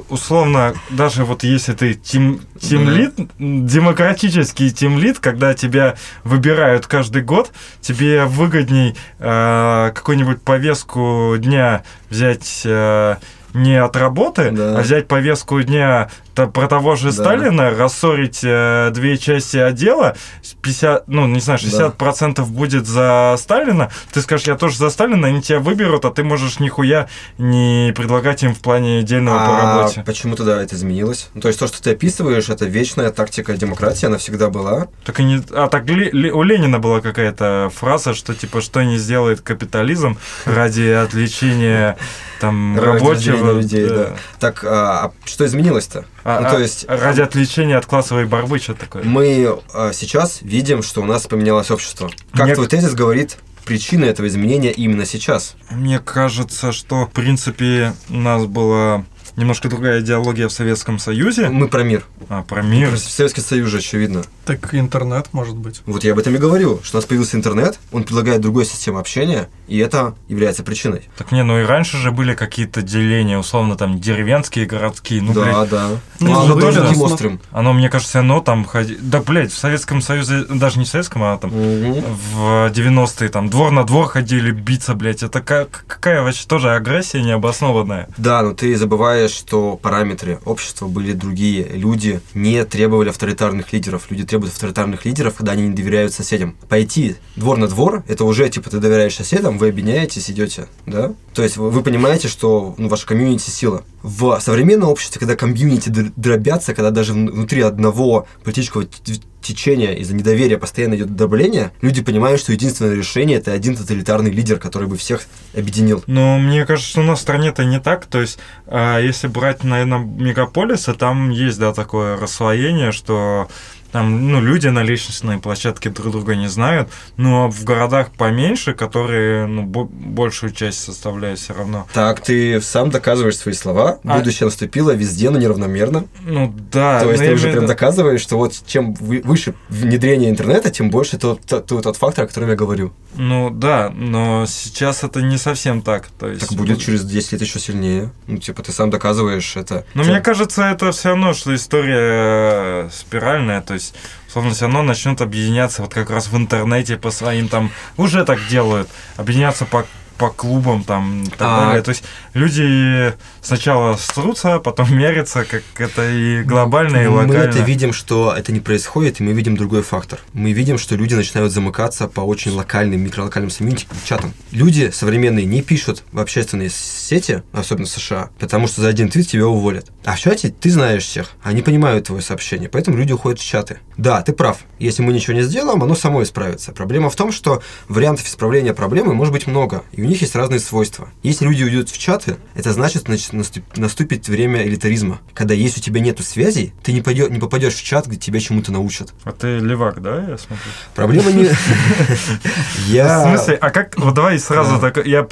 условно, даже вот если ты тим, тимлид, демократический тимлид, когда тебя выбирают каждый год, тебе выгодней э, какую-нибудь повестку дня взять э, не от работы, Да. а взять повестку дня та- про того же Да. Сталина, рассорить э, две части отдела, с 50, ну, не знаю, 60% будет за Сталина, ты скажешь, я тоже за Сталина, они тебя выберут, а ты можешь нихуя не предлагать им в плане дельного по А работе. почему тогда это изменилось? Ну, то есть то, что ты описываешь, это вечная тактика демократии, она всегда была. Так и не... А так Ле- Ле- у Ленина была какая-то фраза, что типа, что не сделает капитализм ради отвлечения там рабочего. людей, да. Так, а, а что изменилось-то? А- ну, а- то есть ради отвлечения от классовой борьбы, что такое? мы а, сейчас видим, что у нас поменялось общество. Как Мне- твой тезис говорит, причина этого изменения именно сейчас? Мне кажется, что, в принципе, у нас была немножко другая идеология в Советском Союзе, Мы про мир. а, про мир. Про Советский Союз же, очевидно. Так интернет, может быть. Вот я об этом и говорю, что у нас появился интернет, он предлагает другую систему общения, и это является причиной. Так не, ну и раньше же были какие-то деления, условно, там, деревенские, городские. Ну, да, блядь, да. Ну, оно тоже таким острым. оно, мне кажется, оно там ходи... Да, блядь, в Советском Союзе, даже не в Советском, а там Мгм. в 90-е, там, двор на двор ходили биться, блядь. Это ка- какая вообще тоже агрессия необоснованная. Да, но ты забываешь, что параметры общества были другие. Люди не требовали авторитарных лидеров. Люди требуют авторитарных лидеров, когда они не доверяют соседям. Пойти двор на двор, это уже, типа, ты доверяешь соседям, вы объединяетесь, идете, да? То есть вы, вы понимаете, что ну, ваша комьюнити сила. В современном обществе, когда комьюнити др- дробятся, когда даже вн- внутри одного политического течения из-за недоверия постоянно идет дробление, люди понимают, что единственное решение это один тоталитарный лидер, который бы всех объединил. Но мне кажется, что у нас в стране-то не так. То есть, а, если брать, наверное, мегаполисы, там есть, да, такое расслоение, что там, ну, люди на личностной площадке друг друга не знают, но в городах поменьше, которые, ну, бо- большую часть составляют все равно. Так, ты сам доказываешь свои слова. А- Будущее наступило везде, но неравномерно. Ну, да. То есть ты уже прям доказываешь, что вот чем вы- выше внедрение интернета, тем больше тот, тот, тот фактор, о котором я говорю. Ну, да, но сейчас это не совсем так. То есть, Так будет через 10 лет еще сильнее. Ну, типа, ты сам доказываешь это. Но Тем- мне кажется, это все равно, что история спиральная, то есть, условно, все равно начнут объединяться вот как раз в интернете по своим там, уже так делают, объединяться по по клубам там и так А. далее. То есть люди сначала срутся, потом мерятся, как это и глобально, и Мы локально. это видим, что это не происходит, и мы видим другой фактор. Мы видим, что люди начинают замыкаться по очень локальным, микролокальным комьюнити, чатам. Люди современные не пишут в общественные сети, особенно в США, потому что за один твит тебя уволят. А в чате ты знаешь всех, они понимают твое сообщение, поэтому люди уходят в чаты. Да, ты прав. Если мы ничего не сделаем, оно само исправится. Проблема в том, что вариантов исправления проблемы может быть много, и у них есть разные свойства. Если люди уйдут в чаты, это значит, значит наступ- наступит время элитаризма. Когда если у тебя нету связей, ты не, пойдё- не попадешь в чат, где тебя чему-то научат. А ты левак, да, я смотрю? Проблема не... В Я... смысле, а как, вот давай сразу так, я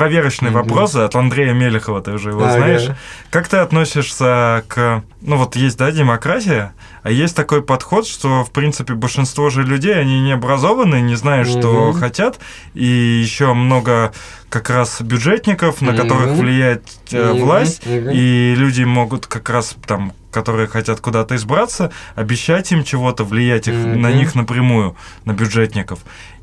про- проверочные Мгм. вопросы от Андрея Мелехова, ты уже его Ага. знаешь. Как ты относишься к, ну вот есть, да, демократия, а есть такой подход, что, в принципе, большинство же людей, они не образованы, не знают, что Мгм. хотят, и еще много как раз бюджетников, на которых Мгм. влияет э, Мгм. власть, Мгм. и люди могут как раз там которые хотят куда-то избраться, обещать им чего-то, влиять их, Мгм. на них напрямую, на бюджетников.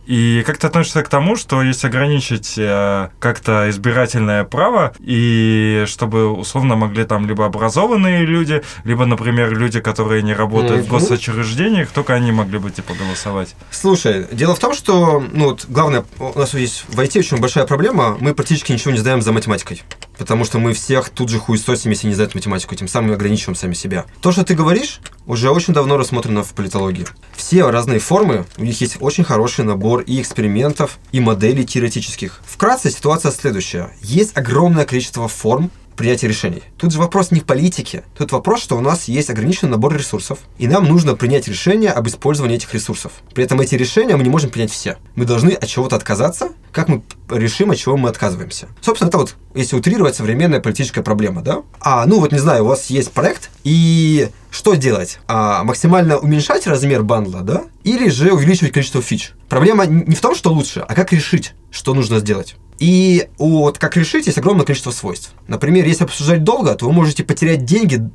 И как ты относишься к тому, что если ограничить э, как-то избирательное право, и чтобы условно могли там либо образованные люди, либо, например, люди, которые не работают в госучреждениях, только они могли бы типа голосовать. Слушай, дело в том, что, ну, вот, главное, у нас есть в IT очень большая проблема, мы практически ничего не знаем за математикой. Потому что мы всех тут же хуесосим, если не знают математику, тем самым ограничиваем сами себя. То, что ты говоришь, уже очень давно рассмотрено в политологии. Все разные формы, у них есть очень хороший набор и экспериментов, и моделей теоретических. Вкратце ситуация следующая. Есть огромное количество форм, принятия решений. Тут же вопрос не в политике. Тут вопрос, что у нас есть ограниченный набор ресурсов, и нам нужно принять решение об использовании этих ресурсов. При этом эти решения мы не можем принять все. Мы должны от чего-то отказаться, как мы решим, от чего мы отказываемся. Собственно, это вот, если утрировать, современная политическая проблема, да? А, ну вот, не знаю, у вас есть проект, и что делать? А, максимально уменьшать размер бандла, да? Или же увеличивать количество фич? Проблема не в том, что лучше, а как решить, что нужно сделать. И вот как решить, есть огромное количество свойств. Например, если обсуждать долго, то вы можете потерять деньги,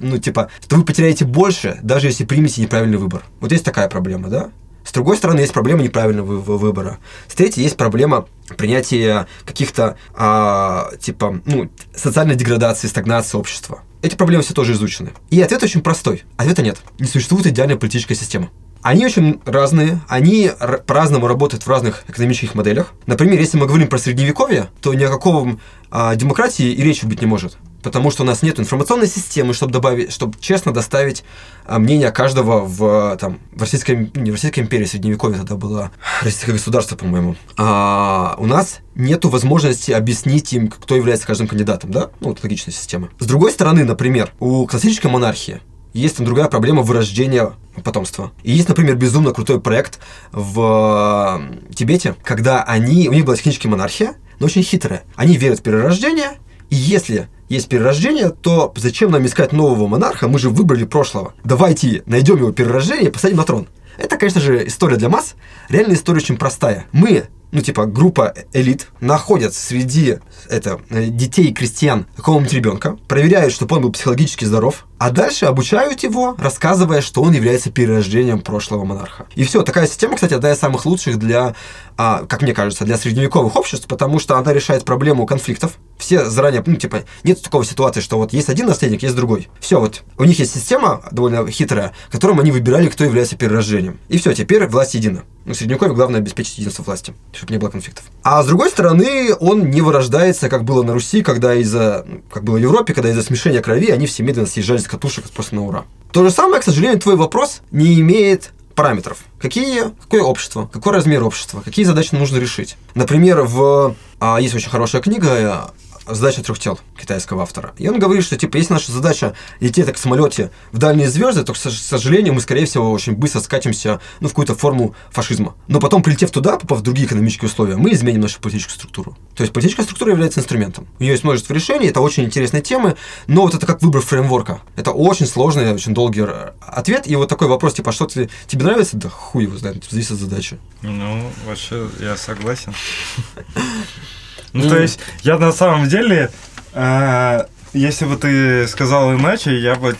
ну, типа, то вы потеряете больше, даже если примете неправильный выбор. Вот есть такая проблема, да? С другой стороны, есть проблема неправильного вы- вы- выбора. С третьей, есть проблема принятия каких-то, а, типа, ну, социальной деградации, стагнации общества. Эти проблемы все тоже изучены. И ответ очень простой. Ответа нет. Не существует идеальной политической системы. Они очень разные, они по-разному работают в разных экономических моделях. Например, если мы говорим про средневековье, то ни о каком а, демократии и речи быть не может. Потому что у нас нет информационной системы, чтобы добавить, чтобы честно доставить а, мнение каждого в, там, в Российской, не в Российской империи, Средневековье тогда было Российское государство, по-моему. А, у нас нету возможности объяснить им, кто является каждым кандидатом, да? Ну, вот логичная система. С другой стороны, например, у классической монархии есть там другая проблема вырождения потомства. И есть, например, безумно крутой проект в э, Тибете, когда они, у них была технически монархия, но очень хитрая. Они верят в перерождение, и если есть перерождение, то зачем нам искать нового монарха? Мы же выбрали прошлого. Давайте найдем его перерождение и посадим на трон. Это, конечно же, история для масс. Реально история очень простая. Мы ну, типа, группа элит находят среди это, э, детей крестьян какого-нибудь ребенка, проверяют, чтобы он был психологически здоров, а дальше обучают его, рассказывая, что он является перерождением прошлого монарха. И все, такая система, кстати, одна из самых лучших для, а, как мне кажется, для средневековых обществ, потому что она решает проблему конфликтов. Все заранее, ну, типа, нет такого ситуации, что вот есть один наследник, есть другой. Все, вот, у них есть система довольно хитрая, которым они выбирали, кто является перерождением. И все, теперь власть едина. Ну, Средневековье главное обеспечить единство власти, чтобы не было конфликтов. А с другой стороны, он не вырождается, как было на Руси, когда из-за, ну, как было в Европе, когда из-за смешения крови они все медленно съезжали с катушек просто на ура. То же самое, к сожалению, твой вопрос не имеет параметров. Какие, какое общество, какой размер общества, какие задачи нужно решить. Например, в, а, есть очень хорошая книга задача трех тел китайского автора. И он говорит, что типа, если наша задача лететь так в самолете в дальние звезды, то, к сож- сожалению, мы, скорее всего, очень быстро скатимся ну, в какую-то форму фашизма. Но потом, прилетев туда, попав в другие экономические условия, мы изменим нашу политическую структуру. То есть политическая структура является инструментом. У нее есть множество решений, это очень интересные темы, но вот это как выбор фреймворка. Это очень сложный, очень долгий ответ. И вот такой вопрос, типа, а что ты, тебе нравится? Да хуй его знает, зависит от задачи. Ну, вообще, я согласен. Ну, то есть, я на самом деле, э, если бы ты сказал иначе, я бы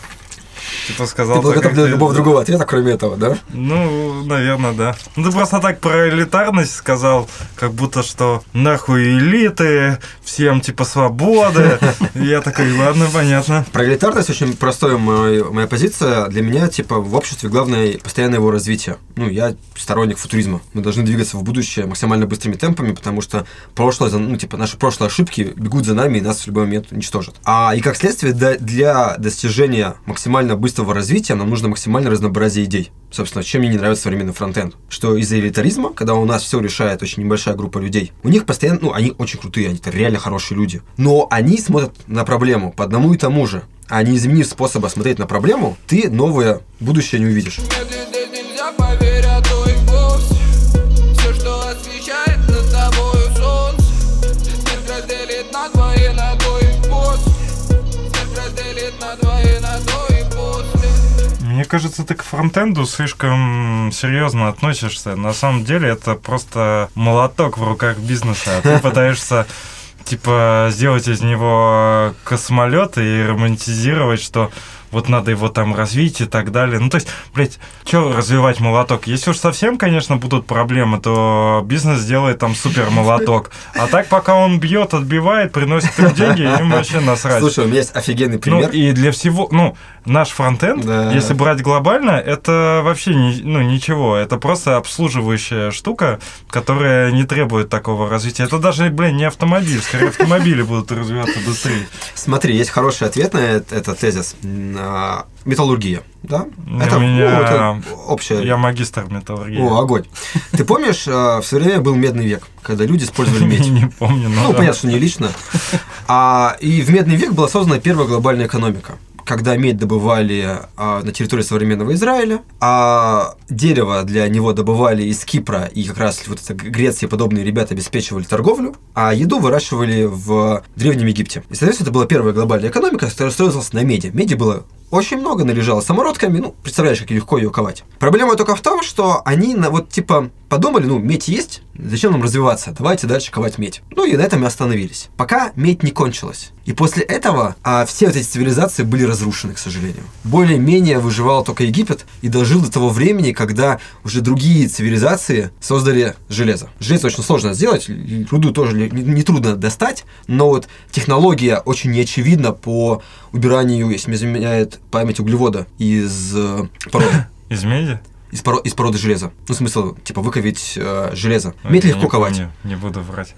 типа сказал... Ты был готов для ты- любого другого ответа, кроме этого, да? Ну, наверное, да. Ну, ты просто так про элитарность сказал, как будто что нахуй элиты, всем типа свободы. Я такой, ладно, понятно. Про элитарность очень простая моя, позиция. Для меня, типа, в обществе главное постоянное его развитие. Ну, я сторонник футуризма. Мы должны двигаться в будущее максимально быстрыми темпами, потому что прошлое, ну, типа, наши прошлые ошибки бегут за нами и нас в любой момент уничтожат. А и как следствие, для достижения максимально быстрого развития нам нужно максимальное разнообразие идей. Собственно, чем мне не нравится современный фронтенд. Что из-за элитаризма, когда у нас все решает очень небольшая группа людей, у них постоянно, ну, они очень крутые, они реально хорошие люди. Но они смотрят на проблему по одному и тому же. А не изменив способа смотреть на проблему, ты новое будущее не увидишь. Кажется, ты к фронтенду слишком серьезно относишься. На самом деле это просто молоток в руках бизнеса. А ты пытаешься типа сделать из него космолет и романтизировать, что вот надо его там развить и так далее. Ну, то есть, блядь, что развивать молоток? Если уж совсем, конечно, будут проблемы, то бизнес сделает там супер молоток. А так, пока он бьет, отбивает, приносит им деньги, им вообще насрать. Слушай, у меня есть офигенный Ну, пример. и для всего, ну, наш фронтенд, Да. если брать глобально, это вообще не, ну, ничего. Это просто обслуживающая штука, которая не требует такого развития. Это даже, блин, не автомобиль. Скорее, автомобили будут развиваться быстрее. Смотри, есть хороший ответ на это- этот тезис. А, Металлургия, да? У меня- ну, это общее. Я магистр металлургии. О, огонь. Ты помнишь, а, в свое время был медный век, когда люди использовали медь? Не помню, но Ну, понятно, что не лично. А, и в медный век была создана первая глобальная экономика. Когда медь добывали а, на территории современного Израиля, а дерево для него добывали из Кипра, и как раз вот это Греция и подобные ребята обеспечивали торговлю, а еду выращивали в Древнем Египте. И, соответственно, это была первая глобальная экономика, которая строилась на меди. Меди было очень много, наряжала самородками, ну, представляешь, как легко ее ковать. Проблема только в том, что они на, вот типа подумали, ну, медь есть, зачем нам развиваться, давайте дальше ковать медь. Ну и на этом и остановились. Пока медь не кончилась. И после этого а, все вот эти цивилизации были разрушены, к сожалению. Более-менее выживал только Египет и дожил до того времени, когда уже другие цивилизации создали железо. Железо очень сложно сделать, руду тоже не- нетрудно достать, но вот технология очень неочевидна по убиранию, если не изменяет память углевода из э, породы. Из меди? Из, поро- из породы железа. Ну, смысл, типа, выковить э, железо. Медь Я легко не ковать. помню, Не буду врать.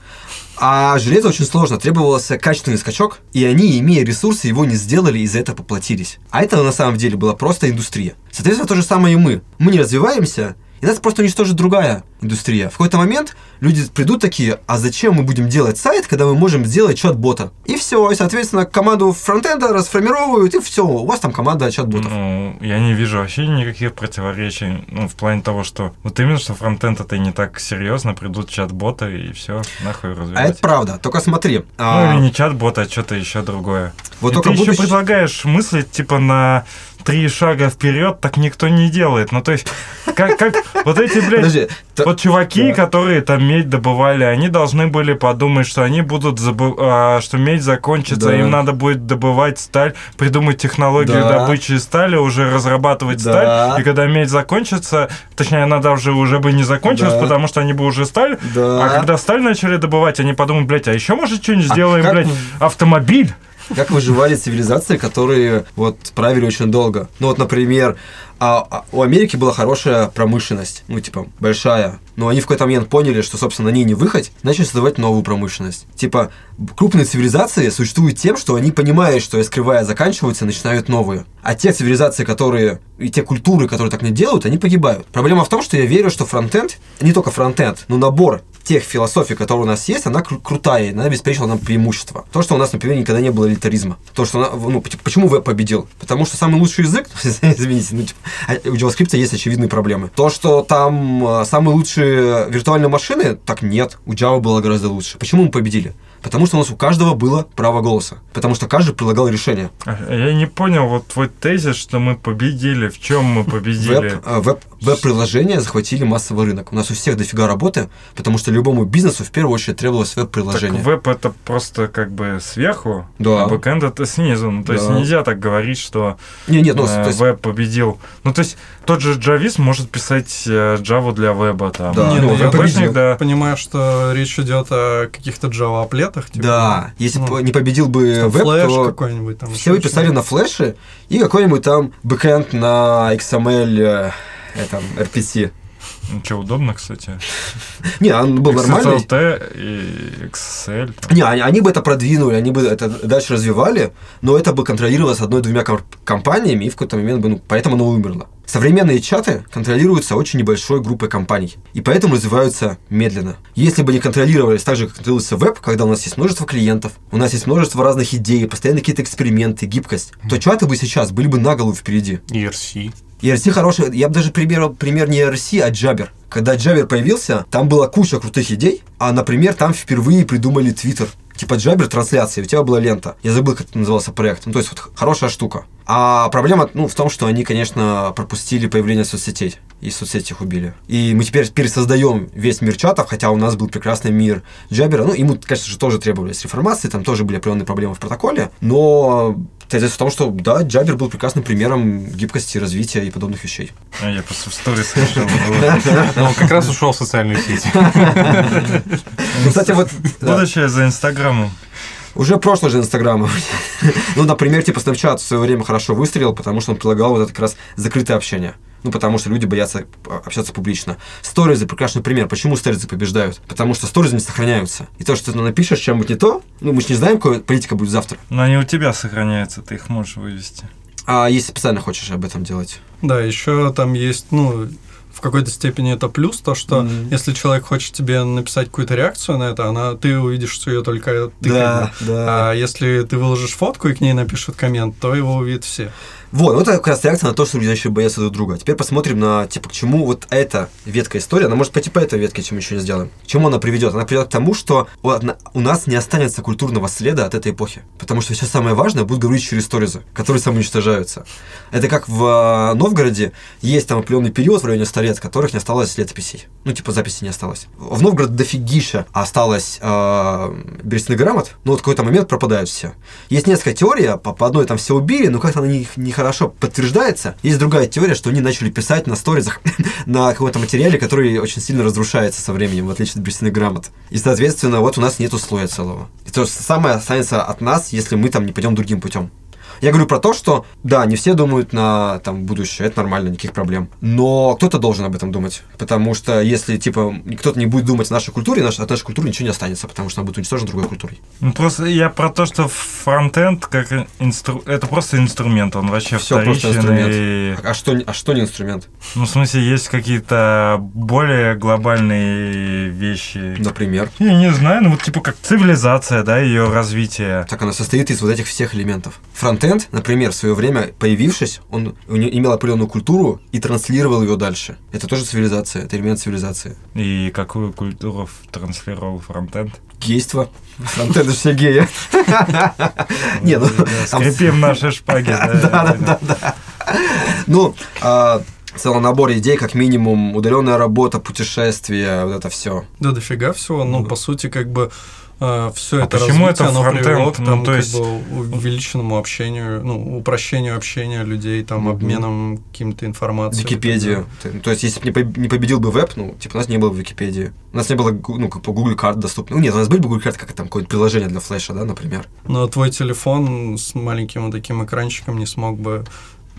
А железо очень сложно, требовался качественный скачок, и они, имея ресурсы, его не сделали и за это поплатились. А это на самом деле была просто индустрия. Соответственно, то же самое и мы. Мы не развиваемся, и нас просто уничтожит другая индустрия. В какой-то момент люди придут такие, а зачем мы будем делать сайт, когда мы можем сделать чат-бота? И все, и, соответственно, команду фронтенда расформировывают, и все, у вас там команда чат-ботов. Ну, я не вижу вообще никаких противоречий. Ну, в плане того, что вот именно что фронтенд это не так серьезно, придут чат-боты и все, нахуй А это развивать. правда, только смотри. Ну, а, или не чат-бот, а что-то еще другое. вот И только ты еще будущее- предлагаешь мыслить, типа, на три шага вперед, так никто не делает. Ну, то есть, как, как вот эти, блядь, Подожди, то- вот чуваки, Да. которые там медь добывали, они должны были подумать, что они будут забы- а, что медь закончится, Да. им надо будет добывать сталь, придумать технологию Да. добычи стали, уже разрабатывать Да. сталь, и когда медь закончится, точнее, она даже уже бы не закончилась, Да. потому что они бы уже сталь, Да. а когда сталь начали добывать, они подумают, блядь, а еще может что-нибудь А сделаем, как- блядь, автомобиль? Как выживали цивилизации, которые вот правили очень долго. Ну вот, например, а, а, у Америки была хорошая промышленность, ну типа большая, но они в какой-то момент поняли, что, собственно, на ней не выхоть, начали создавать новую промышленность. Типа крупные цивилизации существуют тем, что они понимают, что искривая заканчиваются, начинают новые. А те цивилизации, которые и те культуры, которые так не делают, они погибают. Проблема в том, что я верю, что фронтенд, не только фронтенд, но набор тех философий, которые у нас есть, она кру- крутая, она обеспечила нам преимущество. То, что у нас, например, никогда не было элитаризма. То, что, она- ну, п- почему веб победил? Потому что самый лучший язык, извините, ну, типа, а у JavaScript есть очевидные проблемы. То, что там э, самые лучшие виртуальные машины, так нет, у Java было гораздо лучше. Почему мы победили? Потому что у нас у каждого было право голоса. Потому что каждый предлагал решение. А Я не понял вот твой тезис, что мы победили. В чем мы победили? Веб, веб, веб-приложения захватили массовый рынок. У нас у всех дофига работы, потому что любому бизнесу в первую очередь требовалось Так веб-приложение. веб это просто как бы сверху, Да. а бэкэнд это снизу. Ну, то есть Да. нельзя так говорить, что Не, нет, ну, э, есть, веб победил. Ну, то есть тот же джавист может писать э, Java для веба там. Да, Не, ну, ну, я понимаю, да. понимаю, что речь идет о каких-то Java-аплетах. типа, да, если ну, бы не победил бы веб, флэш то какой-нибудь там. все бы писали на флеше и какой-нибудь там бэкэнд на XML, этом, RPC. Ну, что, удобно, кстати. Не, он был нормальный. XSLT и XSL. там. Не, они, они бы это продвинули, они бы это дальше развивали, но это бы контролировалось одной-двумя компаниями, и в какой-то момент бы, ну, поэтому оно умерло. Современные чаты контролируются очень небольшой группой компаний, и поэтому развиваются медленно. Если бы они контролировались так же, как контролируется веб, когда у нас есть множество клиентов, у нас есть множество разных идей, постоянно какие-то эксперименты, гибкость, то чаты бы сейчас были бы на голову впереди. ERC. ERC хороший, я бы даже пример, пример не ERC, а Jabber. Когда Jabber появился, там была куча крутых идей, а, например, там впервые придумали Twitter. Типа Jabber трансляции, у тебя была лента. Я забыл, как это назывался проект. Ну, то есть, вот хорошая штука. А проблема, ну, в том, что они, конечно, пропустили появление соцсетей. И соцсети их убили. И мы теперь пересоздаем весь мир чатов, хотя у нас был прекрасный мир Джабера. Ну, ему, конечно же, тоже требовались реформации, там тоже были определенные проблемы в протоколе. Но тезис в том, что, да, Джабер был прекрасным примером гибкости, развития и подобных вещей. А я просто в сторис. Ну, он как раз ушел в социальные сети. Ну, кстати, вот Будущее за Инстаграмом. уже прошлое же Инстаграма. Ну, например, типа Snapchat в свое время хорошо выстрелил, потому что он предлагал вот это как раз закрытое общение. Ну, потому что люди боятся а, общаться публично. Сторизы прекрасный пример. Почему сторизы побеждают? Потому что сторизы не сохраняются. И то, что ты напишешь чем-нибудь не то, ну, мы же не знаем, какая политика будет завтра. Но они у тебя сохраняются, ты их можешь вывести. А если специально хочешь об этом делать? Да, еще там есть, ну, в какой-то степени это плюс, то, что Мгм. если человек хочет тебе написать какую-то реакцию на это, она, ты увидишь ее только ты. Да, да. А если ты выложишь фотку и к ней напишут коммент, то его увидят все. Вот, вот как раз реакция на то, что люди начали бояться друг друга. Теперь посмотрим на, типа, к чему вот эта ветка истории, она может пойти по этой ветке, чем еще не сделаем. К чему она приведет? Она приведет к тому, что у нас не останется культурного следа от этой эпохи. Потому что все самое важное будут говорить через сторизы, которые самоуничтожаются. Это как в э, Новгороде есть там определенный период в районе 100 лет, которых не осталось летописей. Ну, типа, записей не осталось. В Новгороде дофигища осталось э, берестяных грамот, но вот в какой-то момент пропадают все. Есть несколько теорий, по, по одной там все убили, но как-то она не- нехорошо подтверждается. Есть другая теория, что они начали писать на сторизах на каком-то материале, который очень сильно разрушается со временем, в отличие от берестяных грамот. И, соответственно, вот у нас нету слоя целого. И то же самое останется от нас, если мы там не пойдем другим путем. Я говорю про то, что, да, не все думают на там, будущее, это нормально, никаких проблем. Но кто-то должен об этом думать. Потому что если, типа, кто-то не будет думать о нашей культуре, наш- от нашей культуры ничего не останется, потому что она будет уничтожена другой культурой. Ну, просто я про то, что фронтенд как инстру... это просто инструмент, он вообще Всё просто инструмент. и- А что, не- а что не инструмент? Ну, в смысле, есть какие-то более глобальные вещи. Например. Я не знаю, ну вот типа как цивилизация, да, ее развитие. Так она состоит из вот этих всех элементов. Фронтенд, например, в свое время появившись, он имел определенную культуру и транслировал ее дальше. Это тоже цивилизация, это элемент цивилизации. И какую культуру транслировал фронтенд? Гейство. Фронтенд же все геи. Не, ну, Скрепим наши шпаги. Да, да, да. Ну, а, целый набор идей, как минимум, удаленная работа, путешествия, вот это все. Да, дофига всего. Ну, Да. по сути, как бы все А это почему развитие, это оно привело к Ну, тому, то как есть- бы, увеличенному общению, ну, упрощению общения людей, там, Мгм. обменом каким-то информацией. Википедию. Ты- То есть, если бы не поб- не победил бы веб, ну, типа, у нас не было бы Википедии. У нас не было, ну, как по Google карт доступно. Ну, нет, у нас были бы Google карты, как там, какое-то приложение для флеша, да, например. Но твой телефон с маленьким вот таким экранчиком не смог бы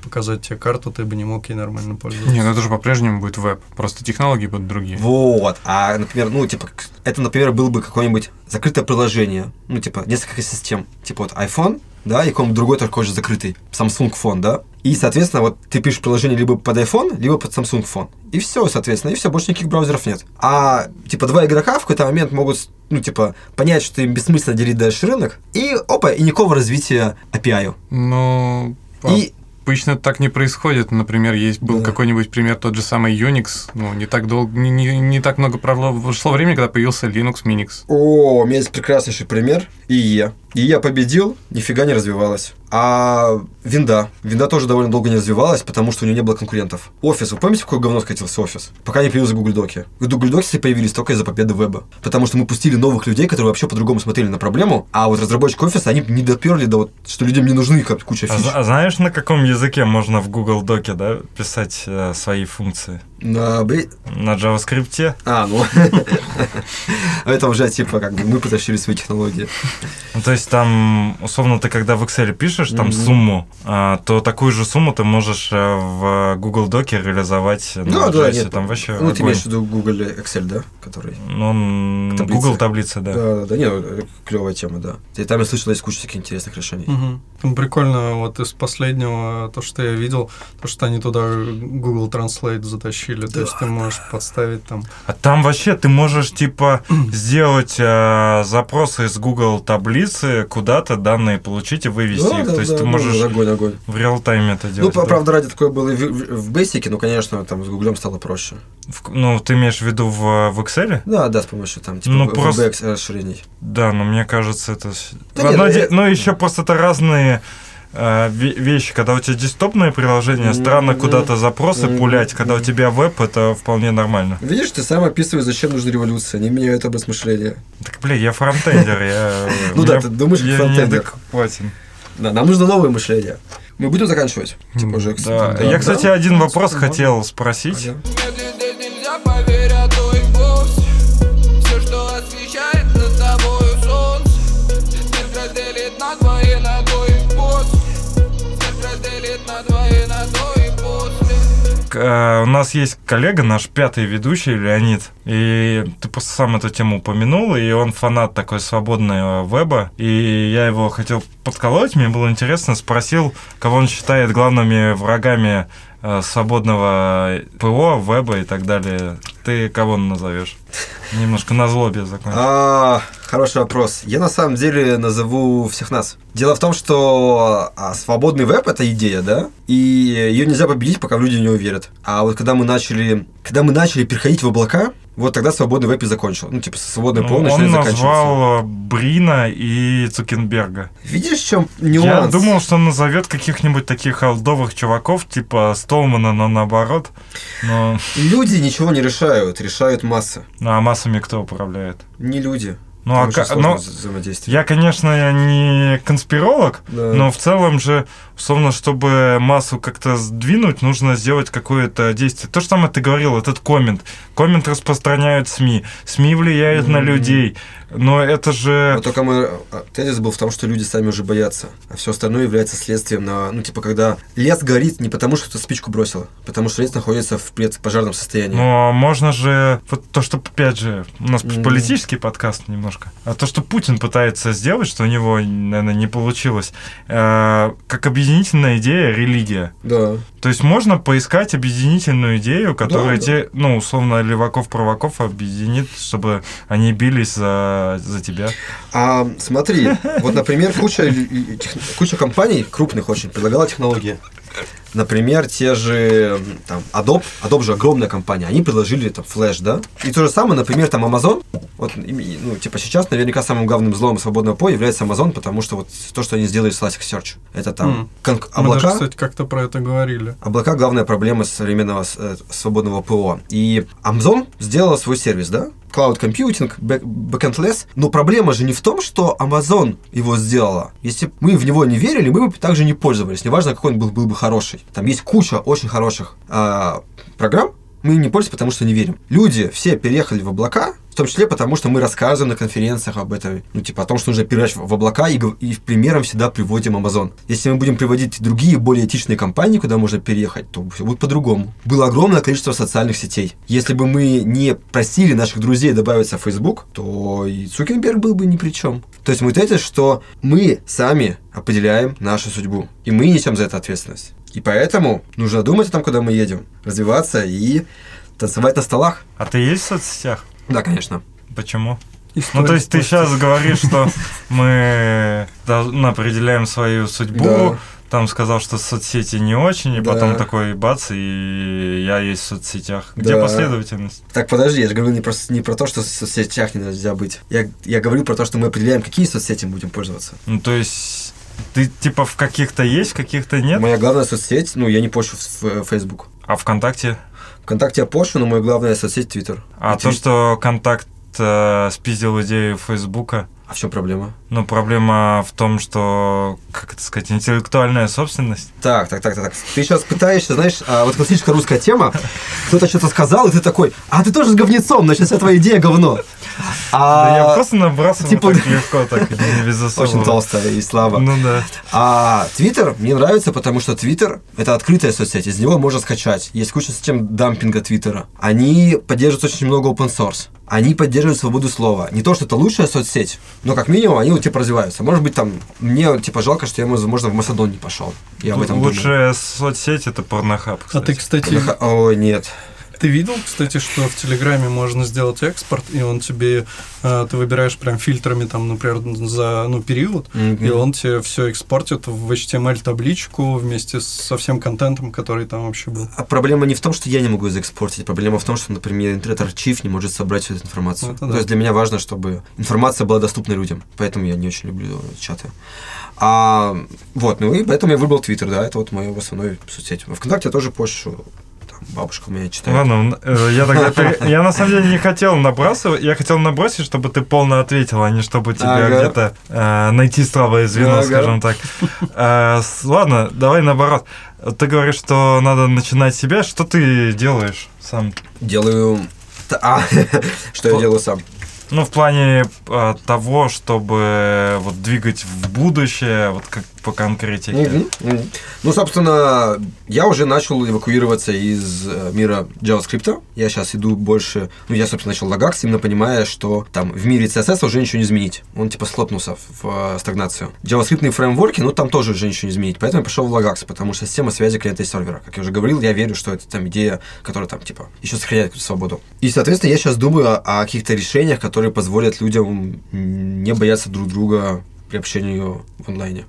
показать тебе карту, ты бы не мог ей нормально пользоваться. Не, ну это же по-прежнему будет веб. Просто технологии будут другие. Вот. А, например, ну, типа, это, например, было бы какое-нибудь закрытое приложение. Ну, типа, несколько систем. Типа, вот iPhone, да, и какой-нибудь другой такой же закрытый. Samsung фон, да. И, соответственно, вот ты пишешь приложение либо под iPhone, либо под Samsung фон. И все, соответственно, и все, больше никаких браузеров нет. А, типа, два игрока в какой-то момент могут, ну, типа, понять, что им бессмысленно делить дальше рынок, и, опа, и никакого развития API. Но И обычно так не происходит. Например, есть был Да. какой-нибудь пример, тот же самый Unix. Ну, не так долго, не, не, не так много прошло, времени, когда появился Linux, Minix. О, у меня есть прекраснейший пример. ИЕ. ИЕ победил, нифига не развивалась. А Винда. Винда тоже довольно долго не развивалась, потому что у нее не было конкурентов. Офис. Вы помните, какой говно скатился офис? Пока не появился Google Доки. Google Доки появились только из-за победы веба. Потому что мы пустили новых людей, которые вообще по-другому смотрели на проблему, а вот разработчики офиса, они не доперли до вот, что людям не нужны как куча А, фич. зна- а знаешь, на каком языке можно в Google Доке, да, писать э, свои функции? На, На JavaScript? А, ну. Это уже типа как бы мы потащили свои технологии. Ну, то есть есть там, условно, ты когда в Excel пишешь там Мгм. сумму, а, то такую же сумму ты можешь э, в Google Доке реализовать на Ну, да, JS. нет. Там вообще Ну, ты огонь. имеешь в виду Google Excel, да? Который... Ну, он- Таблица. Google таблица, да. Да, да, да, не, клевая тема, да. И там я слышал, есть куча таких интересных решений. Мгм. Там прикольно, вот из последнего, то, что я видел, то, что они туда Google Translate затащили. То есть ты можешь подставить там. А там вообще ты можешь, типа, сделать э, запросы из Google таблицы, куда-то данные получить и вывести Да, их. да, То есть да, ты можешь Огонь, огонь. в реал-тайме это Ну, делать. по- да? правда, ради такое было и в, в- Basic, но, конечно, там с Гуглем стало проще. В- ну, ты имеешь в виду в, в Excel? Да, да, с помощью там, типа, Ну, просто- расширений. Да, но мне кажется, это... Да Одно нет, де- э, Ну, еще просто это разные вещи. Когда у тебя десктопное приложение, странно куда-то запросы пулять. Когда у тебя веб, это вполне нормально. Видишь, ты сам описываешь, зачем нужна революция. Они меняют образ мышления. Так, бля, я фронтендер, я... Ну да, ты думаешь, как я фронтендер. Да, нам нужно новое мышление. Мы будем заканчивать? Типа уже, Да. да, Я, кстати, да? один вопрос хотел спросить. Ага. У нас есть коллега, наш пятый ведущий, Леонид. И ты просто сам эту тему упомянул, и он фанат такой свободного веба. И я его хотел подколоть, мне было интересно, спросил, кого он считает главными врагами э, свободного ПО, веба и так далее. Ты кого назовешь? Немножко на злобе закончил. А, хороший вопрос. Я на самом деле назову всех нас. Дело в том, что а, свободный веб это идея, да? И ее нельзя победить, пока люди в него верят. А вот когда мы начали, когда мы начали переходить в облака, вот тогда свободный веб и закончил. Ну, типа, свободное Ну, ПО он начинает заканчиваться. назвал э, Брина и Цукенберга. Видишь, в чем Я нюанс? думал, что он назовет каких-нибудь таких олдовых чуваков, типа Столмана, но наоборот. Но Люди ничего не решают, решают массы. ну, а массами кто управляет? Не люди. Ну, а ну, я, конечно, не конспиролог, Да. но в целом же, условно, чтобы массу как-то сдвинуть, нужно сделать какое-то действие. То же самое ты говорил, этот коммент. Коммент распространяют СМИ. СМИ влияют на Мгм. людей. Но это же... Но только мой а, тезис был в том, что люди сами уже боятся, а все остальное является следствием на, ну, типа, когда лес горит не потому, что ты спичку бросил, а потому что лес находится в предпожарном состоянии. Но можно же, вот то, что, опять же, у нас Мгм. политический подкаст немножко, а то, что Путин пытается сделать, что у него, наверное, не получилось, э, как объединительная идея религия. Да. То есть можно поискать объединительную идею, которая да. те, ну, условно, леваков-провоков объединит, чтобы они бились за, за тебя. А смотри, вот, например, куча, куча компаний, крупных очень, предлагала технологии. Например, те же там Adobe, Adobe же огромная компания, они предложили там Flash, да? И то же самое, например, там Amazon, вот, ну, типа сейчас наверняка самым главным злом свободного ПО является Amazon, потому что вот то, что они сделали с Elasticsearch, это там М. кон- Мы даже, облака, кстати, как-то про это говорили. облака главная проблема современного э, свободного ПО. И Amazon сделала свой сервис, да? Cloud Computing, back- Backendless. Но проблема же не в том, что Amazon его сделала. Если мы в него не верили, мы бы также не пользовались. Неважно, какой он был, был бы хороший. Там есть куча очень хороших а, программ, мы не пользуемся, потому что не верим. Люди все переехали в облака, в том числе потому, что мы рассказываем на конференциях об этом, ну, типа о том, что нужно переезжать в облака, и, и примером всегда приводим Amazon. Если мы будем приводить другие, более этичные компании, куда можно переехать, то все будет по-другому. Было огромное количество социальных сетей. Если бы мы не просили наших друзей добавиться в Facebook, то и Цукерберг был бы ни при чем. То есть мы тезис, что мы сами определяем нашу судьбу, и мы несем за это ответственность. И поэтому нужно думать о том, куда мы едем, развиваться и танцевать на столах. А ты есть в соцсетях? Да, конечно. Почему? История Ну, то есть ты сейчас говоришь, что мы ну, определяем свою судьбу, Да. там сказал, что соцсети не очень, и Да. потом такой бац, и я есть в соцсетях. Где Да. последовательность? Так, подожди, я же говорю не про, не про то, что в соцсетях нельзя быть. Я, я говорю про то, что мы определяем, какие соцсети мы будем пользоваться. Ну, то есть ты типа в каких-то есть, в каких-то нет, Моя главная соцсеть, ну, я не пощу в, в Facebook. а ВКонтакте? Вконтакте я пощу, но моя главная соцсеть Twitter. А И то, Твит- что контакт э, спиздил идею Фейсбука, А в чем проблема? Но проблема в том, что, как это сказать, интеллектуальная собственность. Так, так, так, так, так. Ты сейчас пытаешься, знаешь, а, вот классическая русская тема, кто-то что-то сказал, и ты такой, а ты тоже с говнецом, значит, вся твоя идея говно. Да я А, просто набрасываю типа- так легко, так, без особого. очень толстая и слава. Ну да. А Твиттер мне нравится, потому что Твиттер — это открытая соцсеть, из него можно скачать. Есть куча систем дампинга Твиттера. Они поддерживают очень много open source. Они поддерживают свободу слова. Не то, что это лучшая соцсеть, но как минимум они типа развиваются. Может быть, там, мне типа жалко, что я, возможно, в Масадон не пошел. Я об этом думаю. Лучшая соцсеть это порнохаб, А кстати. ты, кстати, Ха- Ой, нет. Ты видел, кстати, что в Телеграме можно сделать экспорт, и он тебе, э, ты выбираешь прям фильтрами, там, например, за ну, период, Мгм. и он тебе все экспортит в HTML-табличку вместе со всем контентом, который там вообще был. А проблема не в том, что я не могу заэкспортить, проблема в том, что, например, интернет-архив не может собрать всю эту информацию. Ну, это То да. есть для меня важно, чтобы информация была доступна людям, поэтому я не очень люблю чаты. А, вот, ну и поэтому я выбрал Твиттер, да, это вот моя основной соцсеть. ВКонтакте я тоже пощу, бабушка у меня читает. Ладно, э, я тогда я на самом деле не хотел набрасывать, я хотел набросить, чтобы ты полно ответил, а не чтобы тебе Ага. где-то э, найти слабое звено, Ага. скажем так. Э, ладно, давай наоборот. Ты говоришь, что надо начинать с себя. Что ты делаешь сам? Делаю... А, что я делаю сам? Ну, в плане э, того, чтобы вот двигать в будущее, вот как по конкретике. Мгм, мгм. Ну, собственно, я уже начал эвакуироваться из э, мира JavaScript. Я сейчас иду больше... Ну, я, собственно, начал Lagax, именно понимая, что там в мире CSS уже ничего не изменить. Он, типа, схлопнулся в э, стагнацию. JavaScript фреймворки, ну, там тоже уже ничего не изменить. Поэтому я пошел в Lagax, потому что система связи клиента и сервера. Как я уже говорил, я верю, что это там идея, которая там, типа, еще сохраняет какую-то свободу. И, соответственно, я сейчас думаю о, о каких-то решениях, которые позволят людям не бояться друг друга при общении в онлайне.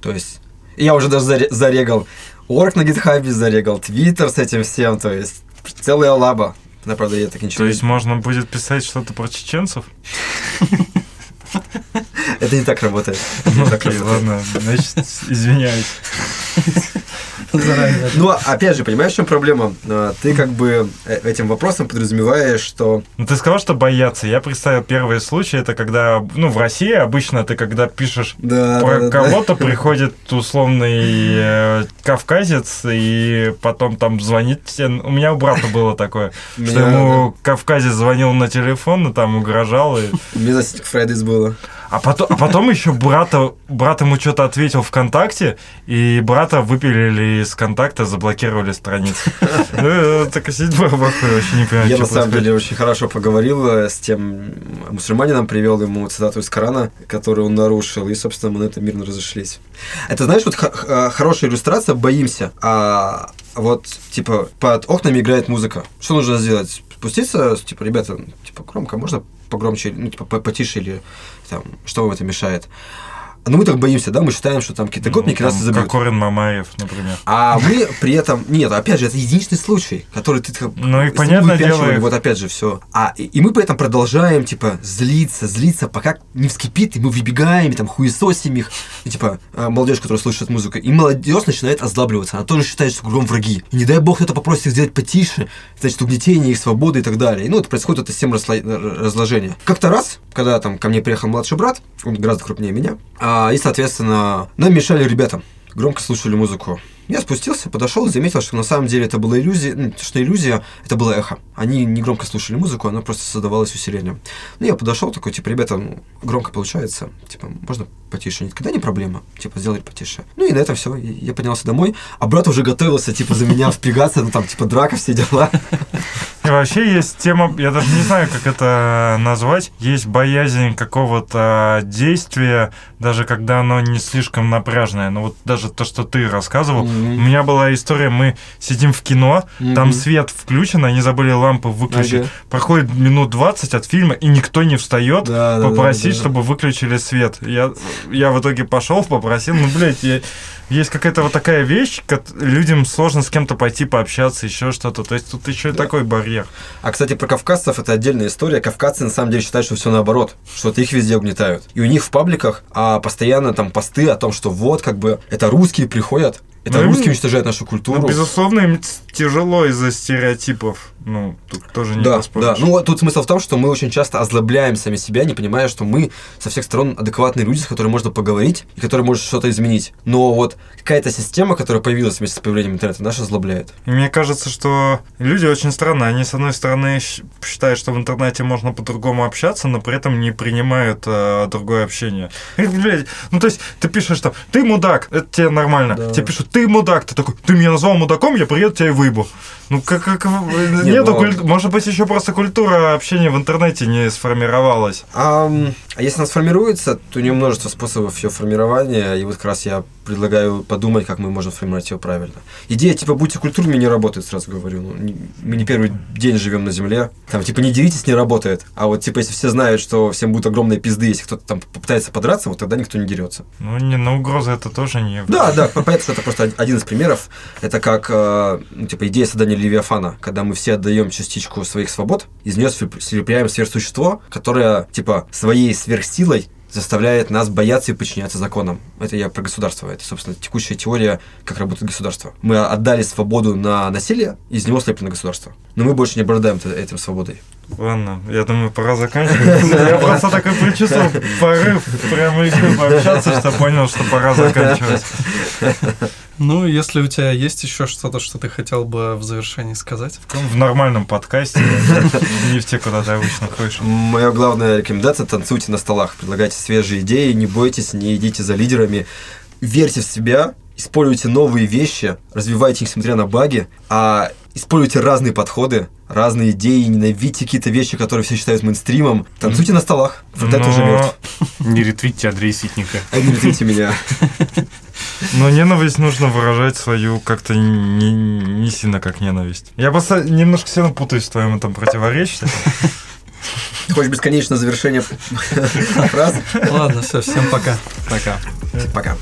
То есть я уже даже заре- зарегал орг на гитхабе, зарегал твиттер с этим всем, то есть целая лаба. Да, правда, я так ничего То есть можно будет писать что-то про чеченцев? Это не так работает. Окей, работает. ладно, значит, извиняюсь. Заранее. Ну, а опять же, понимаешь, в чем проблема? А, Ты как бы э, этим вопросом подразумеваешь, что... Ну, ты сказал, что бояться. Я представил первый случай, это когда, ну, в России обычно ты, когда пишешь Да, про да, да, да. кого-то, приходит условный э, кавказец, и потом там звонит тебе. У меня у брата было такое, что Меня, ему кавказец звонил на телефон, и там угрожал, и... Fridays было. А потом, а потом еще брата, брат ему что-то ответил ВКонтакте, и брата выпилили из контакта, заблокировали страницу. Ну, Так и сидеть бабаху, вообще не понимаю, Я на самом деле очень хорошо поговорил э, с тем мусульманином, привел ему цитату из Корана, которую он нарушил, и, собственно, мы на этом мирно разошлись. Это, знаешь, вот хорошая иллюстрация «Боимся», а вот, типа, под окнами играет музыка. Что нужно сделать? Спуститься, типа, ребята, типа, громко, можно погромче, ну, типа, по- потише или там, что вам это мешает? Ну, мы так боимся, да, мы считаем, что там какие-то гопники Ну, нас там, забьют. Как Корин Мамаев, например. А мы при этом... Нет, опять же, это единичный случай, который ты... как- Ну и выпячивали, дело- Вот опять же, все. А, и, и мы при этом продолжаем, типа, злиться, злиться, пока не вскипит, и мы выбегаем, и там хуесосим их. И, типа, а, молодежь, которая слышит музыку. И молодежь начинает озлабливаться. Она тоже считает, что кругом враги. И не дай бог кто-то попросит их сделать потише, значит, угнетение их свободы и так далее. И, ну, это происходит это система разло- разложения. Как-то раз, когда там ко мне приехал младший брат, он гораздо крупнее меня, а, и, соответственно, нам мешали ребята громко слушали музыку. Я спустился, подошел заметил, что на самом деле это была иллюзия, что иллюзия, это было эхо. Они не громко слушали музыку, она просто создавалась усилением. Ну, я подошел такой, типа, ребята, ну, громко получается, типа, можно потише? Они такие, да не проблема, типа, сделали потише. Ну, и на этом все, я поднялся домой, а брат уже готовился, типа, за меня впрягаться, ну, там, типа, драка, все дела. И вообще есть тема, я даже не знаю, как это назвать, есть боязнь какого-то действия, даже когда оно не слишком напряжное. Ну вот даже то, что ты рассказывал. У меня была история, мы сидим в кино, там свет включен, они забыли лампы выключить. Проходит минут 20 от фильма, и никто не встает Да, да, да, попросить, да. чтобы выключили свет. Я, я в итоге пошел, попросил, ну, блядь, я- есть какая-то вот такая вещь, как людям сложно с кем-то пойти пообщаться, еще что-то. То есть тут еще и такой барьер. А, кстати, про кавказцев это отдельная история. Кавказцы на самом деле считают, что все наоборот, что их везде угнетают. И у них в пабликах а, постоянно там посты о том, что вот, как бы, это русские приходят, это Ну, русские уничтожают нашу культуру. Ну, безусловно, им тяжело из-за стереотипов. Ну, тут тоже не Да, поспоришь. да. Ну, тут смысл в том, что мы очень часто озлобляем сами себя, не понимая, что мы со всех сторон адекватные люди, с которыми можно поговорить и которые может что-то изменить. Но вот какая-то система, которая появилась вместе с появлением интернета, наша озлобляет. И Мне кажется, что люди очень странные. Они, с одной стороны, считают, что в интернете можно по-другому общаться, но при этом не принимают э, другое общение. Блядь, ну то есть ты пишешь там, ты мудак, это тебе нормально. Да. Тебе пишут, ты мудак, ты такой, ты меня назвал мудаком, я приеду тебя и выебу. Ну как, как э, Не, нету ну- куль- может быть еще просто культура общения в интернете не сформировалась. М, а если она сформируется, то у нее множество способов ее формирования, и вот как раз я предлагаю подумать, как мы можем сформировать ее правильно. Идея, типа, будьте культурными, не работает, сразу говорю. Ну, не- мы не первый день живем на Земле. Там, типа, не деритесь, не работает. А вот, типа, если все знают, что всем будут огромные пизды, если кто-то там попытается подраться, вот тогда никто не дерется. Ну, не, на угрозы это тоже не... Да, да, понятно, что это просто од- один из примеров. Это как, э, ну, типа, идея создания Левиафана, когда мы все отдаем частичку своих свобод, из нее слеп- слепляем сверхсущество, которое, типа, своей сверхсилой заставляет нас бояться и подчиняться законам. Это я про государство. Это, собственно, текущая теория, как работает государство. Мы отдали свободу на насилие, из него слеплено государство. Но мы больше не обладаем этим свободой. Ладно, я думаю, пора заканчивать. Я просто такой причувствовал порыв прямо эфир пообщаться, что понял, что пора заканчивать. Ну, если у тебя есть еще что-то, что ты хотел бы в завершении сказать. В нормальном подкасте, не в те, куда ты обычно ходишь. Моя главная рекомендация – танцуйте на столах, предлагайте свежие идеи, не бойтесь, не идите за лидерами, верьте в себя, используйте новые вещи, развивайте их, несмотря на баги, а используйте разные подходы, разные идеи, ненавидьте какие-то вещи, которые все считают мейнстримом. Танцуйте на столах, фронтенд уже Но- мертв. Не ретвитьте Андрея Ситника. А не ретвитите меня. Но ненависть нужно выражать свою как-то не, не сильно как ненависть. Я просто немножко сильно путаюсь в твоем этом противоречии. Хочешь бесконечное завершение фразы? Ладно, все, всем пока. Пока. Пока.